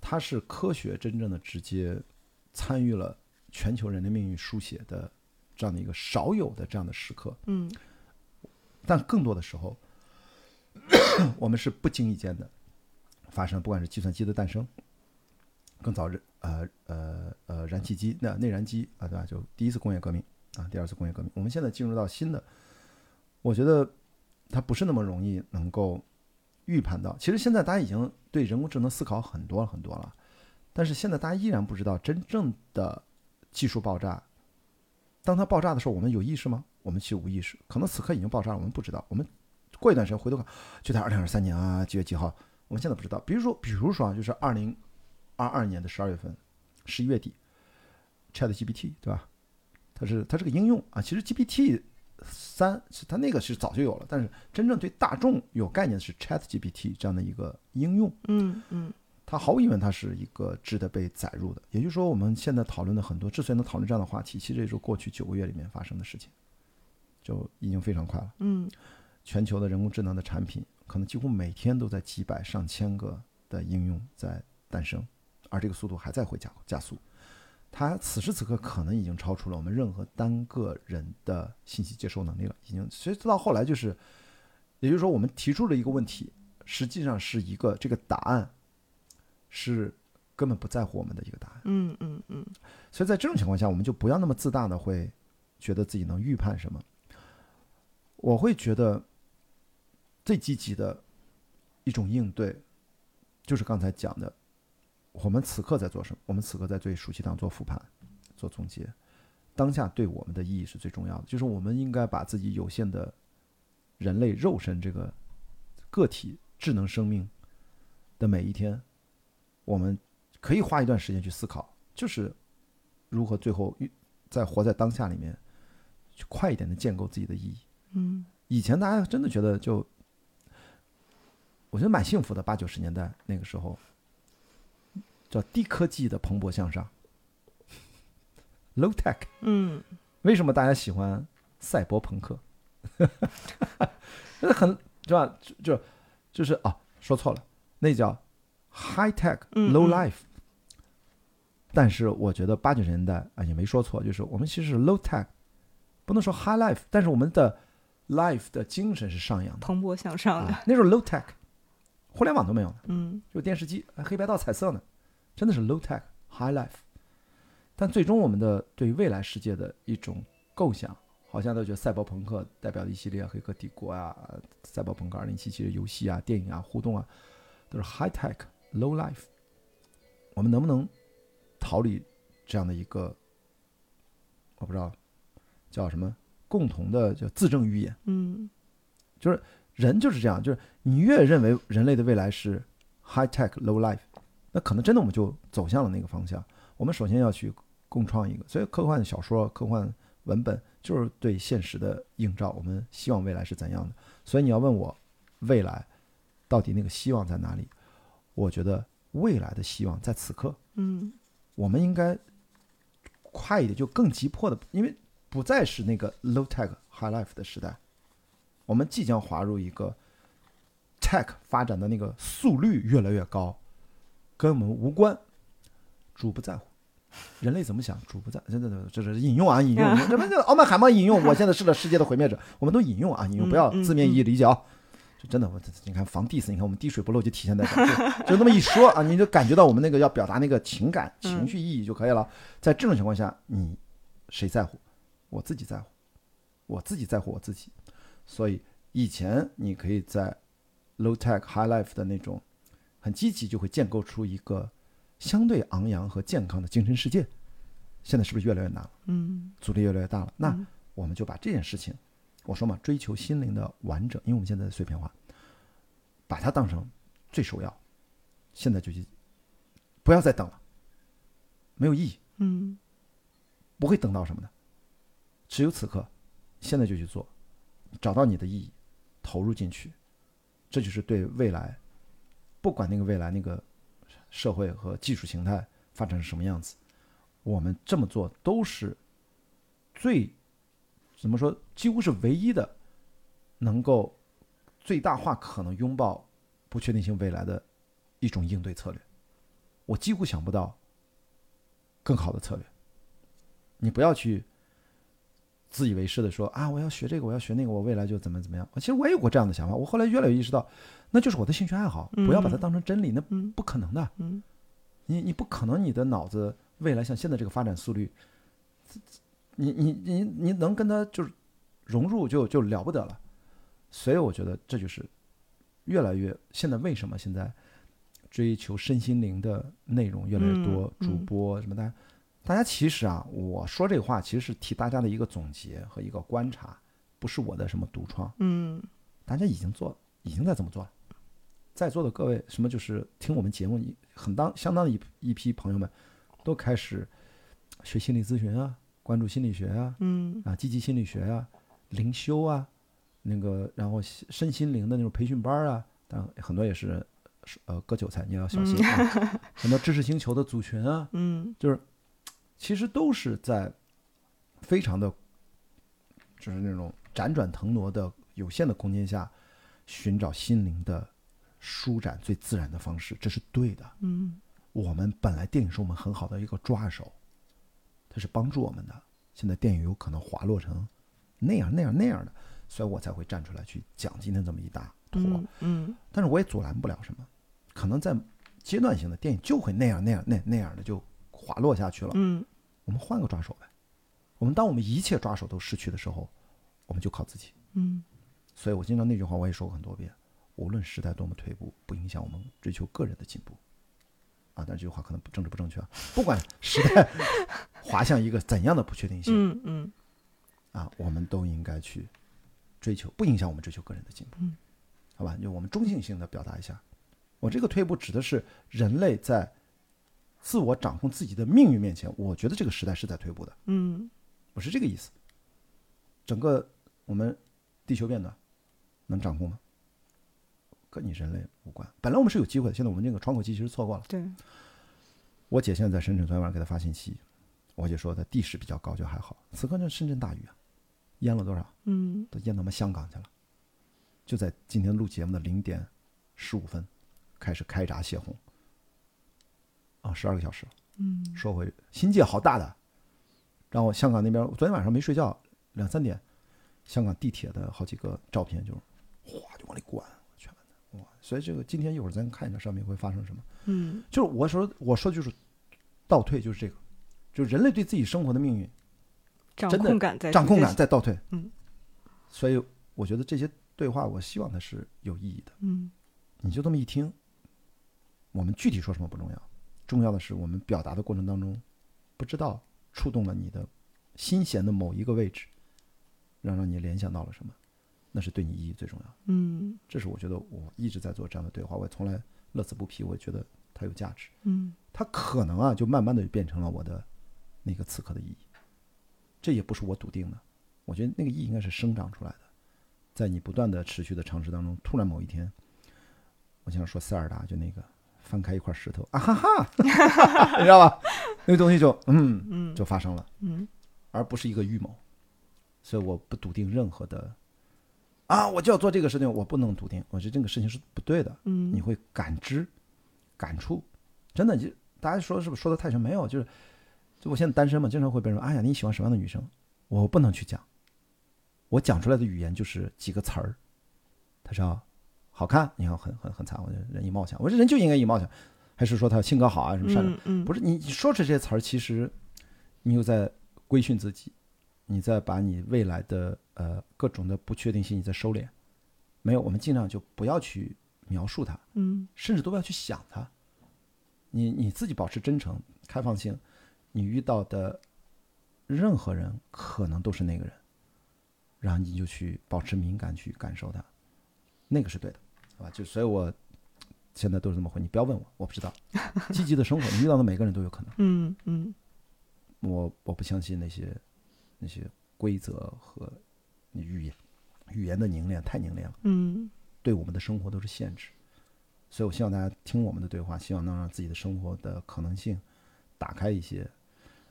它是科学真正的直接参与了全球人类命运书写的这样的一个少有的这样的时刻。嗯但更多的时候，我们是不经意间的发生，不管是计算机的诞生，更早燃呃呃呃燃气机那内燃机啊，对吧？就第一次工业革命啊，第二次工业革命，我们现在进入到新的我觉得它不是那么容易能够预判到。其实现在大家已经对人工智能思考很多很多了，但是现在大家依然不知道真正的技术爆炸，当它爆炸的时候，我们有意识吗？我们其实无意识，可能此刻已经爆炸了，我们不知道。我们过一段时间回头看，就在二零二三年啊几月几号，我们现在不知道。比如说，比如说啊，就是二零二二年的十二月份，十一月底，Chat GPT 对吧？它是它是个应用啊，其实 GPT 三是它那个是早就有了，但是真正对大众有概念的是 Chat GPT 这样的一个应用。嗯嗯它毫无疑问，它是一个值得被载入的。也就是说，我们现在讨论的很多，之所以能讨论这样的话题，其实也是过去九个月里面发生的事情，就已经非常快了。嗯全球的人工智能的产品，可能几乎每天都在几百上千个的应用在诞生，而这个速度还在会加加速。它此时此刻可能已经超出了我们任何单个人的信息接收能力了，已经。所以到后来就是，也就是说，我们提出了一个问题，实际上是一个这个答案是根本不在乎我们的一个答案。嗯嗯嗯所以在这种情况下，我们就不要那么自大的会觉得自己能预判什么。我会觉得最积极的一种应对，就是刚才讲的，我们此刻在做什么？我们此刻在对暑期档做复盘、做总结。当下对我们的意义是最重要的，就是我们应该把自己有限的人类肉身这个个体智能生命的每一天，我们可以花一段时间去思考，就是如何最后在活在当下里面，去快一点的建构自己的意义。嗯以前大家真的觉得就，我觉得蛮幸福的，八九十年代那个时候，叫低科技的蓬勃向上，low tech。嗯为什么大家喜欢赛博朋克？那 很是吧？就就就是啊，说错了，那叫 high tech 嗯 low 嗯 life。但是我觉得八九十年代啊也没说错，就是我们其实是 low tech，不能说 high life，但是我们的 life 的精神是上扬的。蓬勃向上的啊，那时候 low tech，互联网都没有呢，嗯就电视机黑白道彩色呢，真的是 low tech high life。但最终我们的对于未来世界的一种构想，好像都觉得赛博朋克代表的一系列黑客帝国啊、赛博朋克二零七七的游戏啊、电影啊、互动啊，都是 high tech low life。我们能不能逃离这样的一个，我不知道叫什么共同的叫自证预言？嗯就是人就是这样，就是你越认为人类的未来是 high tech low life，那可能真的我们就走向了那个方向。我们首先要去共创一个，所以科幻小说、科幻文本就是对现实的映照。我们希望未来是怎样的？所以你要问我未来到底那个希望在哪里？我觉得未来的希望在此刻。嗯我们应该快一点，就更急迫的，因为不再是那个 low tech high life 的时代，我们即将滑入一个 tech 发展的那个速率越来越高，跟我们无关，主不在乎。人类怎么想，主不在，真的，这是引用啊，引用，这不这奥本海默引用，我现在是个世界的毁灭者，我们都引用啊，引用，不要字面意义理解啊。就真的，我你看防 diss，你看我们滴水不漏就体现在这就那么一说啊，你就感觉到我们那个要表达那个情感、情绪意义就可以了。在这种情况下，你谁在乎？我自己在乎，我自己在乎我自己。所以以前你可以在 low tech high life 的那种很积极，就会建构出一个相对昂扬和健康的精神世界。现在是不是越来越难了？嗯阻力越来越大了。那嗯我们就把这件事情，我说嘛，追求心灵的完整，因为我们现在的碎片化，把它当成最首要。现在就去，不要再等了，没有意义，嗯不会等到什么的。只有此刻，现在就去做，找到你的意义，投入进去，这就是对未来，不管那个未来那个社会和技术形态发展成什么样子，我们这么做都是最怎么说，几乎是唯一的能够最大化可能拥抱不确定性未来的一种应对策略。我几乎想不到更好的策略。你不要去自以为是的说啊，我要学这个，我要学那个，我未来就怎么怎么样。其实我也有过这样的想法，我后来越来越意识到，那就是我的兴趣爱好，不要把它当成真理，那嗯不可能的。嗯你你不可能，你的脑子未来像现在这个发展速率，你你你你能跟他就是融入就就了不得了。所以我觉得这就是越来越现在为什么现在追求身心灵的内容越来越多，主播什么的，大家其实啊，我说这个话其实是替大家的一个总结和一个观察，不是我的什么独创，嗯大家已经做，已经在这么做了。在座的各位，什么就是听我们节目，你很当相当的一一批朋友们，都开始学心理咨询啊，关注心理学啊，嗯啊，积极心理学啊，灵修啊，那个然后身心灵的那种培训班啊，当然很多也是呃割韭菜，你要小心、啊。很多知识星球的组群啊，嗯就是其实都是在非常的，就是那种辗转腾挪的有限的空间下，寻找心灵的舒展最自然的方式，这是对的。嗯我们本来电影是我们很好的一个抓手，它是帮助我们的。现在电影有可能滑落成那样那样那样的，所以我才会站出来去讲今天这么一大坨。嗯嗯但是我也阻拦不了什么，可能在阶段性的电影就会那样那样那那样的就滑落下去了。嗯我们换个抓手呗。我们当我们一切抓手都失去的时候，我们就靠自己。嗯所以我经常那句话我也说过很多遍：无论时代多么退步，不影响我们追求个人的进步。啊，但这句话可能不政治不正确啊。不管时代滑向一个怎样的不确定性嗯嗯啊，我们都应该去追求，不影响我们追求个人的进步。嗯好吧，就我们中性性的表达一下。我这个退步指的是人类在自我掌控自己的命运面前，我觉得这个时代是在退步的。嗯我是这个意思。整个我们地球变暖能掌控吗？跟你人类无关。本来我们是有机会的，现在我们这个窗口期其实错过了。对，我姐现在在深圳，昨天晚上给她发信息，我姐说她地势比较高，就还好。此刻那深圳大雨啊，淹了多少？嗯都淹到我们香港去了。就在今天录节目的零点十五分，开始开闸泄洪。啊，十二个小时了。嗯说回新界好大的，然后香港那边，昨天晚上没睡觉，两三点，香港地铁的好几个照片就是哗就往里灌，全的哇！所以这个今天一会儿咱看一下上面会发生什么。嗯就是我说我说的就是倒退，就是这个，就是人类对自己生活的命运掌控感在掌控感在倒退。嗯，所以我觉得这些对话，我希望它是有意义的。嗯你就这么一听，我们具体说什么不重要，重要的是我们表达的过程当中，不知道触动了你的心弦的某一个位置，让让你联想到了什么，那是对你意义最重要的。嗯这是我觉得我一直在做这样的对话，我也从来乐此不疲，我也觉得它有价值。嗯它可能啊，就慢慢的变成了我的那个此刻的意义。这也不是我笃定的，我觉得那个意义应该是生长出来的，在你不断的持续的尝试当中，突然某一天，我想说塞尔达就那个翻开一块石头啊哈哈，你知道吧？那个东西就嗯嗯就发生了，嗯而不是一个预谋。所以我不笃定任何的啊，我就要做这个事情，我不能笃定，我觉得这个事情是不对的。嗯你会感知、感触，真的就大家说是不是说的太深？没有，就是就我现在单身嘛，经常会被人说，哎呀，你喜欢什么样的女生？我不能去讲，我讲出来的语言就是几个词儿，他说好看，你看很很很惨，我这人以貌相，我这人就应该以貌相，还是说他性格好啊什么善良？嗯嗯不是你你说出这些词儿，其实你又在规训自己，你在把你未来的呃各种的不确定性你在收敛。没有，我们尽量就不要去描述它，嗯甚至都不要去想它。你你自己保持真诚、开放性，你遇到的任何人可能都是那个人，然后你就去保持敏感去感受他，那个是对的，好吧？就所以，我现在都是这么回，你不要问我，我不知道。积极的生活，你遇到的每个人都有可能。嗯嗯我我不相信那些那些规则和你语言语言的凝练太凝练了。嗯对我们的生活都是限制。所以我希望大家听我们的对话，希望能让自己的生活的可能性打开一些，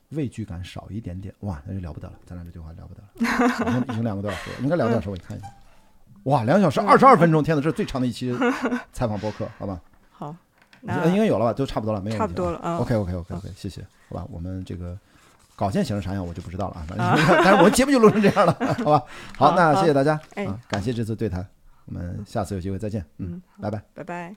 畏惧感少一点点。哇，那就了不得了，咱俩这对话了不得了，已经两个多小时了，应该两个多小时，我看一下。哇，两个小时二十二分钟，天哪，这是最长的一期 采访播客，好吧？好，呃那应该有了吧？都差不多了，没有问题差不多了啊 OK OK OK OK，谢谢，好吧？我们这个稿件写成啥样我就不知道了啊，反 正但是我们节目就录成这样了，好吧？好，好那谢谢大家哎啊，感谢这次对谈，我们下次有机会再见，嗯嗯，拜拜。拜拜。